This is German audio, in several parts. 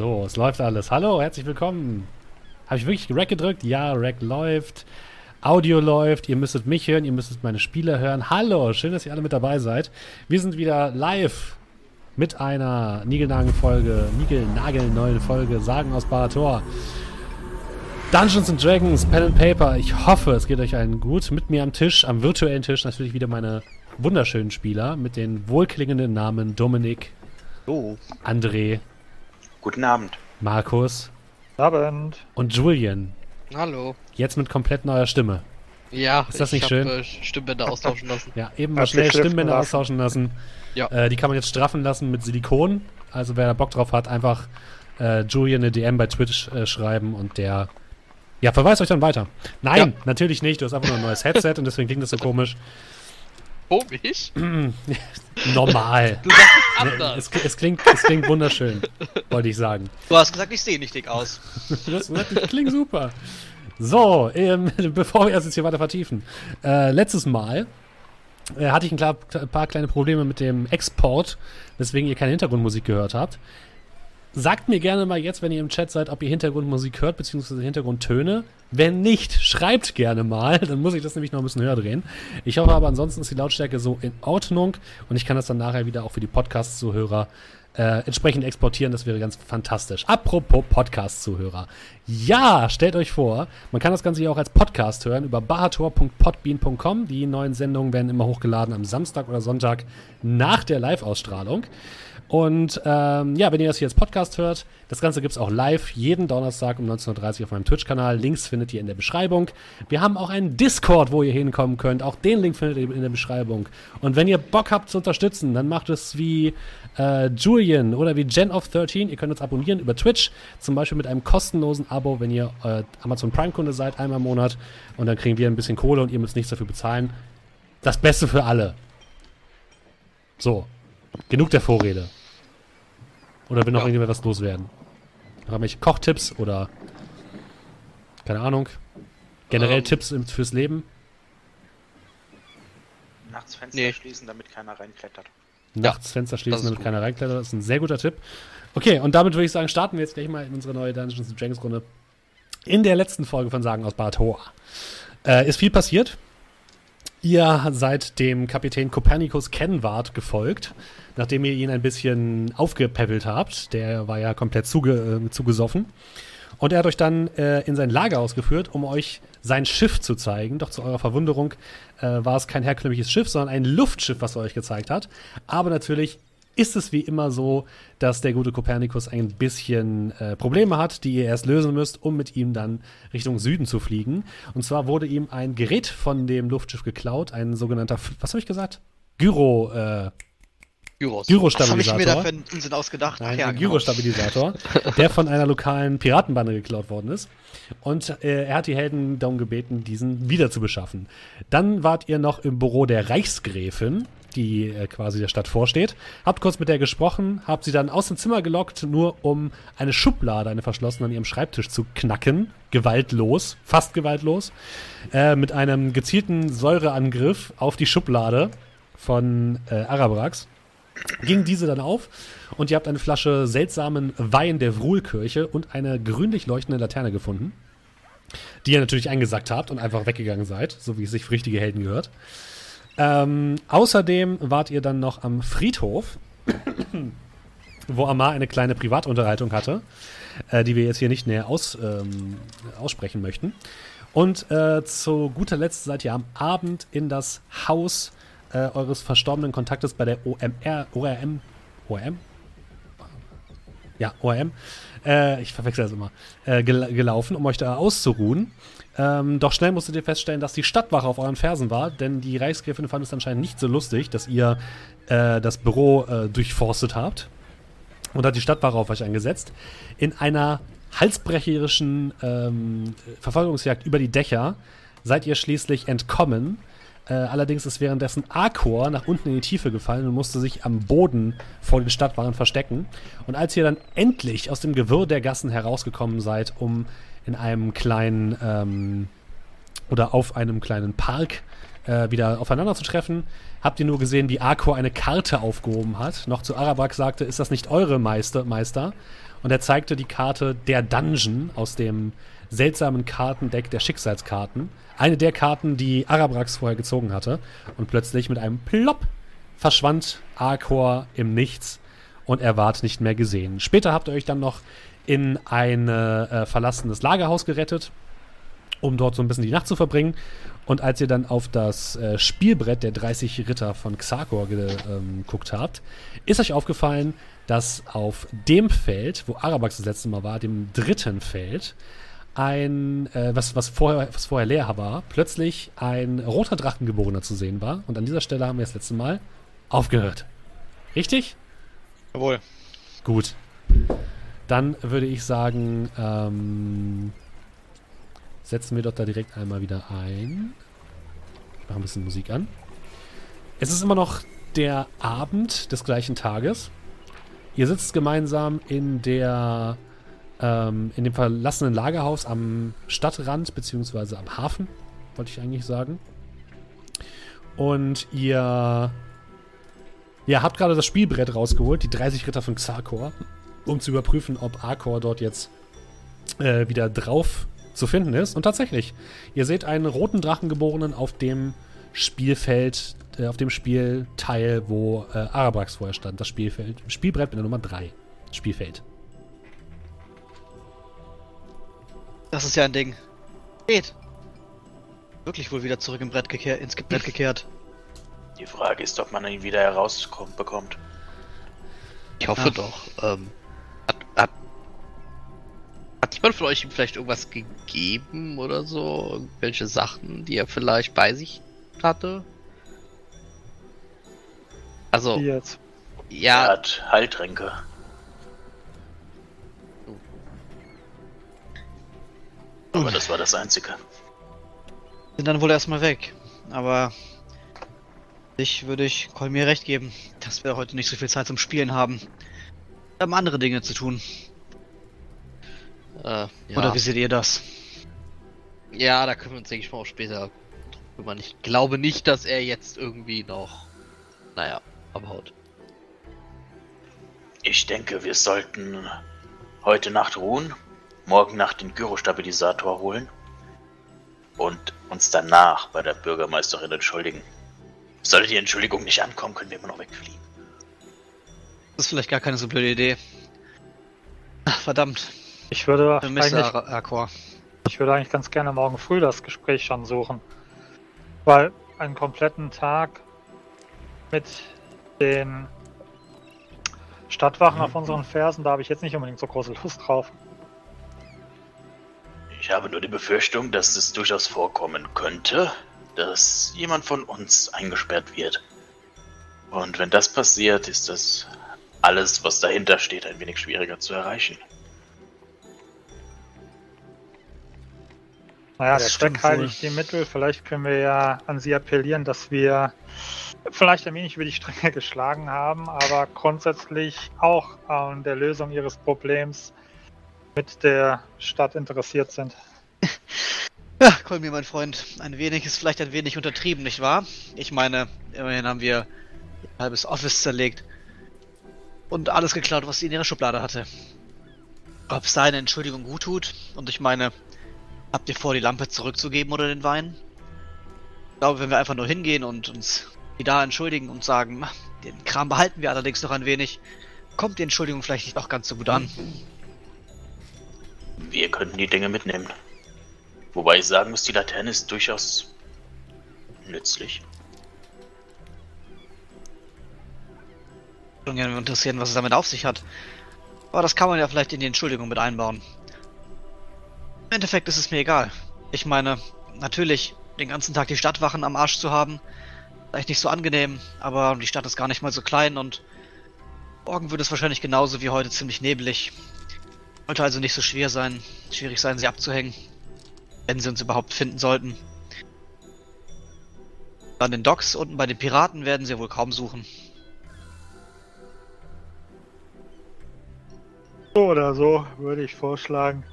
So, es läuft alles. Hallo, herzlich willkommen. Habe ich wirklich Rack gedrückt? Ja, Rack läuft. Audio läuft. Ihr müsstet mich hören, ihr müsstet meine Spieler hören. Hallo, schön, dass ihr alle mit dabei seid. Wir sind wieder live mit einer Nigelnagel-Folge, Nigelnagel-neuen Folge Sagen aus Barator. Dungeons and Dragons, Pen and Paper. Ich hoffe, es geht euch allen gut. Mit mir am Tisch, am virtuellen Tisch, natürlich wieder meine wunderschönen Spieler mit den wohlklingenden Namen Dominik, Oh, André, guten Abend. Markus Abend. und Julian. Hallo. Jetzt mit komplett neuer Stimme. Ja, Ist das ich nicht hab, schön? Äh, Stimmbänder austauschen lassen. Ja, eben mal schnell Stimmbänder lassen. austauschen lassen. Ja. Äh, die kann man jetzt straffen lassen mit Silikon. Also wer da Bock drauf hat, einfach äh, Julian eine DM bei Twitch äh, schreiben und der ja, verweist euch dann weiter. Nein, natürlich nicht. Du hast einfach nur ein neues Headset und deswegen klingt das so komisch. Komisch? Normal. Du sagst es anders. es, es, klingt, es klingt wunderschön, wollte ich sagen. Du hast gesagt, ich sehe nicht dick aus. Das, das klingt super. So, ähm, bevor wir das jetzt hier weiter vertiefen. Äh, letztes Mal äh, hatte ich ein, klar, ein paar kleine Probleme mit dem Export, weswegen ihr keine Hintergrundmusik gehört habt. Sagt mir gerne mal jetzt, wenn ihr im Chat seid, ob ihr Hintergrundmusik hört, beziehungsweise Hintergrundtöne. Wenn nicht, schreibt gerne mal, dann muss ich das nämlich noch ein bisschen höher drehen. Ich hoffe aber, ansonsten ist die Lautstärke so in Ordnung und ich kann das dann nachher wieder auch für die Podcast-Zuhörer äh, entsprechend exportieren. Das wäre ganz fantastisch. Apropos Podcast-Zuhörer. Ja, stellt euch vor, man kann das Ganze hier auch als Podcast hören über bahator.podbean.com. Die neuen Sendungen werden immer hochgeladen am Samstag oder Sonntag nach der Live-Ausstrahlung. Und ähm, ja, wenn ihr das hier als Podcast hört, das Ganze gibt es auch live jeden Donnerstag um 19.30 Uhr auf meinem Twitch-Kanal. Links findet ihr in der Beschreibung. Wir haben auch einen Discord, wo ihr hinkommen könnt. Auch den Link findet ihr in der Beschreibung. Und wenn ihr Bock habt zu unterstützen, dann macht es wie äh, Julian oder wie Gen of 13. Ihr könnt uns abonnieren über Twitch, zum Beispiel mit einem kostenlosen Abo, wenn ihr äh, Amazon Prime-Kunde seid, einmal im Monat. Und dann kriegen wir ein bisschen Kohle und ihr müsst nichts dafür bezahlen. Das Beste für alle. So, genug der Vorrede. Oder will noch Ja. irgendjemand was loswerden? Noch irgendwelche Kochtipps oder keine Ahnung. Generell Ähm. Tipps fürs Leben. Nachts Fenster Nee. schließen, damit keiner reinklettert. Nachts Fenster schließen, damit gut. keiner reinklettert. Das ist ein sehr guter Tipp. Okay, und damit würde ich sagen, starten wir jetzt gleich mal in unsere neue Dungeons Dragons Runde. In der letzten Folge von Sagen aus Barator äh, ist viel passiert. Ihr seid dem Kapitän Copernicus Kenward gefolgt, nachdem ihr ihn ein bisschen aufgepäppelt habt. Der war ja komplett zuge äh, zugesoffen. Und er hat euch dann äh, in sein Lager ausgeführt, um euch sein Schiff zu zeigen. Doch zu eurer Verwunderung äh, war es kein herkömmliches Schiff, sondern ein Luftschiff, was er euch gezeigt hat. Aber natürlich ist es wie immer so, dass der gute Kopernikus ein bisschen äh, Probleme hat, die ihr erst lösen müsst, um mit ihm dann Richtung Süden zu fliegen. Und zwar wurde ihm ein Gerät von dem Luftschiff geklaut, ein sogenannter, was habe ich gesagt? Gyro, äh, Gyros. Was habe ich mir da Gyro-Stabilisator. für einen Unsinn ausgedacht? Nein, ja, ein genau. Gyrostabilisator, der von einer lokalen Piratenbande geklaut worden ist. Und äh, er hat die Helden darum gebeten, diesen wieder zu beschaffen. Dann wart ihr noch im Büro der Reichsgräfin, die äh, quasi der Stadt vorsteht. Habt kurz mit der gesprochen, habt sie dann aus dem Zimmer gelockt, nur um eine Schublade, eine verschlossene, an ihrem Schreibtisch zu knacken. Gewaltlos, fast gewaltlos. Äh, mit einem gezielten Säureangriff auf die Schublade von äh, Arabrax ging diese dann auf und ihr habt eine Flasche seltsamen Wein der Wruhlkirche und eine grünlich leuchtende Laterne gefunden, die ihr natürlich eingesackt habt und einfach weggegangen seid, so wie es sich für richtige Helden gehört. Ähm, außerdem wart ihr dann noch am Friedhof, wo Amar eine kleine Privatunterhaltung hatte, äh, die wir jetzt hier nicht näher aus, ähm, aussprechen möchten. Und äh, zu guter Letzt seid ihr am Abend in das Haus äh, eures verstorbenen Kontaktes bei der OMR, ORM, ORM? Ja, ORM. Äh, ich verwechsel das immer. Äh, gel gelaufen, um euch da auszuruhen. Ähm, doch schnell musstet ihr feststellen, dass die Stadtwache auf euren Fersen war, denn die Reichsgräfin fand es anscheinend nicht so lustig, dass ihr äh, das Büro äh, durchforstet habt und hat die Stadtwache auf euch eingesetzt. In einer halsbrecherischen ähm, Verfolgungsjagd über die Dächer seid ihr schließlich entkommen. Äh, allerdings ist währenddessen Arkor nach unten in die Tiefe gefallen und musste sich am Boden vor den Stadtwachen verstecken. Und als ihr dann endlich aus dem Gewirr der Gassen herausgekommen seid, um in einem kleinen ähm, oder auf einem kleinen Park äh, wieder aufeinander zu treffen, habt ihr nur gesehen, wie Arkor eine Karte aufgehoben hat, noch zu Arabak sagte, ist das nicht eure Meister, Meister? Und er zeigte die Karte der Dungeon aus dem seltsamen Kartendeck der Schicksalskarten. Eine der Karten, die Arabrax vorher gezogen hatte. Und plötzlich mit einem Plopp verschwand Arkor im Nichts und er ward nicht mehr gesehen. Später habt ihr euch dann noch in ein äh, verlassenes Lagerhaus gerettet, um dort so ein bisschen die Nacht zu verbringen. Und als ihr dann auf das äh, Spielbrett der 30 Ritter von Xarkor ähm, geguckt habt, ist euch aufgefallen, dass auf dem Feld, wo Arabax das letzte Mal war, dem dritten Feld, ein, äh, was, was, vorher, was vorher leer war, plötzlich ein roter Drachengeborener zu sehen war. Und an dieser Stelle haben wir das letzte Mal aufgehört. Richtig? Jawohl. Gut. Dann würde ich sagen, ähm, setzen wir doch da direkt einmal wieder ein. Ich mache ein bisschen Musik an. Es ist immer noch der Abend des gleichen Tages. Ihr sitzt gemeinsam in der ähm, in dem verlassenen Lagerhaus am Stadtrand beziehungsweise am Hafen, wollte ich eigentlich sagen. Und ihr ja, habt gerade das Spielbrett rausgeholt, die 30 Ritter von Xarkor, um zu überprüfen, ob Arkor dort jetzt äh, wieder drauf zu finden ist. Und tatsächlich, ihr seht einen roten Drachengeborenen auf dem Spielfeld, äh, auf dem Spielteil, wo äh, Arabrax vorher stand. Das Spielfeld, Spielbrett mit der Nummer 3. Spielfeld. Das ist ja ein Ding. Geht. Wirklich wohl wieder zurück im Brett gekehrt, ins Brett gekehrt. Die Frage ist, ob man ihn wieder herausbekommt. Ich hoffe Ja. doch. Ähm, hat jemand von euch ihm vielleicht irgendwas gegeben oder so? Irgendwelche Sachen, die er vielleicht bei sich hatte? Also, jetzt. Er ja, hat Heiltränke. Aber das war das Einzige. Sind dann wohl erstmal weg. Aber ich würde ich Kolmir recht geben, dass wir heute nicht so viel Zeit zum Spielen haben. Wir haben andere Dinge zu tun. Äh, ja. Oder wie seht ihr das? ja, da können wir uns, denke ich mal, auch später kümmern. Ich glaube nicht, dass er jetzt irgendwie noch, naja, abhaut. Ich denke, wir sollten heute Nacht ruhen, morgen Nacht den Gyrostabilisator holen und uns danach bei der Bürgermeisterin entschuldigen. Sollte die Entschuldigung nicht ankommen, können wir immer noch wegfliehen. Das ist vielleicht gar keine so blöde Idee. Ach, verdammt, Ich würde, eigentlich, ich würde eigentlich ganz gerne morgen früh das Gespräch schon suchen. Weil einen kompletten Tag mit den Stadtwachen auf unseren Fersen, da habe ich jetzt nicht unbedingt so große Lust drauf. Ich habe nur die Befürchtung, dass es durchaus vorkommen könnte, dass jemand von uns eingesperrt wird. Und wenn das passiert, ist das alles, was dahinter steht, ein wenig schwieriger zu erreichen. Naja, Das der stimmt Zweck heiligt die Mittel. Vielleicht können wir ja an sie appellieren, dass wir vielleicht ein wenig über die Stränge geschlagen haben, aber grundsätzlich auch an der Lösung ihres Problems mit der Stadt interessiert sind. Ja, Kolmir, mein Freund, ein wenig ist vielleicht ein wenig untertrieben, nicht wahr? Ich meine, immerhin haben wir ein halbes Office zerlegt und alles geklaut, was sie in ihrer Schublade hatte. Ob es seine Entschuldigung gut tut, und ich meine, habt ihr vor, die Lampe zurückzugeben oder den Wein? Ich glaube, wenn wir einfach nur hingehen und uns wieder entschuldigen und sagen, "Ah, den Kram behalten wir allerdings noch ein wenig, kommt die Entschuldigung vielleicht nicht auch ganz so gut an. Wir könnten die Dinge mitnehmen. Wobei ich sagen muss, die Laterne ist durchaus nützlich. Schon gerne interessieren, was es damit auf sich hat. Aber das kann man ja vielleicht in die Entschuldigung mit einbauen. Im Endeffekt ist es mir egal. Ich meine, natürlich, den ganzen Tag die Stadtwachen am Arsch zu haben, vielleicht nicht so angenehm, aber die Stadt ist gar nicht mal so klein und morgen wird es wahrscheinlich genauso wie heute ziemlich neblig. Sollte also nicht so schwer sein, schwierig sein, sie abzuhängen. Wenn sie uns überhaupt finden sollten. An den Docks unten bei den Piraten werden sie wohl kaum suchen. So oder so würde ich vorschlagen.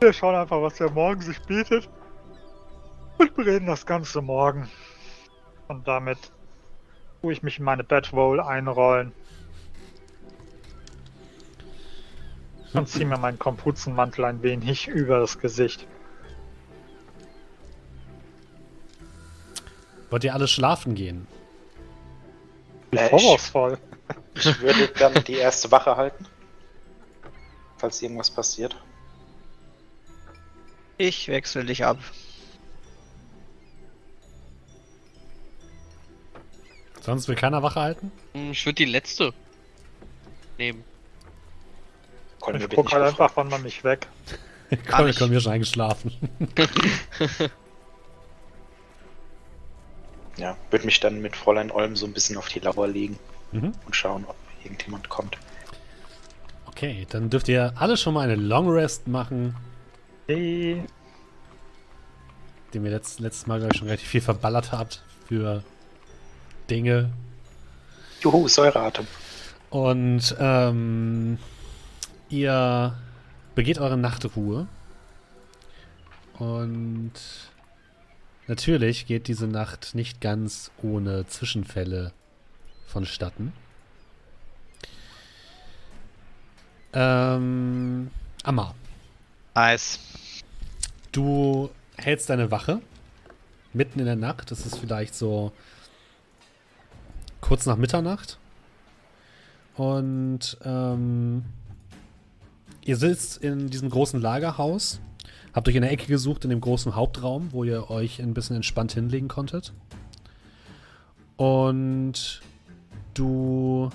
Wir schauen einfach, was der morgen sich bietet. Und bereden das Ganze morgen. Und damit tue ich mich in meine Bedroll einrollen. und ziehe mir meinen Kompuzenmantel ein wenig über das Gesicht. Wollt ihr alle schlafen gehen? Äh, ich, Vorwurfsvoll. ich würde dann die erste Wache halten. Falls irgendwas passiert. Ich wechsle dich ab. Sonst will keiner Wache halten? Hm, Ich würde die letzte nehmen. Colin Ich wird guck nicht halt einfach von man mich weg. Komm, nicht. komm, hier schon eingeschlafen. Ja, würde mich dann mit Fräulein Olm so ein bisschen auf die Lauer legen Mhm. und schauen, ob irgendjemand kommt. Okay, dann dürft ihr alle schon mal eine Long Rest machen, Hey, dem ihr letzt, letztes Mal, glaube ich, schon relativ viel verballert habt für Dinge. Juhu, Säureatem. Und ähm, ihr begeht eure Nachtruhe. Und natürlich geht diese Nacht nicht ganz ohne Zwischenfälle vonstatten. Ähm, Amma, Nice. du hältst deine Wache mitten in der Nacht. Das ist vielleicht so kurz nach Mitternacht. Und ähm, ihr sitzt in diesem großen Lagerhaus, habt euch in der Ecke gesucht in dem großen Hauptraum, wo ihr euch ein bisschen entspannt hinlegen konntet. Und du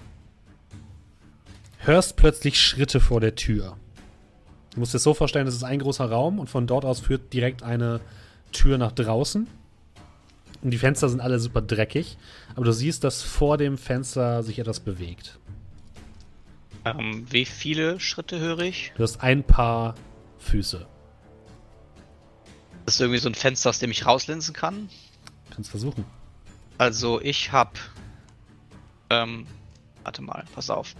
hörst plötzlich Schritte vor der Tür. Du musst dir das so vorstellen, das ist ein großer Raum und von dort aus führt direkt eine Tür nach draußen. Und die Fenster sind alle super dreckig, aber du siehst, dass vor dem Fenster sich etwas bewegt. Ähm, wie viele Schritte höre ich? Du hast ein paar Füße. Das ist irgendwie so ein Fenster, aus dem ich rauslinsen kann. Kannst versuchen. Also ich hab. Ähm, warte mal, pass auf.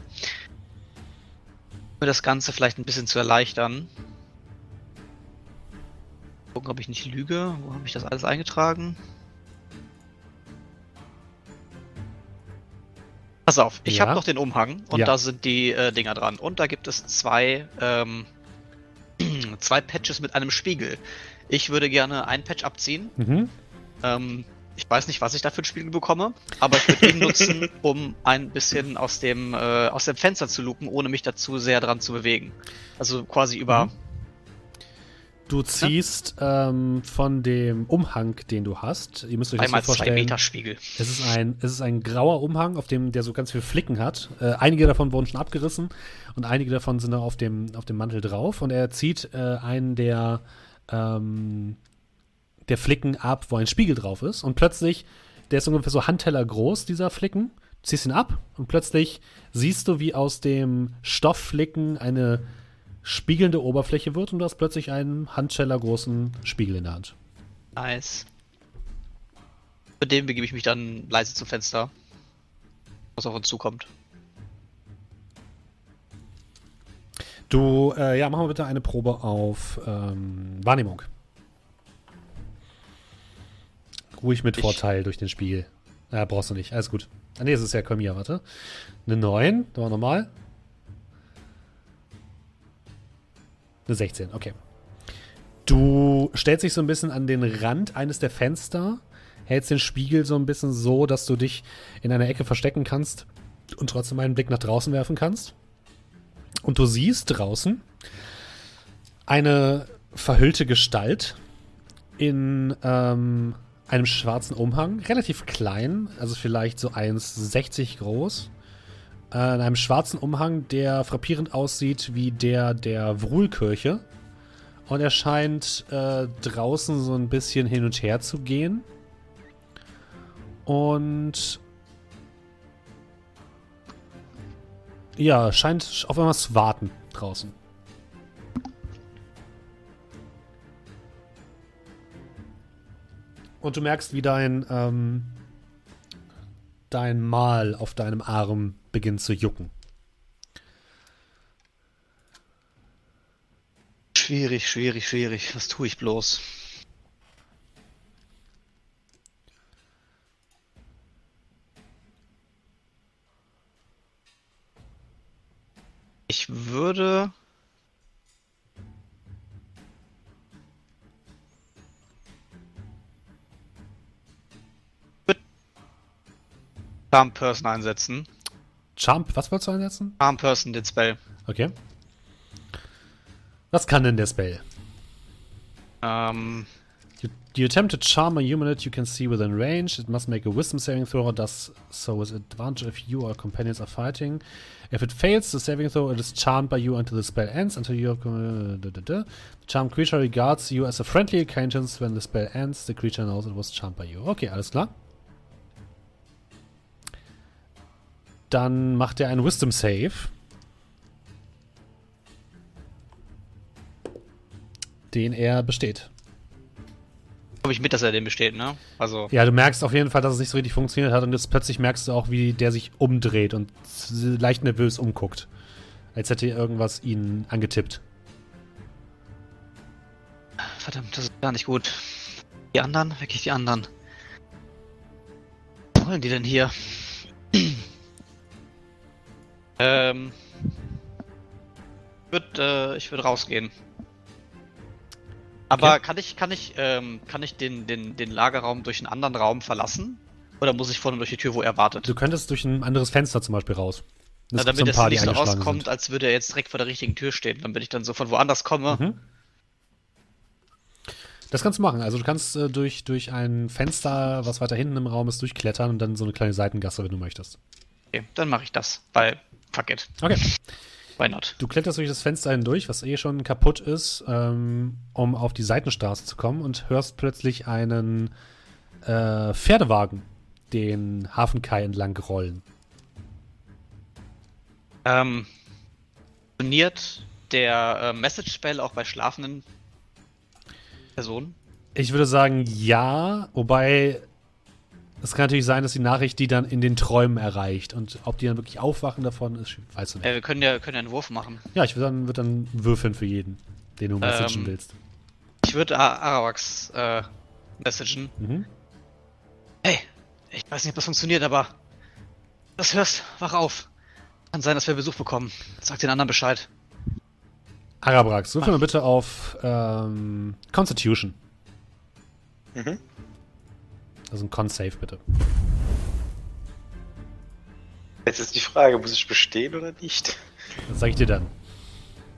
Um das Ganze vielleicht ein bisschen zu erleichtern. Gucken, ob ich nicht lüge. Wo habe ich das alles eingetragen? Pass auf, ich Ja. habe noch den Umhang und Ja. da sind die äh, Dinger dran. Und da gibt es zwei, ähm, zwei Patches mit einem Spiegel. Ich würde gerne ein Patch abziehen Mhm. ähm, ich weiß nicht, was ich da für ein Spiegel bekomme, aber ich würde ihn nutzen, um ein bisschen aus dem, äh, aus dem Fenster zu lupen, ohne mich dazu sehr dran zu bewegen. Also quasi über. Mhm. Du ziehst ähm, von dem Umhang, den du hast, ihr müsst euch das so einmal zwei vorstellen. Meter Spiegel. Es ist ein, es ist ein grauer Umhang, auf dem der so ganz viele Flicken hat. Äh, einige davon wurden schon abgerissen und einige davon sind noch auf dem, auf dem Mantel drauf. Und er zieht äh, einen der, ähm, der Flicken ab, wo ein Spiegel drauf ist. Und plötzlich, der ist ungefähr so Handteller groß, dieser Flicken. Du ziehst ihn ab und plötzlich siehst du, wie aus dem Stoffflicken eine spiegelnde Oberfläche wird und du hast plötzlich einen Handteller großen Spiegel in der Hand. Nice. Mit dem begebe ich mich dann leise zum Fenster. Was auf uns zukommt. Du, äh, ja, machen wir bitte eine Probe auf ähm, Wahrnehmung. Ruhig mit Vorteil durch den Spiegel. Ja, brauchst du nicht. Alles gut. Ah, nee, es ist ja Kolmia, warte. Eine 9, da war normal. Eine 16, okay. Du stellst dich so ein bisschen an den Rand eines der Fenster, hältst den Spiegel so ein bisschen so, dass du dich in einer Ecke verstecken kannst und trotzdem einen Blick nach draußen werfen kannst. Und du siehst draußen eine verhüllte Gestalt in ähm, einem schwarzen Umhang, relativ klein, also vielleicht so 1,60 groß. Äh, in einem schwarzen Umhang, der frappierend aussieht wie der der Wruhlkirche. Und er scheint äh, draußen so ein bisschen hin und her zu gehen. Und ja, scheint auf einmal zu warten draußen. Und du merkst, wie dein, ähm, dein Mal auf deinem Arm beginnt zu jucken. Schwierig, schwierig, schwierig. Was tue ich bloß? Ich würde Charm Person einsetzen. Charm, was wolltest du einsetzen? Charm Person, den Spell. Okay. Was kann denn der Spell? Ähm, You, you attempt to charm a humanite you can see within range. It must make a wisdom saving throw or does so with advantage if you or companions are fighting. If it fails the saving throw, it is charmed by you until the spell ends. Until you have. Uh, da, da, da. The charmed creature regards you as a friendly acquaintance. When the spell ends, the creature knows it was charmed by you. Okay, alles klar. Dann macht er einen Wisdom Save. Den er besteht. Komme ich mit, dass er den besteht, ne? Also, Ja, du merkst auf jeden Fall, dass es nicht so richtig funktioniert hat und jetzt plötzlich merkst du auch, wie der sich umdreht und leicht nervös umguckt. Als hätte irgendwas ihn angetippt. verdammt, das ist gar nicht gut. Die anderen? Wirklich die anderen. Was wollen die denn hier? ähm. Ich würde äh, ich würd rausgehen. Aber Okay. kann ich, kann ich, ähm, kann ich den, den, den Lagerraum durch einen anderen Raum verlassen? Oder muss ich vorne durch die Tür, wo er wartet? Du könntest durch ein anderes Fenster zum Beispiel raus. Na, damit so ein paar, die nicht so rauskommt, sind. als würde er jetzt direkt vor der richtigen Tür stehen. Dann bin ich dann so von woanders komme. Mhm. Das kannst du machen. Also du kannst äh, durch, durch ein Fenster, was weiter hinten im Raum ist, durchklettern und dann so eine kleine Seitengasse, wenn du möchtest. Okay, dann mache ich das, weil fuck it, Okay. why not? Du kletterst durch das Fenster hindurch, was eh schon kaputt ist, ähm, um auf die Seitenstraße zu kommen und hörst plötzlich einen äh, Pferdewagen den Hafenkai entlang rollen. Ähm, funktioniert der äh, Message Spell auch bei schlafenden Personen? Ich würde sagen, ja, wobei es kann natürlich sein, dass die Nachricht die dann in den Träumen erreicht und ob die dann wirklich aufwachen davon ist, weißt du nicht. Äh, wir können ja, können ja einen Wurf machen. Ja, ich würde dann, würd dann würfeln für jeden, den du messagen Ähm, willst. Ich würde Arawax äh, messagen. Mhm. Hey, ich weiß nicht, ob das funktioniert, aber das hörst, wach auf. Kann sein, dass wir Besuch bekommen. Sag den anderen Bescheid. Arabrax, würfel mal bitte auf ähm, Constitution. Mhm. Also ein Con-Save bitte. Jetzt ist die Frage, muss ich bestehen oder nicht? Das sage ich dir dann.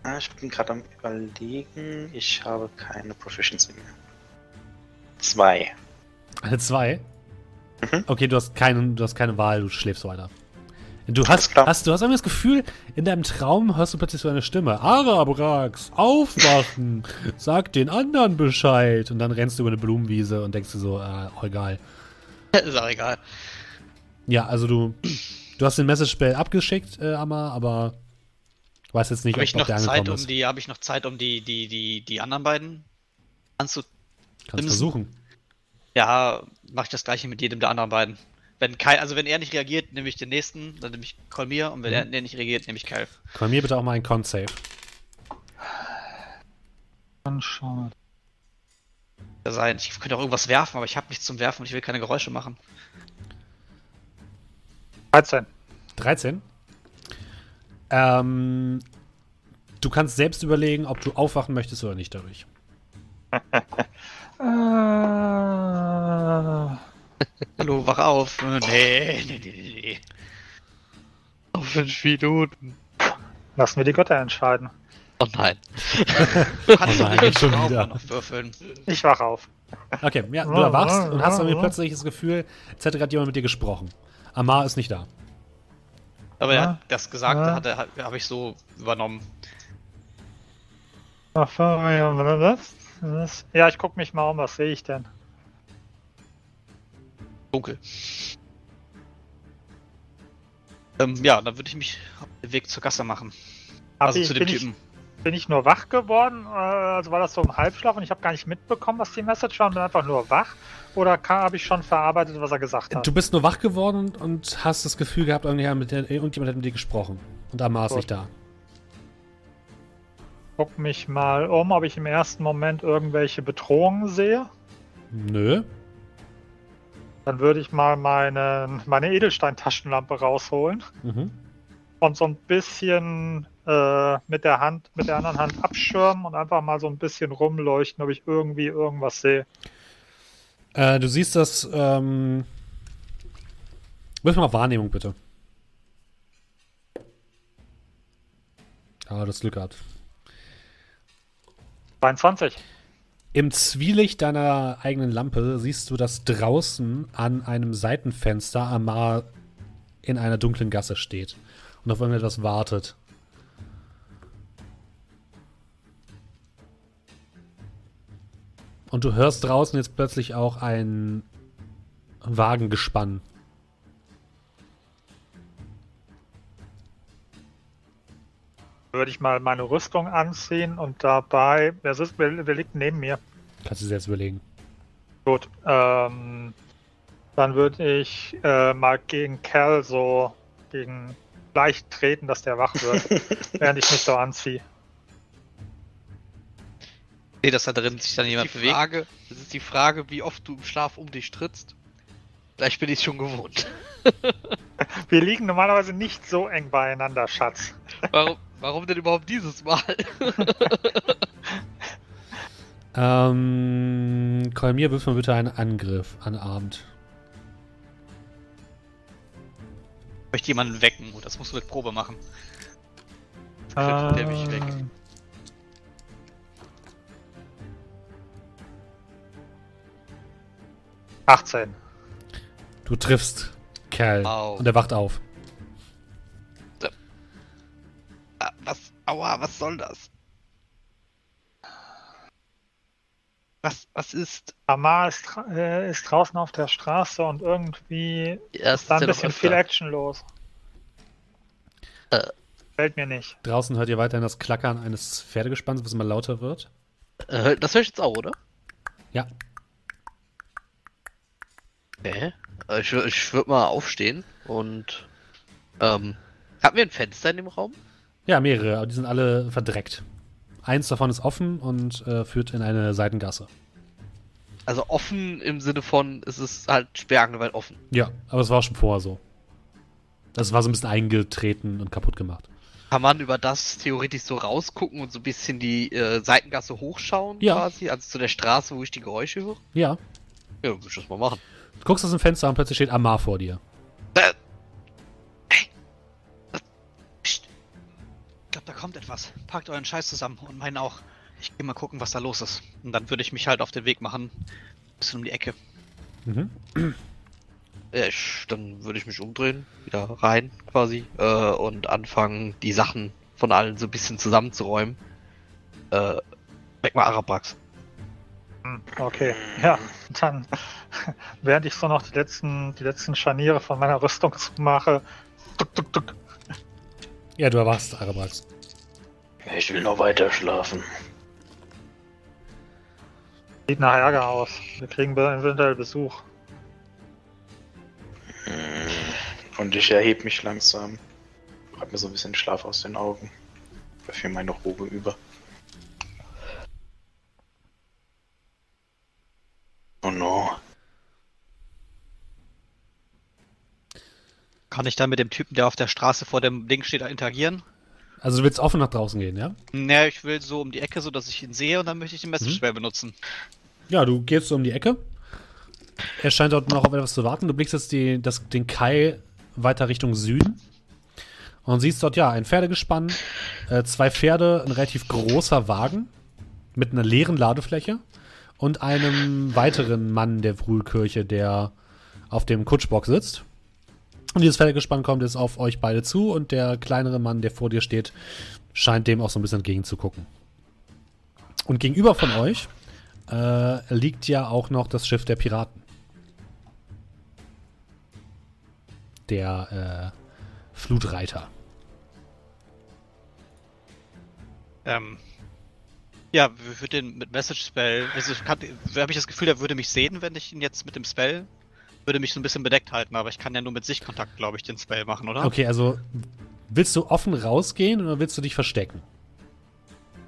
Ah, ich bin gerade am überlegen. Ich habe keine Proficiency mehr. Zwei. Eine 2? Mhm. Okay, du hast, keinen, du hast keine Wahl, du schläfst weiter. Du hast, hast, du hast irgendwie das Gefühl, in deinem Traum hörst du plötzlich so eine Stimme. Arabrax, aufwachen, sag den anderen Bescheid. Und dann rennst du über eine Blumenwiese und denkst dir so, äh, oh, egal. ist auch egal. Ja, also du, du hast den Message-Spell abgeschickt, äh, Amma, aber weiß jetzt nicht, ich ob, ob noch der Zeit, um die, habe ich noch Zeit, um die, die, die, die anderen beiden anzu. Kannst versuchen. Ja, mach ich das gleiche mit jedem der anderen beiden. Wenn Kai, also wenn er nicht reagiert, nehme ich den nächsten, dann nehme ich Kolmir und wenn Mhm. er der nicht reagiert, nehme ich Kyle. Mir bitte auch mal ein Con-Save. Dann schauen sein. Ich könnte auch irgendwas werfen, aber ich habe nichts zum Werfen und ich will keine Geräusche machen. 13. 13. Ähm, du kannst selbst überlegen, ob du aufwachen möchtest oder nicht dadurch. Äh, Hallo, wach auf. Nee, nee, nee, nee, nee. Auf fünf Minuten. lassen wir die Götter entscheiden. Oh nein. Du kannst Oh doch nein, nicht schon wieder. noch würfeln. Ich wach auf. Okay, ja, du erwachst und hast irgendwie plötzlich das Gefühl, als hätte gerade jemand mit dir gesprochen. Amar ist nicht da. Aber Ja. das Gesagte Ja. habe ich so übernommen. Ja, ich guck mich mal um, was sehe ich denn? Dunkel. Ähm, ja, dann würde ich mich auf den Weg zur Gasse machen. Hab also ich, zu dem bin, Typen. ich, bin ich nur wach geworden? Äh, Also war das so im Halbschlaf und ich habe gar nicht mitbekommen, was die Message war und bin einfach nur wach? Oder habe ich schon verarbeitet, was er gesagt hat? Du bist nur wach geworden und, und hast das Gefühl gehabt, irgendjemand, irgendjemand hat mit dir gesprochen. Und Amar ist Gut. nicht da. Guck mich mal um, ob ich im ersten Moment irgendwelche Bedrohungen sehe. Nö. Dann würde ich mal meine, meine Edelstein-Taschenlampe rausholen Mhm. und so ein bisschen äh, mit der Hand, mit der anderen Hand abschirmen und einfach mal so ein bisschen rumleuchten, ob ich irgendwie irgendwas sehe. Äh, du siehst, dass ähm, Wirf mal Wahrnehmung, bitte. Ah, das Glück gehabt. 22. Im Zwielicht deiner eigenen Lampe siehst du, dass draußen an einem Seitenfenster Amar in einer dunklen Gasse steht und auf irgendetwas wartet. Und du hörst draußen jetzt plötzlich auch ein Wagengespann. Würde ich mal meine Rüstung anziehen und dabei. Wer, sitzt, wer, wer liegt neben mir? Kannst du dir jetzt überlegen. Gut. Ähm, dann würde ich äh, mal gegen Kerl so gegen leicht treten, dass der wach wird, während ich mich so anziehe. Nee, dass da drin sich dann jemand Die bewegt. Frage, das ist die Frage, wie oft du im Schlaf um dich trittst. Vielleicht bin ich schon gewohnt. Wir liegen normalerweise nicht so eng beieinander, Schatz. Warum, warum denn überhaupt dieses Mal? Ähm, Kolmir, wirf mal bitte einen Angriff an Abend. Ich möchte jemanden wecken. Und das musst du mit Probe machen. Kriegt der mich weg. Achtzehn. Du triffst Kerl Au. und er wacht auf. Was? Aua, was soll das? Was, was ist? Amar ist, äh, ist draußen auf der Straße und irgendwie Ja, ist da ein bisschen viel Action los. Äh. Fällt mir nicht. Draußen hört ihr weiterhin das Klackern eines Pferdegespanns, was immer lauter wird. Äh, das höre ich jetzt auch, oder? Ja, Okay. Äh, Ich, ich würde mal aufstehen und. Ähm. Hatten wir ein Fenster in dem Raum? Ja, mehrere, aber die sind alle verdreckt. Eins davon ist offen und äh, führt in eine Seitengasse. Also offen im Sinne von, es ist halt sperrangelweit offen. Ja, aber es war schon vorher so. Das war so ein bisschen eingetreten und kaputt gemacht. Kann man über das theoretisch so rausgucken und so ein bisschen die äh, Seitengasse hochschauen Ja. quasi? Also zu der Straße, wo ich die Geräusche höre? Ja, Ja, würde ich das mal machen. du guckst aus dem Fenster und plötzlich steht Amar vor dir. Äh, glaube, da kommt etwas. Packt euren Scheiß zusammen und meinen auch. Ich gehe mal gucken, was da los ist. Und dann würde ich mich halt auf den Weg machen. Bisschen um die Ecke. Mhm. ja, ich, dann würde ich mich umdrehen, wieder rein quasi, äh, und anfangen, die Sachen von allen so ein bisschen zusammenzuräumen. Äh, weg mal Arabrax. Okay, ja, dann, während ich so noch die letzten, die letzten Scharniere von meiner Rüstung mache, tuk, tuk, tuk, Ja, du erwachst, Arabrax. Ich will noch weiter schlafen. sieht nach Ärger aus. Wir kriegen eventuell Besuch. Mm. Und ich erhebe mich langsam. Hab mir so ein bisschen Schlaf aus den Augen. Dafür meine Robe über. Oh no. Kann ich dann mit dem Typen, der auf der Straße vor dem Ding steht, interagieren? Also du willst offen nach draußen gehen, ja? Ne, ich will so um die Ecke, so dass ich ihn sehe und dann möchte ich den Message Mhm. Benutzen. Ja, du gehst so um die Ecke. Er scheint dort noch auf etwas zu warten. Du blickst jetzt die, das, den Kai weiter Richtung Süden und siehst dort ja ein Pferdegespann, äh, zwei Pferde, ein relativ großer Wagen mit einer leeren Ladefläche und einem weiteren Mann der Wruhlkirche, der auf dem Kutschbock sitzt. Und dieses Pferdegespann kommt jetzt auf euch beide zu und der kleinere Mann, der vor dir steht, scheint dem auch so ein bisschen entgegenzugucken. Und gegenüber von euch äh, liegt ja auch noch das Schiff der Piraten. Der äh, Flutreiter. Ähm. Ja, wir würden den mit Message Spell. Also habe ich das Gefühl, er würde mich sehen, wenn ich ihn jetzt mit dem Spell. Würde mich so ein bisschen bedeckt halten, aber ich kann ja nur mit Sichtkontakt, glaube ich, den Spell machen, oder? Okay, also willst du offen rausgehen oder willst du dich verstecken?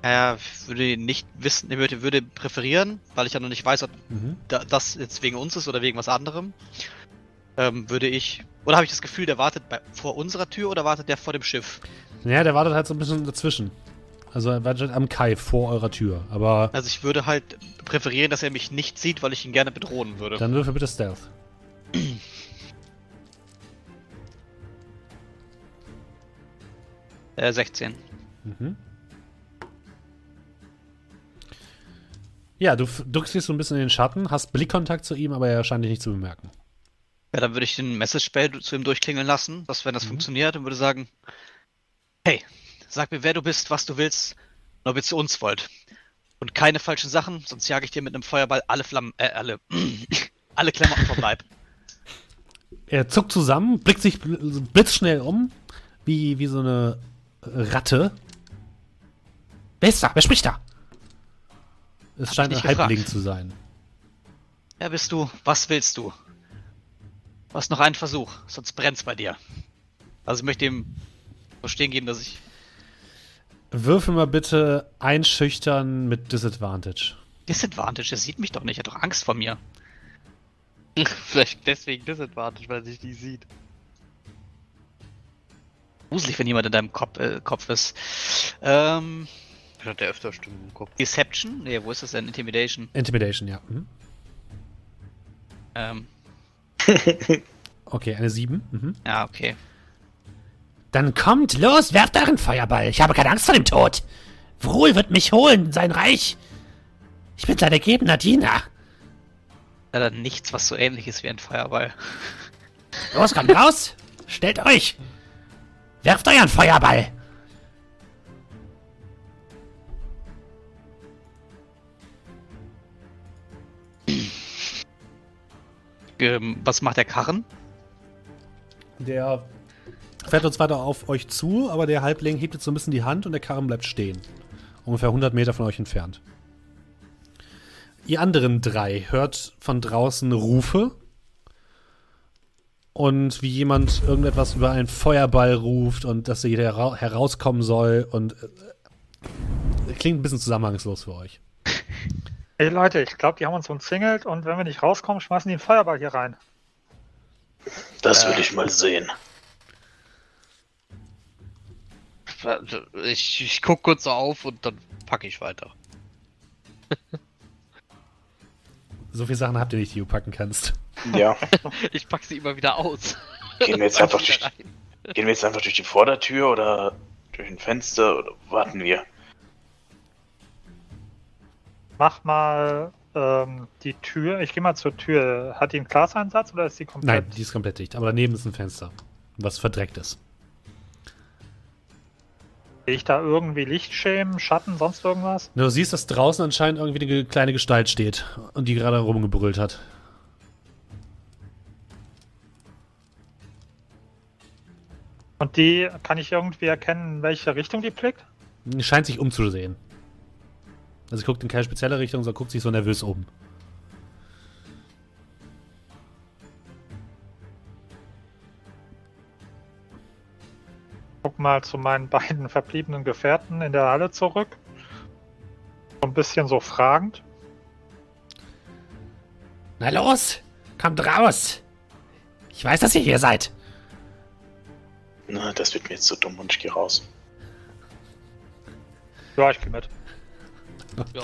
Er würde nicht wissen, würde, würde präferieren, weil ich ja noch nicht weiß, ob Mhm. da, das jetzt wegen uns ist oder wegen was anderem. Ähm, würde ich. Oder habe ich das Gefühl, der wartet bei, vor unserer Tür oder wartet der vor dem Schiff? Ja, der wartet halt so ein bisschen dazwischen. Also er wartet am Kai vor eurer Tür. Aber Also ich würde halt präferieren, dass er mich nicht sieht, weil ich ihn gerne bedrohen würde. dann würfel bitte Stealth. äh, 16. Mhm. Ja, du duckst dich so ein bisschen in den Schatten, hast Blickkontakt zu ihm, aber er scheint dich nicht zu bemerken. Ja, dann würde ich den Message-Spell zu ihm durchklingeln lassen, was, wenn das mhm. funktioniert, und würde sagen, hey, sag mir, wer du bist, was du willst, und ob ihr zu uns wollt. Und keine falschen Sachen, sonst jage ich dir mit einem Feuerball alle Flammen, äh, alle, alle Klamotten vom Leib. Er zuckt zusammen, blickt sich bl- blitzschnell um, wie, wie so eine Ratte. Wer ist da? Wer spricht da? Es Hab scheint ein Halbling gefragt. zu sein. Wer bist du? Was willst du? Du hast noch einen Versuch, sonst brennt's bei dir. Also ich möchte ihm verstehen geben, dass ich Würfel mal bitte einschüchtern mit Disadvantage. Disadvantage, er sieht mich doch nicht, er hat doch Angst vor mir. Vielleicht deswegen Disadvantage, weil er sich nicht sieht. Gruselig, wenn jemand in deinem Kopf, äh, Kopf ist. Ähm, Ich hatte öfter Stimmen im Kopf. Deception? Nee, wo ist das denn? Intimidation. Intimidation, ja. Mhm. Ähm, Okay, eine 7. Mhm. ja, okay. Dann kommt, los, werft euren Feuerball. Ich habe keine Angst vor dem Tod. Vrul wird mich holen, sein Reich. Ich bin sein ergebener Diener. Leider nichts, was so ähnlich ist wie ein Feuerball. Los, kommt raus. Stellt euch. Werft euren Feuerball. Ähm, was macht der Karren? Der fährt uns weiter auf euch zu, aber der Halbling hebt jetzt so ein bisschen die Hand und der Karren bleibt stehen. Ungefähr 100 Meter von euch entfernt. Ihr anderen drei hört von draußen Rufe und wie jemand irgendetwas über einen Feuerball ruft und dass jeder hera herauskommen soll und äh, klingt ein bisschen zusammenhangslos für euch. Ey Leute, ich glaube, die haben uns umzingelt und wenn wir nicht rauskommen, schmeißen die einen Feuerball hier rein. Das will ich mal sehen. Ich, ich guck kurz so auf und dann packe ich weiter. So viele Sachen habt ihr nicht, die du packen kannst. Ja, Ich pack sie immer wieder aus. Gehen wir jetzt einfach durch, gehen wir jetzt einfach durch die Vordertür oder durch ein Fenster oder warten wir? Mach mal ähm, die Tür. Ich gehe mal zur Tür. Hat die einen Glaseinsatz oder ist die komplett? Nein, die ist komplett dicht, aber daneben ist ein Fenster, was verdreckt ist. Sehe ich da irgendwie Lichtschemen, Schatten, sonst irgendwas? Du siehst, dass draußen anscheinend irgendwie eine kleine Gestalt steht und die gerade rumgebrüllt hat. Und die, kann ich irgendwie erkennen, in welche Richtung die blickt? Scheint sich umzusehen. Also sie guckt in keine spezielle Richtung, sondern guckt sich so nervös um. Guck mal zu meinen beiden verbliebenen Gefährten in der Halle zurück. So ein bisschen so fragend. Na los, kommt raus. Ich weiß, dass ihr hier seid. Na, das wird mir jetzt so dumm und ich gehe raus. Ja, ich gehe mit. Ja,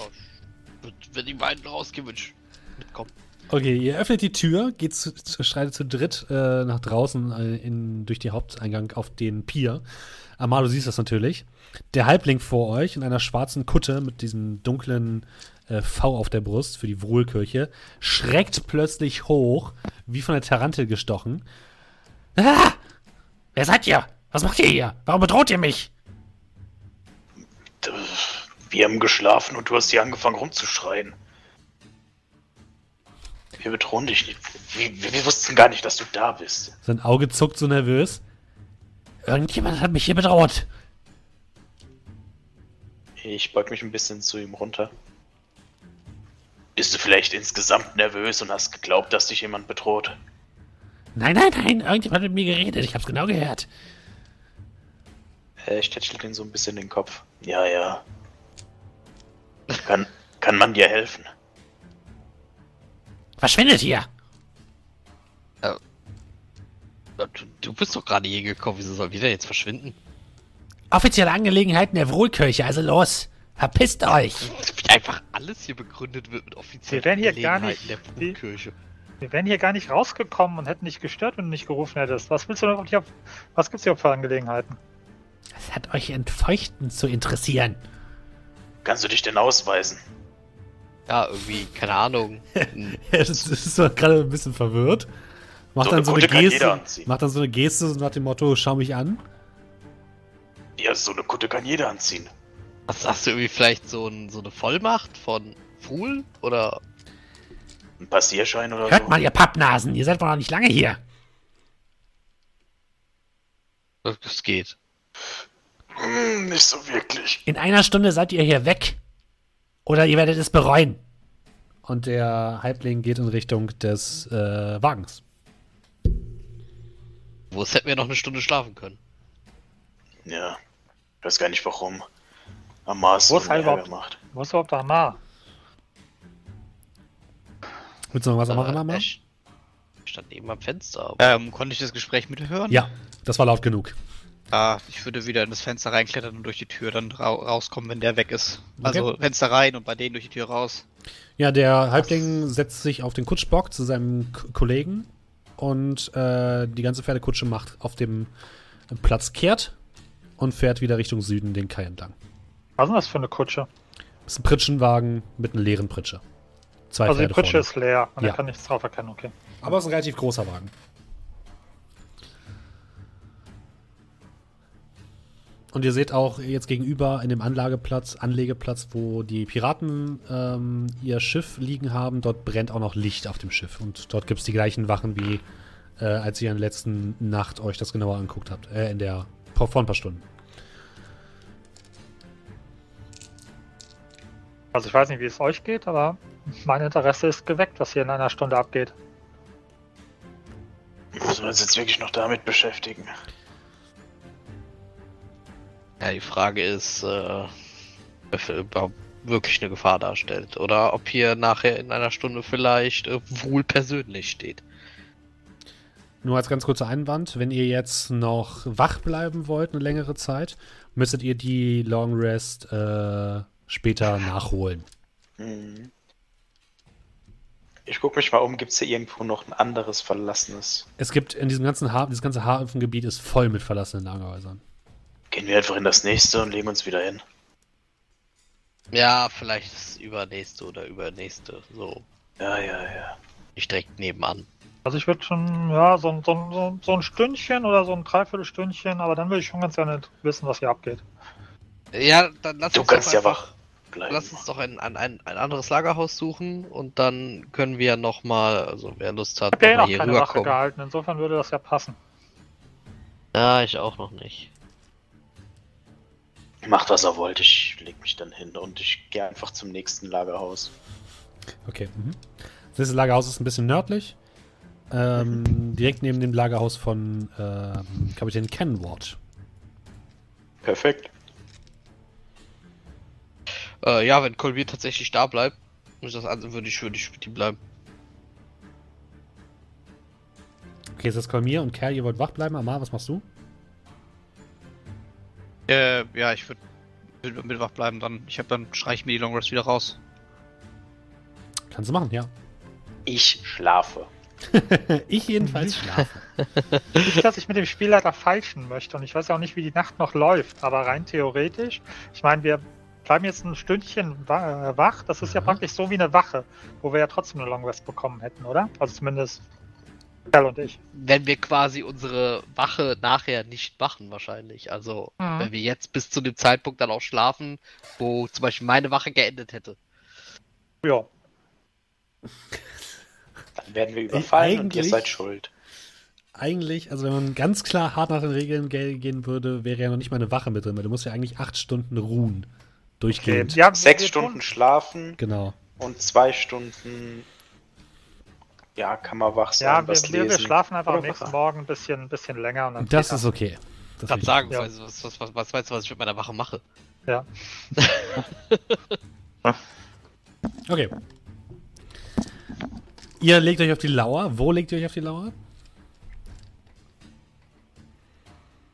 ich- wenn die beiden rausgehen, würde ich mitkommen. Okay, ihr öffnet die Tür, geht zu, zu, zu dritt äh, nach draußen äh, in, durch den Haupteingang auf den Pier. Amar, du siehst das natürlich. Der Halbling vor euch in einer schwarzen Kutte mit diesem dunklen äh, V auf der Brust für die Wohlkirche schreckt plötzlich hoch, wie von der Tarantel gestochen. Ah! Wer seid ihr? Was macht ihr hier? Warum bedroht ihr mich? D- Wir haben geschlafen und du hast hier angefangen rumzuschreien. Wir bedrohen dich nicht. Wir, wir, wir wussten gar nicht, dass du da bist. Sein Auge zuckt so nervös. Irgendjemand hat mich hier bedroht. ich beug mich ein bisschen zu ihm runter. Bist du vielleicht insgesamt nervös und hast geglaubt, dass dich jemand bedroht? Nein, nein, nein. Irgendjemand hat mit mir geredet. Ich hab's genau gehört. Äh, ich tätschel den so ein bisschen den Kopf. Ja, ja. Kann, kann man dir helfen? Verschwindet hier. Du, du bist doch gerade hier gekommen, wieso soll wieder jetzt verschwinden? Offizielle Angelegenheiten der Wohlkirche. Also los. Verpisst euch. Wie einfach alles hier begründet wird mit offiziellen Wir wären hier gar Gelegenheiten nicht- der wie- Brutkirche. Wir wären hier gar nicht rausgekommen und hätten nicht gestört, wenn du nicht gerufen hättest. Was willst du noch hier, was gibt's hier für Angelegenheiten? Was hat euch entfeuchten zu interessieren? Kannst du dich denn ausweisen? Ja, irgendwie, keine Ahnung. Er ist, gerade ein bisschen verwirrt. Macht So dann eine so eine Geste. Macht dann so eine Geste nach dem Motto, schau mich an. Ja, so eine Kutte kann jeder anziehen. Hast, hast du irgendwie vielleicht so, ein, so eine Vollmacht von Fool? Oder Ein Passierschein oder Hört so. mal, ihr Pappnasen, ihr seid wohl noch nicht lange hier. das geht? Hm, nicht so wirklich. In einer Stunde seid ihr hier weg. Oder ihr werdet es bereuen. Und der Halbling geht in Richtung des äh, Wagens. Wo es hätten wir noch eine Stunde schlafen können. Ja. Ich weiß gar nicht warum. Amar Wo ist er einen Ärger überhaupt? macht. Wo ist überhaupt Amar? Willst du noch was machen, Äh, Amar? er st- stand neben am Fenster. Aber Ähm, konnte ich das Gespräch mithören? Ja, das war laut genug. Ah, ich würde wieder in das Fenster reinklettern und durch die Tür dann ra rauskommen, wenn der weg ist. Also Fenster rein und bei denen durch die Tür raus. Ja, der Halbling setzt sich auf den Kutschbock zu seinem K Kollegen und äh, die ganze Pferdekutsche macht auf dem Platz kehrt und fährt wieder Richtung Süden den Kai entlang. Was ist denn das für eine Kutsche? Das ist ein Pritschenwagen mit einer leeren Pritsche. Zwei also die Pferde Kutsche vorne. ist leer und Ja. er kann nichts drauf erkennen, okay. Aber es ist ein relativ großer Wagen. Und ihr seht auch jetzt gegenüber in dem Anlageplatz, Anlegeplatz, wo die Piraten ähm, ihr Schiff liegen haben, dort brennt auch noch Licht auf dem Schiff. Und dort gibt es die gleichen Wachen, wie äh, als ihr in der letzten Nacht euch das genauer angeguckt habt. Äh, in der vor vor ein paar Stunden. Also ich weiß nicht, wie es euch geht, aber mein Interesse ist geweckt, was hier in einer Stunde abgeht. Müssen wir uns jetzt wirklich noch damit beschäftigen? Ja, die Frage ist, äh, ob er überhaupt wirklich eine Gefahr darstellt. Oder ob hier nachher in einer Stunde vielleicht äh, Wohl persönlich steht. Nur als ganz kurzer Einwand, wenn ihr jetzt noch wach bleiben wollt eine längere Zeit, müsstet ihr die Long Rest äh, später nachholen. Hm. Ich gucke mich mal um, gibt es hier irgendwo noch ein anderes verlassenes? Es gibt in diesem ganzen Hafen, dieses ganze Hafengebiet ist voll mit verlassenen Lagerhäusern. Gehen wir einfach in das nächste und legen uns wieder hin. Ja, vielleicht das übernächste oder übernächste. So, Ja, ja, ja. nicht direkt nebenan. Also ich würde schon, ja, so, ein- so, ein- so, ein- so ein Stündchen oder so ein Dreiviertelstündchen, aber dann würde ich schon ganz gerne wissen, was hier abgeht. Ja, dann lass Du uns kannst doch ja einfach, wach bleiben. Lass uns doch ein, ein, ein, ein anderes Lagerhaus suchen und dann können wir nochmal, also wer Lust hat, noch hier keine Wache rüberkommen. gehalten, insofern würde das ja passen. Ja, ich auch noch nicht. Macht, was er wollt. Ich leg mich dann hin und ich gehe einfach zum nächsten Lagerhaus. Okay. Mhm. Das nächste Lagerhaus ist ein bisschen nördlich. Ähm, direkt neben dem Lagerhaus von ähm, Kapitän Kenward. Perfekt. Äh, ja, wenn Colby tatsächlich da bleibt, muss das an, würde ich, würde ich mit ihm bleiben. Okay, ist das Kolmir und Kerl, ihr wollt wach bleiben. Amar, was machst du? Äh, ja, ich würde würd mit wach bleiben, dann. Ich habe dann streich ich mir die Long Rest wieder raus. Kannst du machen, ja. Ich schlafe. ich jedenfalls schlafe. Nicht, dass ich mit dem Spielleiter feilschen möchte und ich weiß auch nicht, wie die Nacht noch läuft, aber rein theoretisch, ich meine, wir bleiben jetzt ein Stündchen äh, wach, das ist ja Mhm. praktisch so wie eine Wache, wo wir ja trotzdem eine Long Rest bekommen hätten, oder? Also zumindest Kerl und ich. Wenn wir quasi unsere Wache nachher nicht machen, wahrscheinlich. Also, Mhm. wenn wir jetzt bis zu dem Zeitpunkt dann auch schlafen, wo zum Beispiel meine Wache geendet hätte. Ja, Dann werden wir überfallen und ihr eigentlich- seid schuld. Eigentlich, also wenn man ganz klar hart nach den Regeln ge gehen würde, wäre ja noch nicht mal eine Wache mit drin, weil du musst ja eigentlich acht Stunden ruhen. okay. Durchgehend. ja Sechs Stunden Tun, schlafen Genau. und zwei Stunden. Ja, kann man wach sein, ja, wir, was wir, wir lesen. schlafen einfach am nächsten? Morgen ein bisschen, ein bisschen länger und dann Das ist okay. Das Kann sagen, Ja. was, was, was, was, was meinst du, was ich mit meiner Wache mache? Ja. Okay. Ihr legt euch auf die Lauer. Wo legt ihr euch auf die Lauer?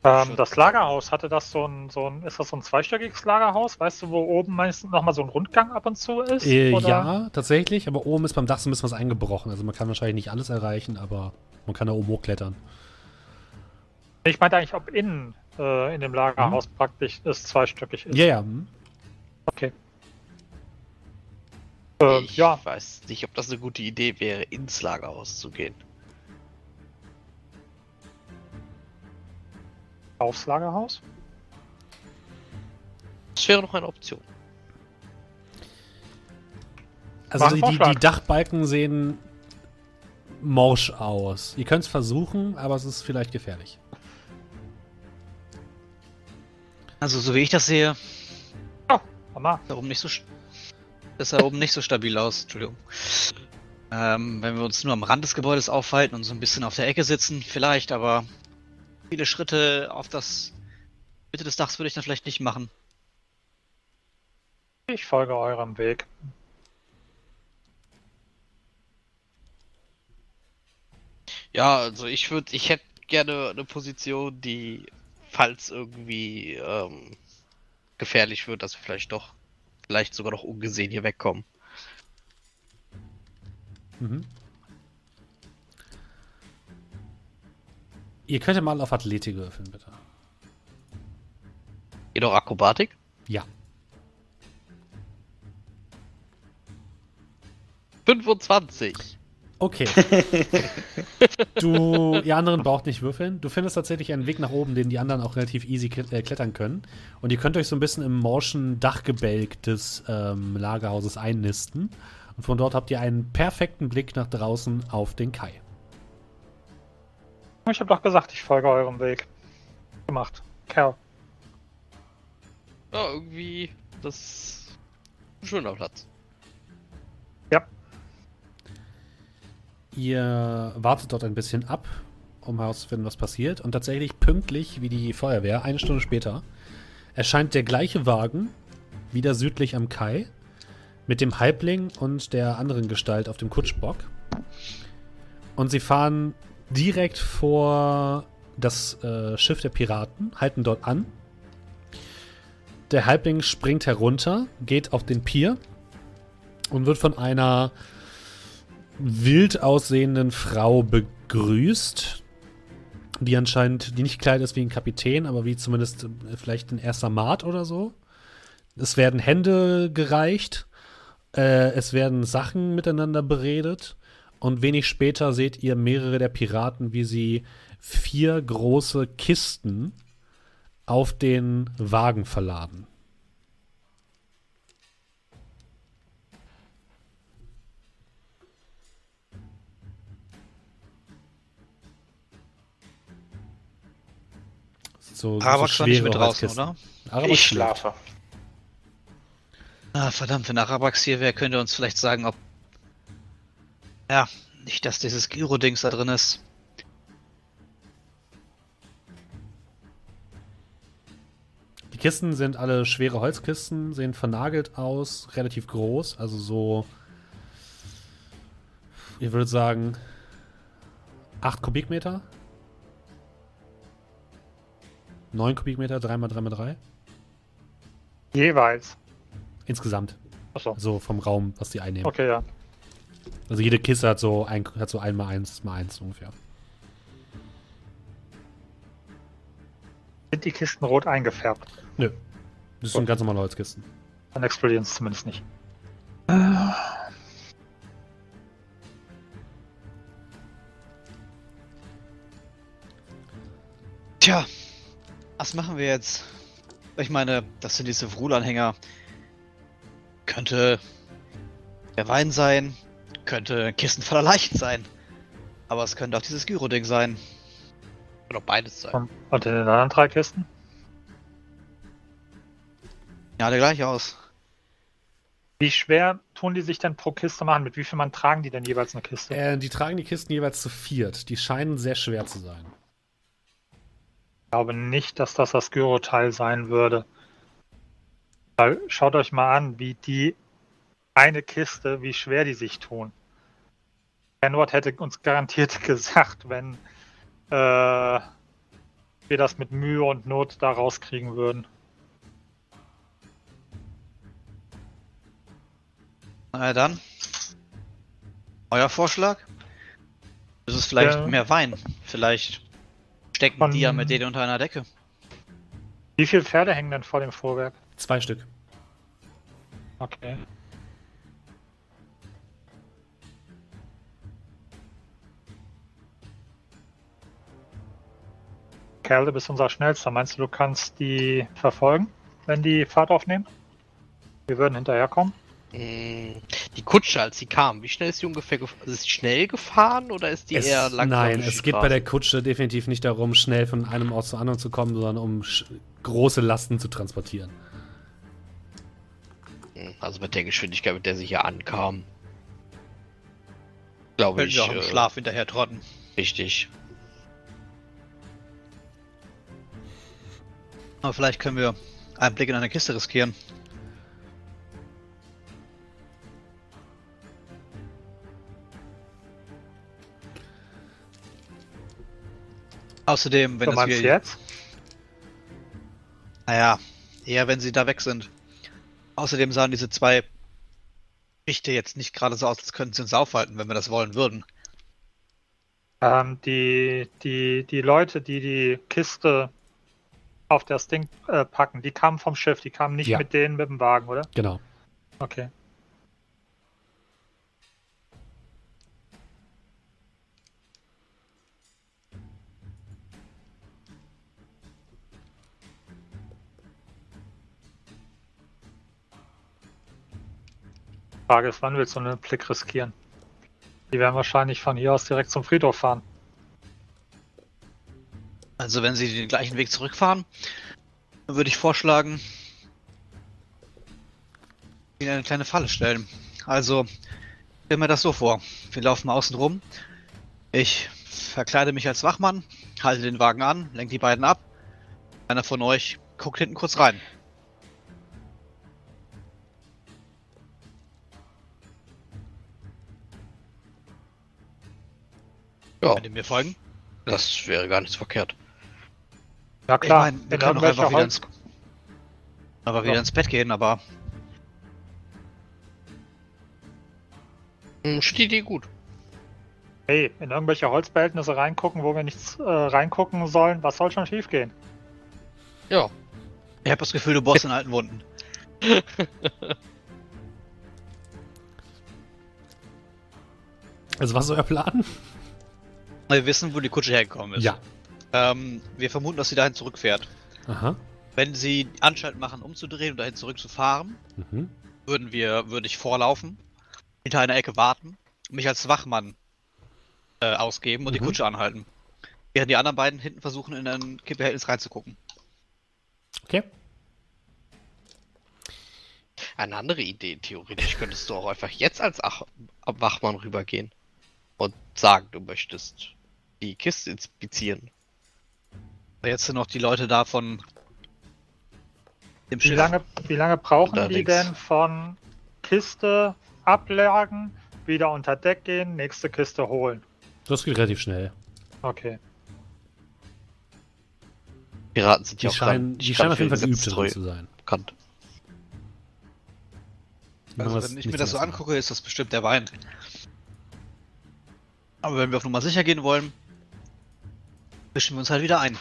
Ähm, das Lagerhaus, hatte das so ein, so ein, ist das so ein zweistöckiges Lagerhaus? Weißt du, wo oben meistens nochmal so ein Rundgang ab und zu ist? Äh, ja, tatsächlich. Aber oben ist beim Dach so ein bisschen was eingebrochen. Also man kann wahrscheinlich nicht alles erreichen, aber man kann da oben hochklettern. Ich meinte eigentlich, ob innen äh, in dem Lagerhaus praktisch es zweistöckig ist. Ja, ja. hm. Äh, ich ja, weiß nicht, ob das eine gute Idee wäre, ins Lagerhaus zu gehen. Aufs Lagerhaus. Das wäre noch eine Option. Also die, die, Dachbalken sehen morsch aus. Ihr könnt es versuchen, aber es ist vielleicht gefährlich. Also, so wie ich das sehe, Mama, da oben nicht so. Das sah oben nicht so stabil aus, Entschuldigung. Ähm, wenn wir uns nur am Rand des Gebäudes aufhalten und so ein bisschen auf der Ecke sitzen, vielleicht, aber viele Schritte auf das Mitte des Dachs würde ich dann vielleicht nicht machen. ich folge eurem Weg. Ja, also ich würde, ich hätte gerne eine Position, die, falls irgendwie ähm, gefährlich wird, dass wir vielleicht doch, vielleicht sogar noch ungesehen hier wegkommen. Mhm. Ihr könnt ja mal auf Athletik würfeln, bitte. Jedoch Akrobatik? Ja. 25. Okay. du, ihr anderen braucht nicht würfeln. Du findest tatsächlich einen Weg nach oben, den die anderen auch relativ easy äh, klettern können. Und ihr könnt euch so ein bisschen im morschen Dachgebälk des ähm, Lagerhauses einnisten. Und von dort habt ihr einen perfekten Blick nach draußen auf den Kai. Ich habe doch gesagt, ich folge eurem Weg. Gemacht. Kerl. Ja, irgendwie, das ist ein schöner Platz. Ihr wartet dort ein bisschen ab, um herauszufinden, was passiert. Und tatsächlich pünktlich wie die Feuerwehr, eine Stunde später, erscheint der gleiche Wagen wieder südlich am Kai mit dem Halbling und der anderen Gestalt auf dem Kutschbock. Und sie fahren direkt vor das äh, Schiff der Piraten, halten dort an. Der Halbling springt herunter, geht auf den Pier und wird von einer wild aussehenden Frau begrüßt, die anscheinend, die nicht gekleidet ist wie ein Kapitän, aber wie zumindest äh, vielleicht ein erster Mat oder so. Es werden Hände gereicht, äh, es werden Sachen miteinander beredet und wenig später seht ihr mehrere der Piraten, wie sie vier große Kisten auf den Wagen verladen. So, Arabax so war nicht mit draußen, oder? Arabax ich schläft. schlafe. Ah, verdammt, wenn Arabax hier wäre, könnte er uns vielleicht sagen, ob. Ja, nicht, dass dieses Gyro-Dings da drin ist. Die Kisten sind alle schwere Holzkisten, sehen vernagelt aus, relativ groß, also so, ich würde sagen, 8 Kubikmeter. 9 Kubikmeter, 3x3x3. Jeweils. Insgesamt. Achso. So vom Raum, was die einnehmen. Okay, ja. Also jede Kiste hat so ein, hat so 1 x 1 mal 1 ungefähr. Sind die Kisten rot eingefärbt? Nö. Das sind ganz normale Holzkisten. Dann explodieren sie zumindest nicht. Tja, was machen wir jetzt? Ich meine, das sind diese Wrulanhänger. Könnte der Wein sein, könnte Kisten voller Leichen sein. Aber es könnte auch dieses Gyro-Ding sein. Oder beides sein. Und, in den anderen drei Kisten? Ja, alle gleich aus. Wie schwer tun die sich denn pro Kiste machen? Mit wie viel Mann tragen die denn jeweils eine Kiste? Äh, die tragen die Kisten jeweils zu viert. Die scheinen sehr schwer zu sein. Ich glaube nicht, dass das das Gyro-Teil sein würde. Weil schaut euch mal an, wie die eine Kiste, wie schwer die sich tun. Kenward hätte uns garantiert gesagt, wenn äh, wir das mit Mühe und Not da rauskriegen würden. Na ja, dann. Euer Vorschlag? Das ist vielleicht Ja. mehr Wein. Vielleicht stecken Von- die ja mit denen unter einer Decke. Wie viele Pferde hängen denn vor dem Vorwerk? Zwei Stück. Okay. Kerl, du bist unser Schnellster. Meinst du, du kannst die verfolgen, wenn die Fahrt aufnehmen? Wir würden hinterherkommen. Mm, Die Kutsche, als sie kam, wie schnell ist sie ungefähr gefahren? Ist sie schnell gefahren oder ist die Es, eher langsam? nein, es geht bei der Kutsche definitiv nicht darum, schnell von einem Ort zu anderen zu kommen, sondern um große Lasten zu transportieren. Mm, Also mit der Geschwindigkeit, mit der sie hier ankam. Glaube ich. wir auch im äh, Schlaf hinterher trotten. Richtig. Aber vielleicht können wir einen Blick in eine Kiste riskieren. Außerdem, wenn es wir, jetzt? naja, eher wenn sie da weg sind. Außerdem sahen diese zwei Richte jetzt nicht gerade so aus, als könnten sie uns aufhalten, wenn wir das wollen würden. Ähm, die, die, die Leute, die die Kiste auf das Ding äh, packen, die kamen vom Schiff, die kamen nicht Ja. mit denen mit dem Wagen, oder? Genau. Okay. Frage ist, wann willst du einen Blick riskieren? Die werden wahrscheinlich von hier aus direkt zum Friedhof fahren. Also wenn sie den gleichen Weg zurückfahren, würde ich vorschlagen, ihnen eine kleine Falle stellen. Also, stell mir das so vor. Wir laufen außen rum. Ich verkleide mich als Wachmann, halte den Wagen an, lenke die beiden ab. Einer von euch guckt hinten kurz rein. Ja, Könnt ihr mir folgen? das wäre gar nicht so verkehrt. Ja klar, ich meine, wir können doch einfach wieder ins, aber wieder Ja. ins Bett gehen, aber Hm, Steht Idee gut. Hey, in irgendwelche Holzbehältnisse reingucken, wo wir nichts äh, reingucken sollen, was soll schon schiefgehen? Ja. ich habe das Gefühl, du bohrst in alten Wunden. Also was ist euer Plan? Wir wissen, wo die Kutsche hergekommen ist. Ja. Ähm, wir vermuten, dass sie dahin zurückfährt. Aha. Wenn sie Anstalt machen, umzudrehen und dahin zurückzufahren, Mhm. würden wir, würde ich vorlaufen, hinter einer Ecke warten, mich als Wachmann äh, ausgeben und die Mhm. Kutsche anhalten. Während die anderen beiden hinten versuchen, in ein Behältnis reinzugucken. Okay. Eine andere Idee, theoretisch könntest du auch einfach jetzt als Ach Wachmann rübergehen und sagen, du möchtest die Kiste inspizieren. Jetzt sind noch die Leute da von dem Wie Schiff. lange, wie lange brauchen die Unterwegs. denn von Kiste ablagen, wieder unter Deck gehen, nächste Kiste holen? Das geht relativ schnell. Okay. Piraten sind Die ja auch scheinen, die scheinen auf jeden Fall geübt zu sein. bekannt. Die Also wenn ich mir das so angucke, ist das bestimmt der Wein. Aber wenn wir auf Nummer sicher gehen wollen, mischen wir uns halt wieder ein.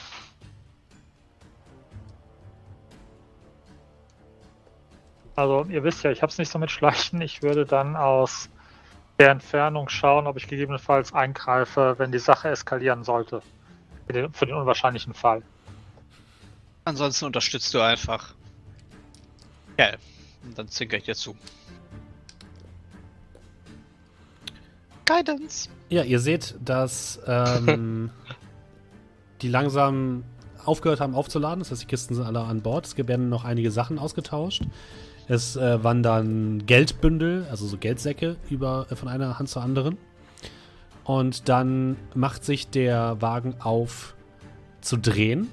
Also ihr wisst ja, ich habe es nicht so mit Schleichen. Ich würde dann aus der Entfernung schauen, ob ich gegebenenfalls eingreife, wenn die Sache eskalieren sollte. Für den, für den unwahrscheinlichen Fall. Ansonsten unterstützt du einfach. Ja, und dann zwinker ich dir zu. Guidance. Ja, ihr seht, dass ähm, die langsam aufgehört haben aufzuladen. Das heißt, die Kisten sind alle an Bord. Es werden noch einige Sachen ausgetauscht. Es äh, wandern Geldbündel, also so Geldsäcke, über, äh, von einer Hand zur anderen. Und dann macht sich der Wagen auf zu drehen.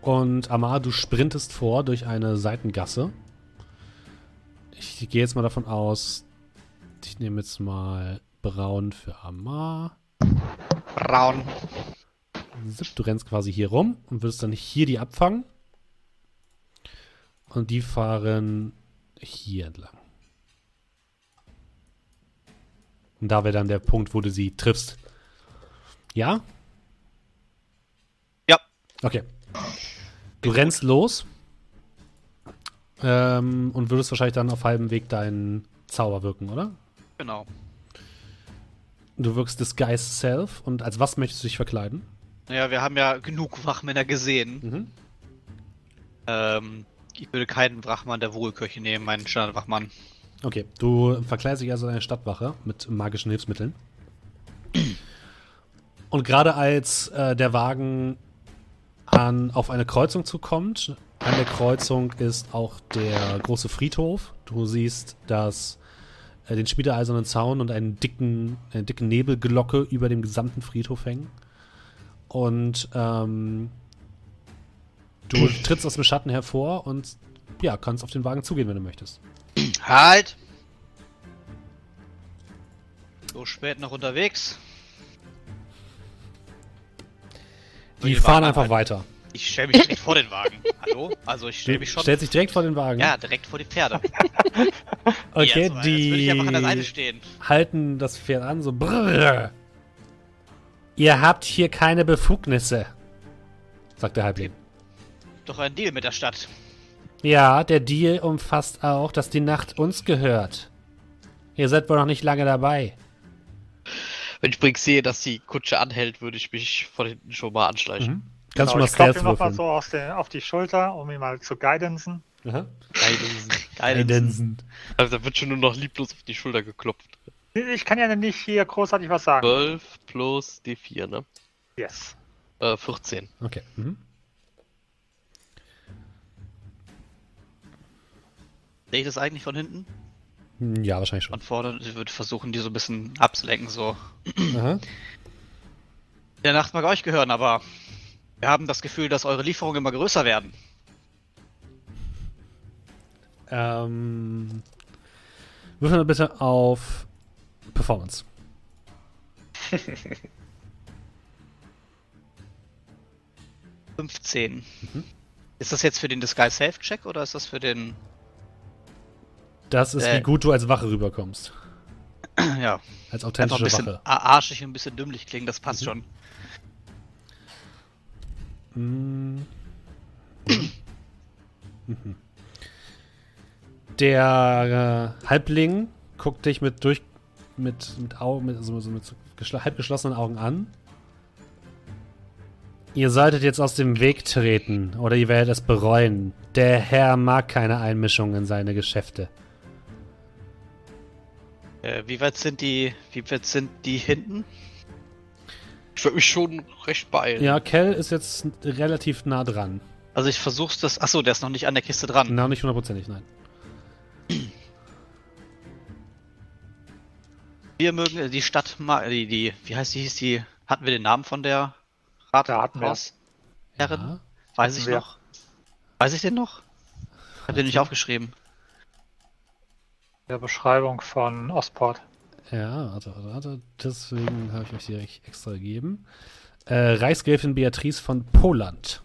Und Amar, du sprintest vor durch eine Seitengasse. Ich gehe jetzt mal davon aus, ich nehme jetzt mal Braun für Amar. Braun. Du rennst quasi hier rum und würdest dann hier die abfangen. Und die fahren hier entlang. Und da wäre dann der Punkt, wo du sie triffst. Ja? Ja. Okay. Du rennst los ähm, und würdest wahrscheinlich dann auf halbem Weg deinen Zauber wirken, oder? Genau. Du wirkst Disguise Self und als was möchtest du dich verkleiden? Naja, wir haben ja genug Wachmänner gesehen. Mhm. Ähm, ich würde keinen Wachmann der Wohlkirche nehmen, meinen Standardwachmann. Okay, du verkleidest dich also als eine Stadtwache mit magischen Hilfsmitteln. Und gerade als äh, der Wagen an, auf eine Kreuzung zukommt, an der Kreuzung ist auch der große Friedhof. Du siehst das, äh, den schmiedeeisernen Zaun und einen dicken, eine dicke Nebelglocke über dem gesamten Friedhof hängen. Und ähm, du trittst aus dem Schatten hervor und ja, kannst auf den Wagen zugehen, wenn du möchtest. Halt! So spät noch unterwegs. Die Die fahren einfach halt. weiter. Ich stelle mich direkt vor den Wagen. Hallo? Also ich stelle mich schon. Stellt sich direkt vor den Wagen. Ja, direkt vor die Pferde. okay, ja, so, die stehen. halten das Pferd an, so brrr. Ihr habt hier keine Befugnisse, sagt der Halbling. Doch ein Deal mit der Stadt. Ja, der Deal umfasst auch, dass die Nacht uns gehört. Ihr seid wohl noch nicht lange dabei. Wenn ich übrigens sehe, dass die Kutsche anhält, würde ich mich von hinten schon mal anschleichen. Mhm. Kannst Genau, du ich mal klopfe Stealth würfeln. so aus den, auf die Schulter, um ihn mal zu guidancen. Aha. Geil. Also da wird schon nur noch lieblos auf die Schulter geklopft. Ich kann ja nicht hier großartig was sagen. 12 plus D4, ne? Yes. Äh, 14. Okay. Mhm. Sehe ich das eigentlich von hinten? Hm, Ja, wahrscheinlich schon. Von vorne. Ich würde versuchen, die so ein bisschen abzulenken, so. Aha. Der Nacht mag euch gehören, aber wir haben das Gefühl, dass eure Lieferungen immer größer werden. Ähm, würfel mal bitte auf Performance. 15. Mhm. Ist das jetzt für den Disguise Safe Check oder ist das für den. Das ist, Äh. wie gut du als Wache rüberkommst. ja, Als einfach ein authentische bisschen Wache. arschig und ein bisschen dümmlich klingen, das passt Mhm. schon. Mhm. Der äh, Halbling guckt dich mit durch mit mit Augen mit, also so mit so halb geschlossenen Augen an. Ihr solltet jetzt aus dem Weg treten oder ihr werdet es bereuen. Der Herr mag keine Einmischung in seine Geschäfte. Äh, wie weit sind die. Wie weit sind die hinten? Ich würde mich schon recht beeilen. Ja, Kell ist jetzt relativ nah dran. Also ich versuch's das. Achso, der ist noch nicht an der Kiste dran. Na, nicht hundertprozentig, nein. Wir mögen äh, die Stadt. ma- Die, die, wie heißt die? Hieß die? Hatten wir den Namen von der. Rathausherrin? Ja. Weiß ich wir. noch. Weiß ich den noch? Hab den nicht aufgeschrieben. Der Beschreibung von Ostport. Ja, warte, warte, warte. Deswegen habe ich euch die extra gegeben. Äh, Reichsgräfin Beatrice von Poland.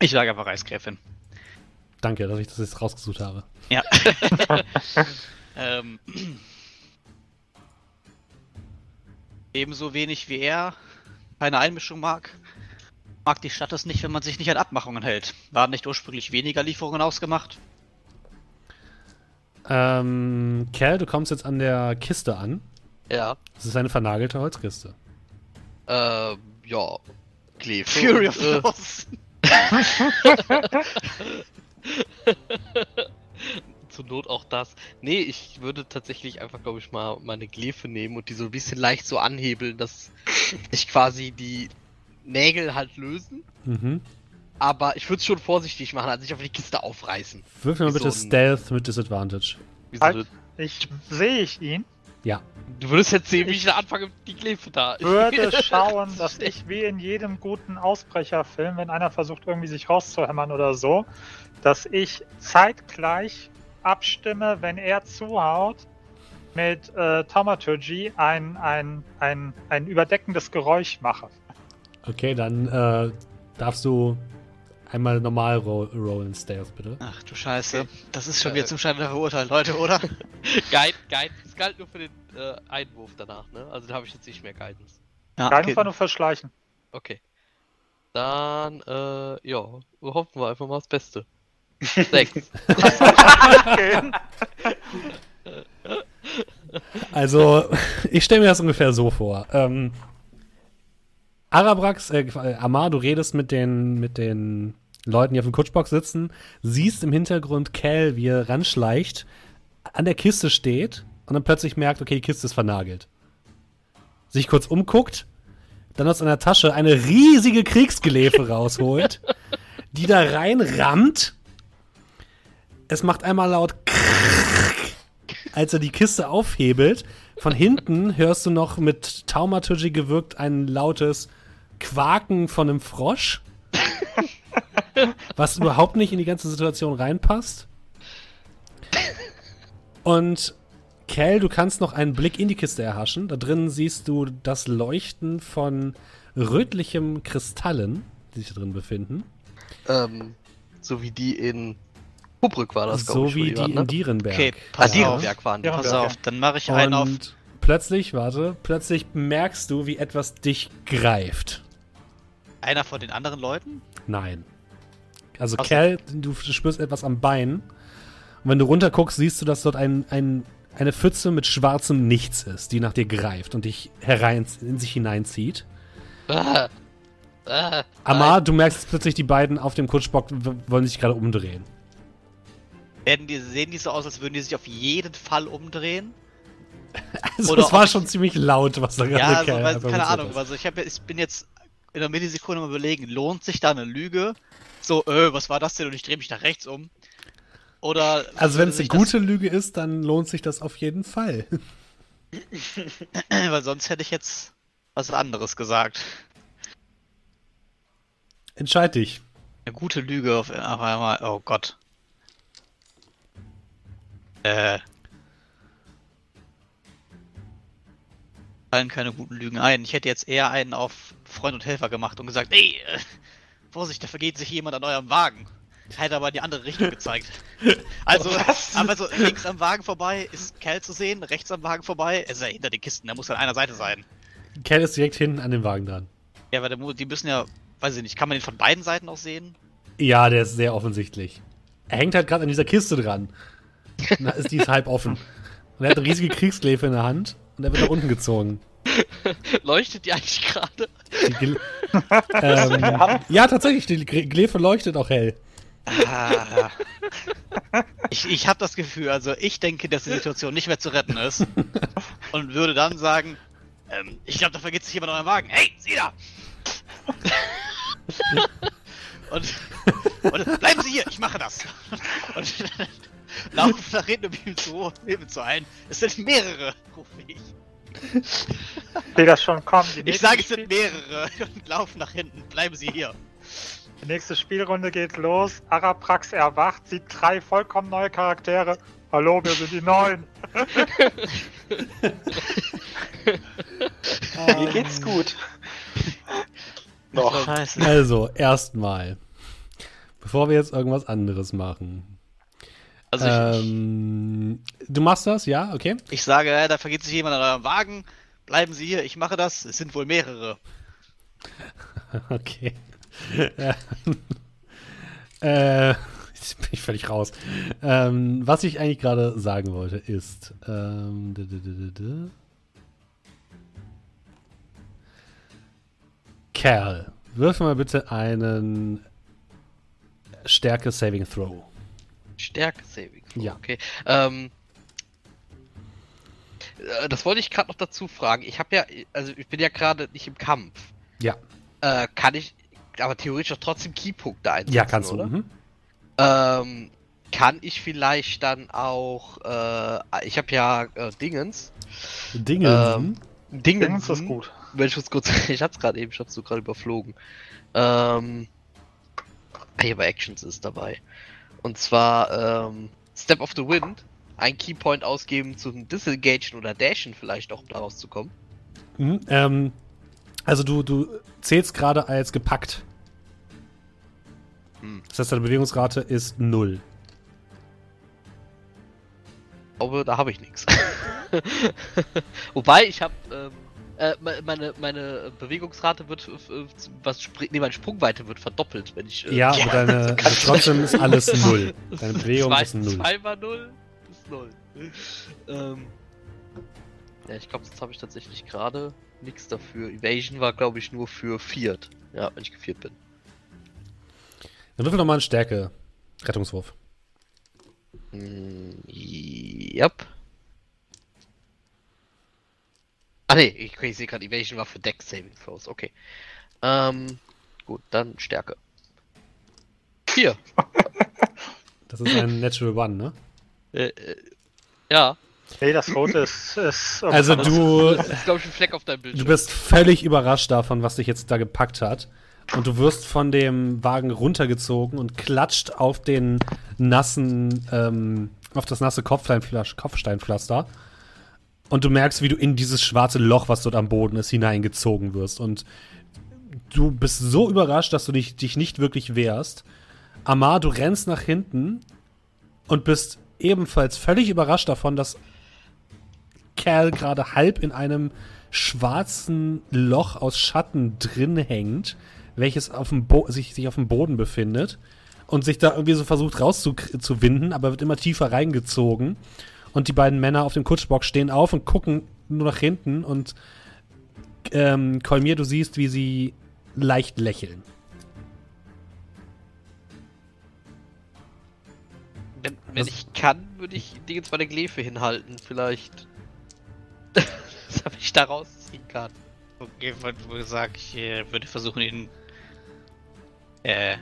Ich sage einfach Reichsgräfin. Danke, dass ich das jetzt rausgesucht habe. Ja. ähm, ebenso wenig wie er keine Einmischung mag, mag die Stadt es nicht, wenn man sich nicht an Abmachungen hält. Waren nicht ursprünglich weniger Lieferungen ausgemacht? Ähm, Kerl, du kommst jetzt an der Kiste an. Ja. Das ist eine vernagelte Holzkiste. Ähm, ja. Kleef. Fury of äh, Loss. Zur Not auch das. Nee, ich würde tatsächlich einfach, glaube ich, mal meine Glefe nehmen und die so ein bisschen leicht so anhebeln, dass sich quasi die Nägel halt lösen. Mhm. Aber ich würde es schon vorsichtig machen, also nicht auf die Kiste aufreißen. Würfel mal bitte so ein- Stealth mit Disadvantage. Halt. Ich sehe ich ihn, Ja. du würdest jetzt sehen, wie ich da anfange, die Glefe da. würde schauen, dass ich wie in jedem guten Ausbrecherfilm, wenn einer versucht irgendwie sich rauszuhämmern oder so, dass ich zeitgleich abstimme, wenn er zuhaut, mit äh, Thaumaturgy ein, ein, ein, ein überdeckendes Geräusch mache. Okay, dann äh, darfst du einmal normal ro rollen, Stealth, bitte. Ach du Scheiße. Das ist schon Äh. wieder zum Scheitern verurteilt, Leute, oder? Guide, Guide, es galt nur für den äh, Einwurf danach, ne? Also da habe ich jetzt nicht mehr Guidance. Ja, Kein okay. Fall nur verschleichen. Okay. Dann, äh, ja, hoffen wir einfach mal das Beste. Sechs. Also, ich stelle mir das ungefähr so vor. Ähm, Arabrax, äh, äh, Amar, du redest mit den, mit den Leuten, die auf dem Kutschbox sitzen, siehst im Hintergrund Cal, wie er ranschleicht, an der Kiste steht und dann plötzlich merkt, okay, die Kiste ist vernagelt. Sich kurz umguckt, dann aus einer Tasche eine riesige Kriegsgelefe rausholt, die da reinrammt. Es macht einmal laut als er die Kiste aufhebelt. Von hinten hörst du noch mit Taumaturgy gewirkt ein lautes Quaken von einem Frosch. was überhaupt nicht in die ganze Situation reinpasst. Und Cal, du kannst noch einen Blick in die Kiste erhaschen. Da drin siehst du das Leuchten von rötlichem Kristallen, die sich da drin befinden. ähm, so wie die in Hubrück war das, so ich, wie die waren, in Dierenberg. Okay, Ah, pass auf. Dierenberg waren die. Ja. Pass auf, dann mache ich einen auf. Und plötzlich, warte, plötzlich merkst du, wie etwas dich greift. Einer von den anderen Leuten? Nein. Also? Cal, du spürst etwas am Bein. Und wenn du runterguckst, siehst du, dass dort ein, ein, eine Pfütze mit schwarzem Nichts ist, die nach dir greift und dich herein, in sich hineinzieht. Ah, ah, Amar, du merkst plötzlich, die beiden auf dem Kutschbock wollen sich gerade umdrehen. Werden die, sehen die so aus, als würden die sich auf jeden Fall umdrehen? Also, Oder das war schon ziemlich laut, was da gerade Ja, also, weil, einfach keine Ahnung. Also ich, hab, ich bin jetzt in einer Millisekunde mal überlegen, lohnt sich da eine Lüge? So, äh, was war das denn? Und ich drehe mich nach rechts um. Oder. Also, wenn es sich eine gute Lüge ist, dann lohnt sich das auf jeden Fall. Weil sonst hätte ich jetzt was anderes gesagt. Entscheid dich. Eine gute Lüge auf, auf einmal. Oh Gott. Äh. Fallen keine guten Lügen ein. Ich hätte jetzt eher einen auf Freund und Helfer gemacht und gesagt, ey, äh, Vorsicht, da vergeht sich jemand an eurem Wagen. Hätte aber in die andere Richtung gezeigt. Also, aber so links am Wagen vorbei ist Kerl zu sehen, rechts am Wagen vorbei, er ist ja hinter den Kisten, der muss an einer Seite sein. Cal ist direkt hinten an dem Wagen dran. Ja, weil der, die müssen ja, weiß ich nicht, kann man den von beiden Seiten aus sehen? Ja, der ist sehr offensichtlich. Er hängt halt gerade an dieser Kiste dran. Na, ist die ist halb offen. Und er hat eine riesige Kriegsgläfe in der Hand und er wird nach unten gezogen. leuchtet die eigentlich gerade? Ähm, ja, tatsächlich, die Gl- Gläfe leuchtet auch hell. Ah. Ich, ich habe das Gefühl, also ich denke, dass die Situation nicht mehr zu retten ist. Und würde dann sagen, ähm, ich glaube, da vergeht sich jemand an eurem Wagen. Hey, sieh da! und, und bleiben Sie hier, ich mache das. Und laufen nach hinten und ihm zu, mir zu ein. Es sind mehrere, rufe ich. das schon kommen. Die Ich sage, es sind mehrere und laufen nach hinten. Bleiben Sie hier. Die nächste Spielrunde geht los. Araprax erwacht, sieht drei vollkommen neue Charaktere. Hallo, wir sind die Neuen. Mir geht's gut. Noch. Also, erstmal. Bevor wir jetzt irgendwas anderes machen. Also ich, Ähm, du machst das, ja? Okay. Ich sage, da vergeht sich jemand an eurem Wagen. Bleiben Sie hier, ich mache das. Es sind wohl mehrere. Okay. äh, jetzt bin ich völlig raus. Ähm, was ich eigentlich gerade sagen wollte, ist. Ähm, d- d- d- Kerl, wirf mal bitte einen Stärke Saving Throw. Stärke Saving. Throw, Ja. Okay. Ähm, äh, das wollte ich gerade noch dazu fragen. Ich habe ja, also ich bin ja gerade nicht im Kampf. Ja, Äh, kann ich aber theoretisch auch trotzdem Keypunkte einsetzen, ja, kannst du. oder? Mhm. Ähm, kann ich vielleicht dann auch, äh, ich habe ja äh, Dingens. Dinge. Ähm, Dingens. Das ist gut. Wenn ich muss kurz, ich hab's gerade eben, ich hab's so gerade überflogen. Ähm, hier bei Actions ist dabei. Und zwar, ähm, Step of the Wind, ein Keypoint ausgeben zum Disengagen oder Dashen vielleicht auch, um da rauszukommen. Mhm, ähm, also du, du zählst gerade als gepackt. Hm. Das heißt, deine Bewegungsrate ist null. Ich glaube, da habe ich nichts. Wobei, ich habe, ähm, Äh, me- meine, meine Bewegungsrate wird, was nee, meine Sprungweite wird verdoppelt, wenn ich. äh, Ja, aber deine, also trotzdem ist alles null. Deine Bewegung zwei, ist null. Zwei mal null ist null. ähm, ja, ich glaube, jetzt habe ich tatsächlich gerade nichts dafür. Evasion war, glaube ich, nur für Viert. Ja, wenn ich geviert bin. Dann würfel nochmal einen Stärke. Rettungswurf. Mm, yep. Ah ne, ich, ich sehe gerade, Evasion war für Deck Saving Throws. Okay. Ähm, gut, dann Stärke. Vier. Das ist ein Natural One, ne? Äh, äh, ja. Nee, das Rote ist. ist Also du, Das ist, glaube ich, ein Fleck auf deinem Bildschirm. du bist völlig überrascht davon, was dich jetzt da gepackt hat. Und du wirst von dem Wagen runtergezogen und klatscht auf den nassen, ähm, auf das nasse Kopfsteinpflaster. Und du merkst, wie du in dieses schwarze Loch, was dort am Boden ist, hineingezogen wirst. Und du bist so überrascht, dass du dich, dich nicht wirklich wehrst. Amar, du rennst nach hinten und bist ebenfalls völlig überrascht davon, dass Kerl gerade halb in einem schwarzen Loch aus Schatten drin hängt, welches auf dem Bo sich, sich auf dem Boden befindet und sich da irgendwie so versucht rauszuwinden, aber wird immer tiefer reingezogen. Und die beiden Männer auf dem Kutschbock stehen auf und gucken nur nach hinten und ähm, Kolmir, du siehst, wie sie leicht lächeln. Wenn, wenn ich kann, würde ich die jetzt bei der Glefe hinhalten, vielleicht. Dass ich da rausziehen kann. Okay, wie gesagt, ich äh, würde versuchen, ihn äh,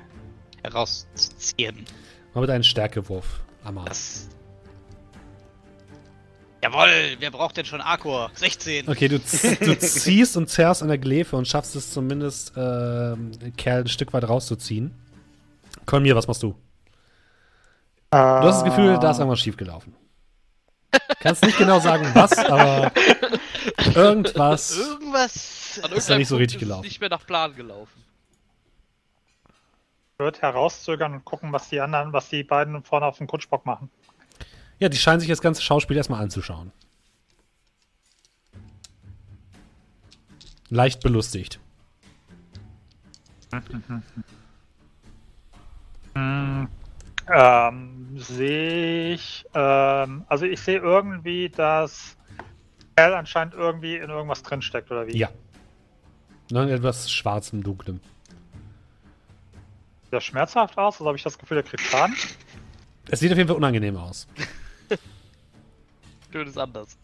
herauszuziehen. Mal mit einem Stärkewurf, Amar. Das. Jawohl, wer braucht denn schon Akor? 16. Okay, du, du ziehst und zerrst an der Glefe und schaffst es zumindest, ähm, Kerl ein Stück weit rauszuziehen. Kolmir, was machst du? Du hast das Gefühl, da ist irgendwas schiefgelaufen. Kannst nicht genau sagen, was, aber irgendwas. Irgendwas. Ist da nicht so richtig gelaufen. nicht mehr nach Plan gelaufen. wird herauszögern und gucken, was die anderen, was die beiden vorne auf dem Kutschbock machen. Ja, die scheinen sich das ganze Schauspiel erstmal anzuschauen. Leicht belustigt. Hm, ähm, sehe ich, ähm, also ich sehe irgendwie, dass Kerl anscheinend irgendwie in irgendwas drinsteckt, oder wie? Ja. Noch etwas schwarzem, dunklem. Sieht das schmerzhaft aus? Also habe ich das Gefühl, der kriegt Schaden? Es sieht auf jeden Fall unangenehm aus. Schön ist anders.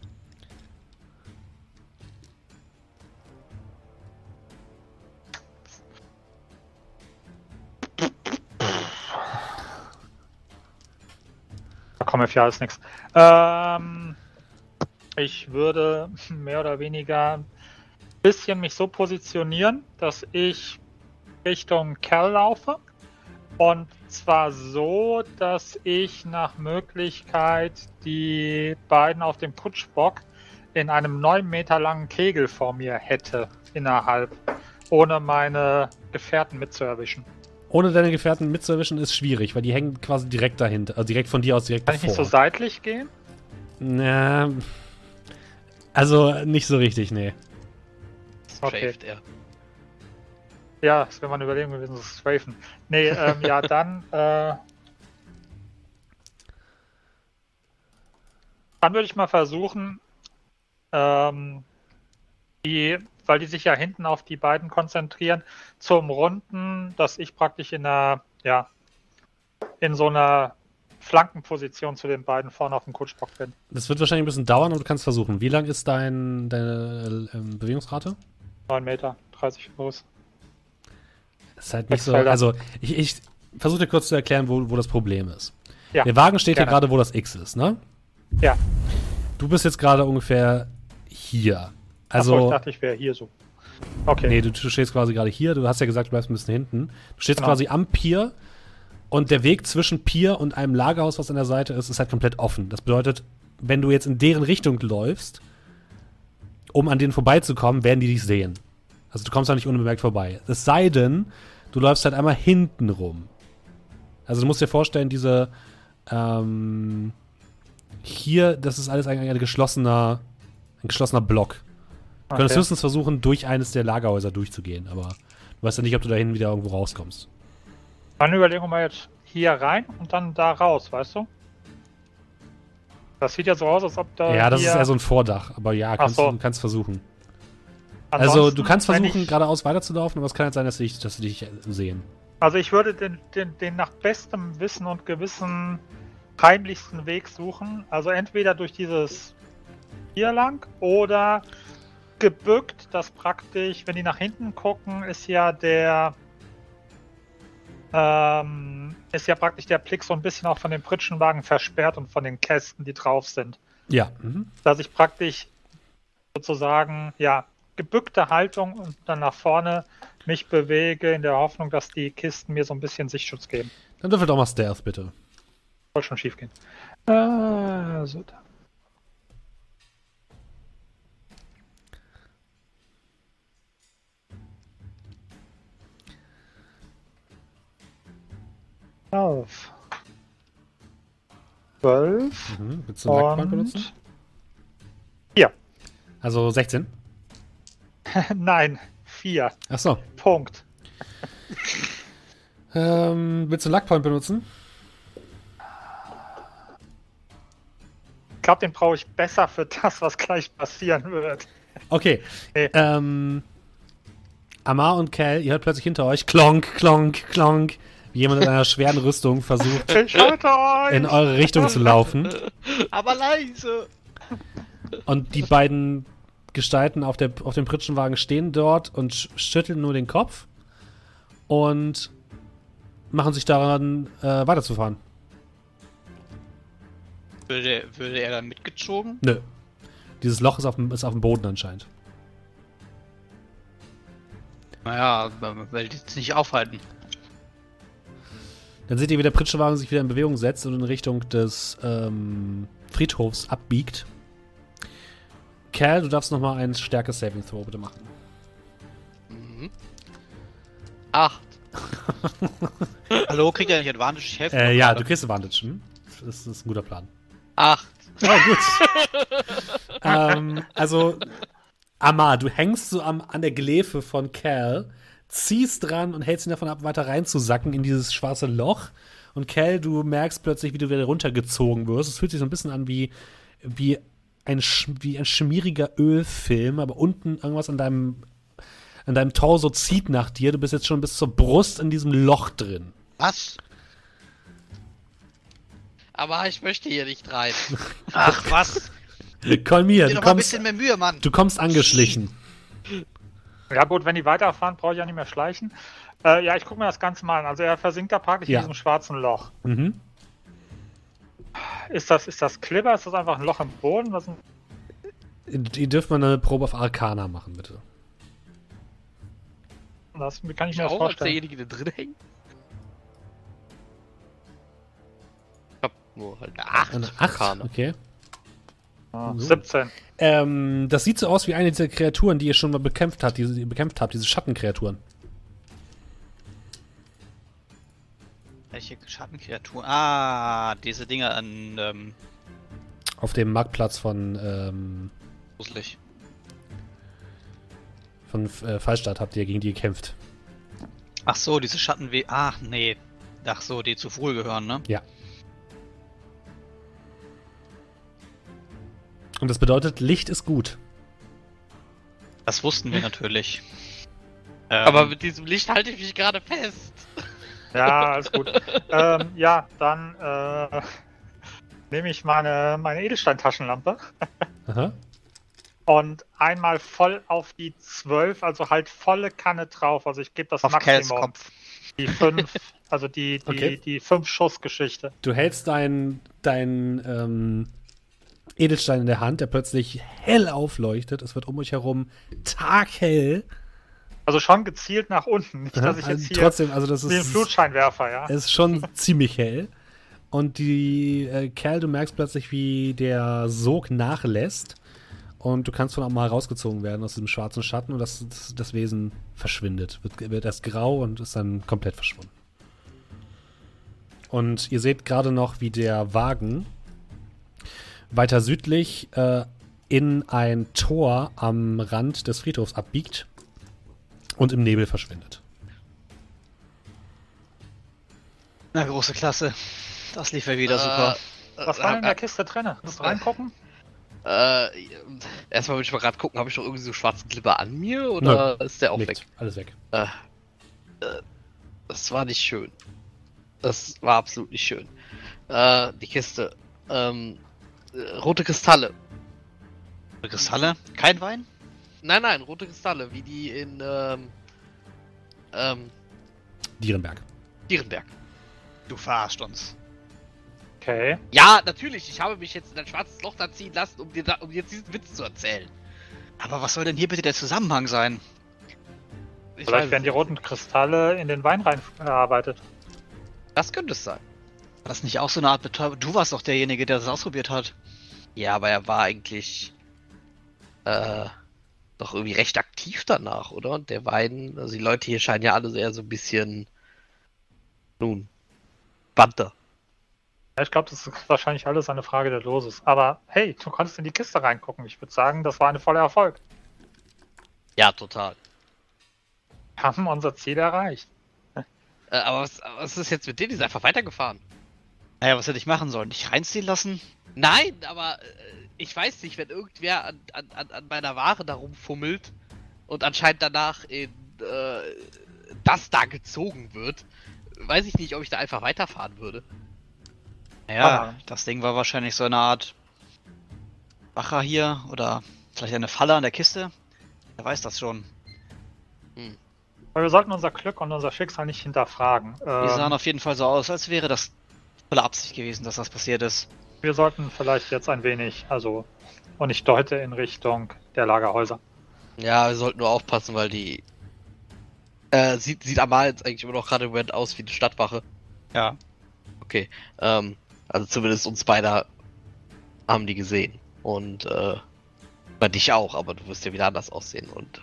Mir für alles nichts. Ähm, ich würde mehr oder weniger ein bisschen mich so positionieren, dass ich Richtung Kerl laufe. Und zwar so, dass ich nach Möglichkeit die beiden auf dem Kutschbock in einem 9 Meter langen Kegel vor mir hätte, innerhalb, ohne meine Gefährten mitzuerwischen. Ohne deine Gefährten mitzuerwischen ist schwierig, weil die hängen quasi direkt dahinter. Also direkt von dir aus direkt Kann ich nicht so davor. seitlich gehen? Na, also nicht so richtig, nee. Okay. Strafed er. Ja, das wäre mal eine Überlegung gewesen, das Strafen. Nee, ähm, ja, dann, äh, dann würde ich mal versuchen, ähm, die, weil die sich ja hinten auf die beiden konzentrieren, zum Runden, dass ich praktisch in einer, ja, in so einer Flankenposition zu den beiden vorne auf dem Kutschbock bin. Das wird wahrscheinlich ein bisschen dauern, aber du kannst versuchen. Wie lang ist dein, deine ähm, Bewegungsrate? 9 Meter, 30 Fuß. Das ist halt nicht so. Also, ich, ich versuche dir kurz zu erklären, wo, wo das Problem ist. Ja, Der Wagen steht ja gerade, wo das X ist, ne? Ja. Du bist jetzt gerade ungefähr hier. Achso, Also, ich dachte, ich wäre hier so. Okay. nee, du, du stehst quasi gerade hier. Du hast ja gesagt, du bleibst ein bisschen hinten. Du stehst Genau. quasi am Pier und der Weg zwischen Pier und einem Lagerhaus, was an der Seite ist, ist halt komplett offen. Das bedeutet, wenn du jetzt in deren Richtung läufst, um an denen vorbeizukommen, werden die dich sehen. Also du kommst da nicht unbemerkt vorbei. Es sei denn, du läufst halt einmal hinten rum. Also du musst dir vorstellen, diese ähm, hier, das ist alles ein, ein geschlossener, ein geschlossener Block. Du könntest höchstens versuchen, durch eines der Lagerhäuser durchzugehen, aber du weißt ja nicht, ob du dahin wieder irgendwo rauskommst. Dann überlegen wir mal jetzt hier rein und dann da raus, weißt du? Das sieht ja so aus, als ob da. ja, das ist eher so ein Vordach, aber ja, kannst, so. du kannst versuchen. Also, du kannst versuchen, ich- geradeaus weiterzulaufen, aber es kann halt sein, dass sie dich, dass sie dich sehen. Also ich würde den, den, den nach bestem Wissen und Gewissen heimlichsten Weg suchen. Also entweder durch dieses hier lang oder gebückt, das praktisch, wenn die nach hinten gucken, ist ja der ähm, ist ja praktisch der Blick so ein bisschen auch von den Pritschenwagen versperrt und von den Kästen, die drauf sind. Ja. Mhm. Dass ich praktisch sozusagen, ja, gebückte Haltung und dann nach vorne mich bewege in der Hoffnung, dass die Kisten mir so ein bisschen Sichtschutz geben. Dann würfel doch mal Stealth, bitte. Soll schon schief gehen. Äh, so da. Elf. Zwölf. Mhm. Willst du einen Lackband benutzen? Ja. Also 16. Nein, vier. Achso. Punkt. Ähm, willst du einen Luckpoint benutzen? Ich glaube, den brauche ich besser für das, was gleich passieren wird. Okay. Nee. Ähm, Amar und Cal, ihr hört plötzlich hinter euch Klonk, Klonk, Klonk, wie jemand in einer schweren Rüstung versucht, Ich halte euch! in eure Richtung zu laufen. Aber leise! Und die beiden Gestalten auf, der, auf dem Pritschenwagen stehen dort und sch schütteln nur den Kopf und machen sich daran, äh, weiterzufahren. Würde, würde er dann mitgezogen? Nö. Dieses Loch ist auf dem, ist auf dem Boden anscheinend. Naja, man will die jetzt nicht aufhalten. Dann seht ihr, wie der Pritschenwagen sich wieder in Bewegung setzt und in Richtung des ähm, Friedhofs abbiegt. Cal, du darfst nochmal einen Stärke-Saving Throw bitte machen. Mhm. Acht. Hallo, kriegt er nicht Advantage? Ich helfe Äh, ja, gerade. du kriegst Advantage. Hm? Das ist ein guter Plan. Acht. Oh, gut. ähm, also, Amar, du hängst so am, an der Glefe von Cal, ziehst dran und hältst ihn davon ab, weiter reinzusacken in dieses schwarze Loch. Und Cal, du merkst plötzlich, wie du wieder runtergezogen wirst. Es fühlt sich so ein bisschen an wie, wie, ein, wie ein schmieriger Ölfilm, aber unten irgendwas an deinem, an deinem Torso zieht nach dir. Du bist jetzt schon bis zur Brust in diesem Loch drin. Was? Aber ich möchte hier nicht rein. Ach, was? Komm hier, du mal ein kommst, bisschen mehr Mühe, Mann. du kommst angeschlichen. Ja gut, wenn die weiterfahren, brauche ich ja nicht mehr schleichen. Äh, ja, ich gucke mir das Ganze mal an. Also er versinkt da praktisch Ja. in diesem schwarzen Loch. Mhm. Ist das, ist das Clipper? Ist das einfach ein Loch im Boden? Was ein Ihr dürft mal eine Probe auf Arcana machen, bitte. das, kann ich mir auch vorstellen? derjenige, der drin hängt? Ich hab nur halt eine Acht. Eine 8, Arcana. okay. Ah, So. 17. Ähm, das sieht so aus wie eine dieser Kreaturen, die ihr schon mal bekämpft habt, die ihr bekämpft habt, diese Schattenkreaturen. Welche Schattenkreatur? Ah, diese Dinger an, ähm, Auf dem Marktplatz von, ähm, gruselig. von äh, Fallstadt habt ihr gegen die gekämpft. Ach so, diese Schattenwe... Ach, nee. Ach so, die zu Fuhl gehören, ne? Ja. Und das bedeutet, Licht ist gut. Das wussten wir natürlich. Ähm, Aber mit diesem Licht halte ich mich gerade fest. Ja, alles gut. ähm, ja, dann äh, nehme ich meine, meine Edelsteintaschenlampe Aha. und einmal voll auf die 12, also halt volle Kanne drauf. Also ich gebe das auf Maximum. Kopf. Die 5, also die, die, Okay. die 5 Schuss-Geschichte. Du hältst deinen dein, ähm, Edelstein in der Hand, der plötzlich hell aufleuchtet. Es wird um euch herum taghell. Also schon gezielt nach unten. Nicht, dass ich Also jetzt hier Trotzdem, also das ist, Flutscheinwerfer, ja. es ist schon ziemlich hell. Und die äh, Kerl, du merkst plötzlich, wie der Sog nachlässt. Und du kannst von auch mal rausgezogen werden aus diesem schwarzen Schatten und das, das, das Wesen verschwindet. Wird, wird erst grau und ist dann komplett verschwunden. Und ihr seht gerade noch, wie der Wagen weiter südlich äh, in ein Tor am Rand des Friedhofs abbiegt und im Nebel verschwindet. Na, große Klasse. Das lief ja wieder super. Was war denn in der Kiste drin? Musst du reingucken? Äh, erstmal will ich mal gerade gucken, habe ich noch irgendwie so schwarzen Glibber an mir oder ist der auch Nichts, weg? alles weg. Äh, äh, das war nicht schön. Das war absolut nicht schön. Äh, die Kiste. Ähm, äh, rote Kristalle. Kristalle? Kein Wein? Nein, nein, rote Kristalle, wie die in ähm, ähm, Dierenberg. Dierenberg. Du verarscht uns. Okay. Ja, natürlich, ich habe mich jetzt in ein schwarzes Loch da ziehen lassen, um dir, da, um jetzt diesen Witz zu erzählen. Aber was soll denn hier bitte der Zusammenhang sein? Ich Vielleicht werden die roten Kristalle in den Wein reingearbeitet. nicht. Das könnte es sein. War das nicht auch so eine Art Betäubung? Du warst doch derjenige, der das ausprobiert hat. Ja, aber er war eigentlich äh, doch irgendwie recht aktiv danach, oder? Und der Wein, also die Leute hier scheinen ja alle eher so ein bisschen nun, Banter. Ja, ich glaube, das ist wahrscheinlich alles eine Frage der Dosis. Aber hey, du konntest in die Kiste reingucken. Ich würde sagen, das war ein voller Erfolg. Ja, total. Wir haben unser Ziel erreicht. Äh, aber was, was ist jetzt mit denen? Die sind einfach weitergefahren. Naja, was hätte ich machen sollen? Dich reinziehen lassen? Nein, aber äh, ich weiß nicht, wenn irgendwer an, an, an- an meiner Ware da rumfummelt und anscheinend danach in äh, das da gezogen wird, weiß ich nicht, ob ich da einfach weiterfahren würde. Naja, Ah. das Ding war wahrscheinlich so eine Art Wacher hier oder vielleicht eine Falle an der Kiste. Wer weiß das schon. Aber wir sollten unser Glück und unser Schicksal nicht hinterfragen. Die Ähm, sahen auf jeden Fall so aus, als wäre das volle Absicht gewesen, dass das passiert ist. wir sollten vielleicht jetzt ein wenig, also, und ich deute in Richtung der Lagerhäuser. Ja, wir sollten nur aufpassen, weil die äh, sieht, sieht Amal jetzt eigentlich immer noch gerade im Moment aus wie eine Stadtwache. Ja. Okay, ähm, also zumindest uns beide haben die gesehen. Und, äh, bei dich auch, aber du wirst ja wieder anders aussehen und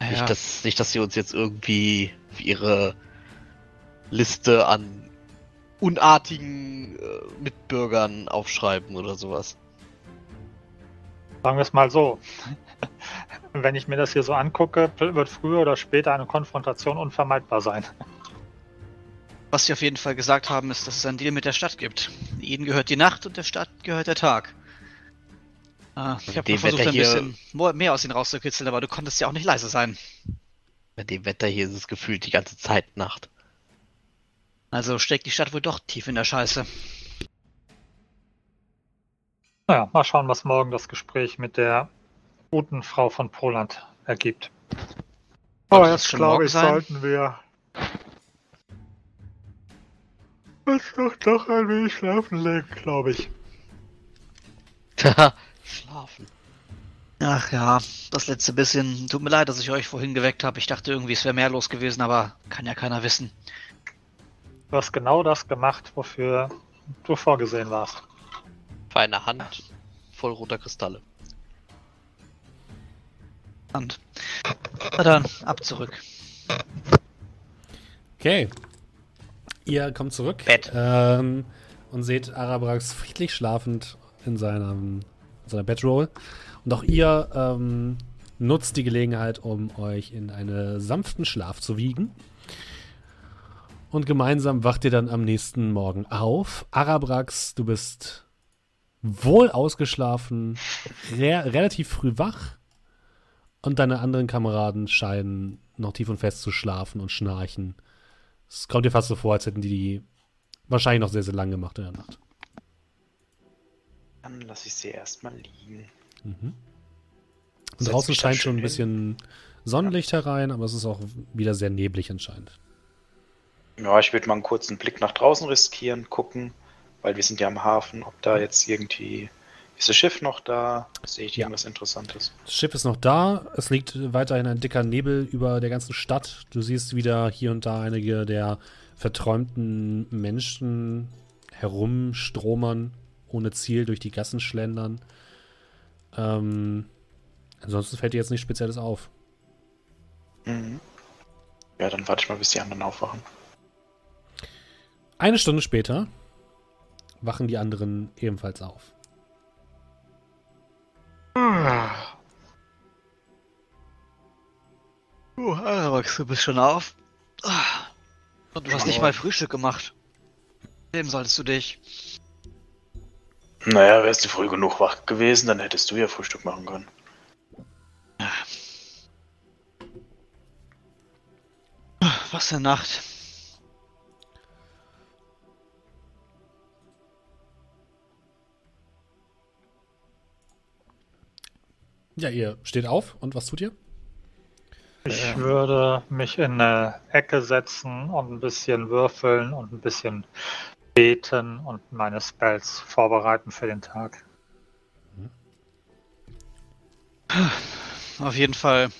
Ja, nicht, dass, nicht, dass sie uns jetzt irgendwie für ihre Liste an unartigen äh, Mitbürgern aufschreiben oder sowas. Sagen wir es mal so. Wenn ich mir das hier so angucke, wird früher oder später eine Konfrontation unvermeidbar sein. Was sie auf jeden Fall gesagt haben, ist, dass es einen Deal mit der Stadt gibt. Ihnen gehört die Nacht und der Stadt gehört der Tag. Ah, ich habe versucht, Wetter ein bisschen mehr aus ihnen rauszukitzeln, aber du konntest ja auch nicht leise sein. Bei dem Wetter hier ist es gefühlt die ganze Zeit Nacht. Also steckt die Stadt wohl doch tief in der Scheiße. Naja, mal schauen, was morgen das Gespräch mit der guten Frau von Poland ergibt. Aber jetzt glaube ich, sollten wir uns doch noch ein wenig schlafen legen, glaube ich. Schlafen. Ach ja, das letzte bisschen. Tut mir leid, dass ich euch vorhin geweckt habe. Ich dachte irgendwie, es wäre mehr los gewesen, aber kann ja keiner wissen. Du hast genau das gemacht, wofür du vorgesehen warst. Für eine Hand voll roter Kristalle. Und na dann, ab zurück. Okay. Ihr kommt zurück Bett. Ähm, und seht Arabrax friedlich schlafend in seinem, in seiner Bedroll. Und auch ihr ähm, nutzt die Gelegenheit, um euch in einen sanften Schlaf zu wiegen. Und gemeinsam wacht ihr dann am nächsten Morgen auf. Arabrax, du bist wohl ausgeschlafen, re relativ früh wach. Und deine anderen Kameraden scheinen noch tief und fest zu schlafen und schnarchen. Es kommt dir fast so vor, als hätten die die wahrscheinlich noch sehr, sehr lang gemacht in der Nacht. Dann lasse ich sie erstmal liegen. Mhm. Und draußen scheint schon ein bisschen Sonnenlicht herein, aber es ist auch wieder sehr neblig anscheinend. Ja, ich würde mal einen kurzen Blick nach draußen riskieren, gucken, weil wir sind ja am Hafen, ob da jetzt irgendwie. Ist das Schiff noch da? Sehe ich Ja. irgendwas Interessantes? Das Schiff ist noch da. Es liegt weiterhin ein dicker Nebel über der ganzen Stadt. Du siehst wieder hier und da einige der verträumten Menschen herumstromern, ohne Ziel durch die Gassen schlendern. Ähm, ansonsten fällt dir jetzt nichts Spezielles auf. Mhm. Ja, dann warte ich mal, bis die anderen aufwachen. Eine Stunde später wachen die anderen ebenfalls auf. Uh, Arax, du bist schon auf. Ah. Und du hast nicht mal Frühstück gemacht. Wem solltest du dich? Naja, wärst du früh genug wach gewesen, dann hättest du ja Frühstück machen können. Was für Nacht. Ja, ihr steht auf und was tut ihr? Ich würde mich in eine Ecke setzen und ein bisschen würfeln und ein bisschen beten und meine Spells vorbereiten für den Tag. Auf jeden Fall.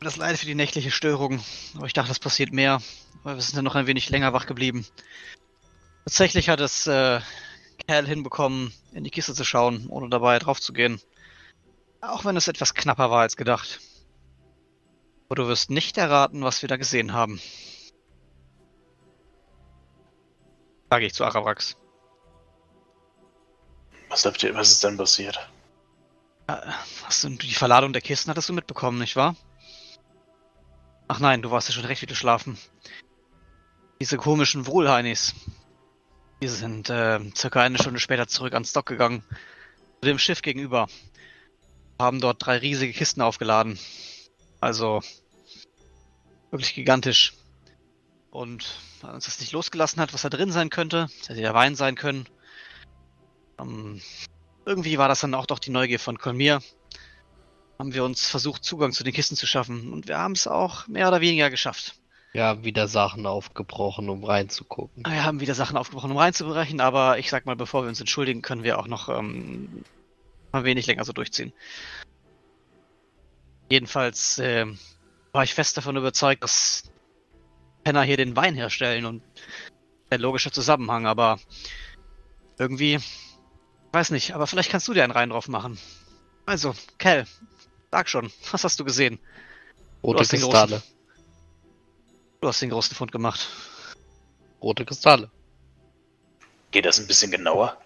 Das Leid für die nächtliche Störung. Aber ich dachte, das passiert mehr. Weil wir sind ja noch ein wenig länger wach geblieben. Tatsächlich hat es äh, Kerl hinbekommen, in die Kiste zu schauen, ohne dabei drauf zu gehen. Auch wenn es etwas knapper war als gedacht. Aber du wirst nicht erraten, was wir da gesehen haben. Sage ich zu Arabrax. Was, habt ihr, was ist denn passiert? Hast du die Verladung der Kisten hattest du mitbekommen, nicht wahr? Ach nein, du warst ja schon recht wieder schlafen. Diese komischen Wohlheinis. Die sind äh, circa eine Stunde später zurück ans Dock gegangen. Zu dem Schiff gegenüber. Haben dort drei riesige Kisten aufgeladen. Also wirklich gigantisch. Und weil uns das nicht losgelassen hat, was da drin sein könnte, das hätte ja Wein sein können. Ähm, irgendwie war das dann auch doch die Neugier von Kolmir. Haben wir uns versucht, Zugang zu den Kisten zu schaffen. Und wir haben es auch mehr oder weniger geschafft. Ja, wieder Sachen aufgebrochen, um reinzugucken. Wir haben wieder Sachen aufgebrochen, um reinzubrechen, aber ich sag mal, bevor wir uns entschuldigen, können wir auch noch ähm, ein wenig länger so durchziehen. Jedenfalls ähm, war ich fest davon überzeugt, dass Penner hier den Wein herstellen und ein logischer Zusammenhang, aber irgendwie, weiß nicht, aber vielleicht kannst du dir einen Rein drauf machen. Also, Kel, sag schon, was hast du gesehen? Rote hast den Kristalle. Du hast den großen Fund gemacht. Rote Kristalle. Geht das ein bisschen genauer?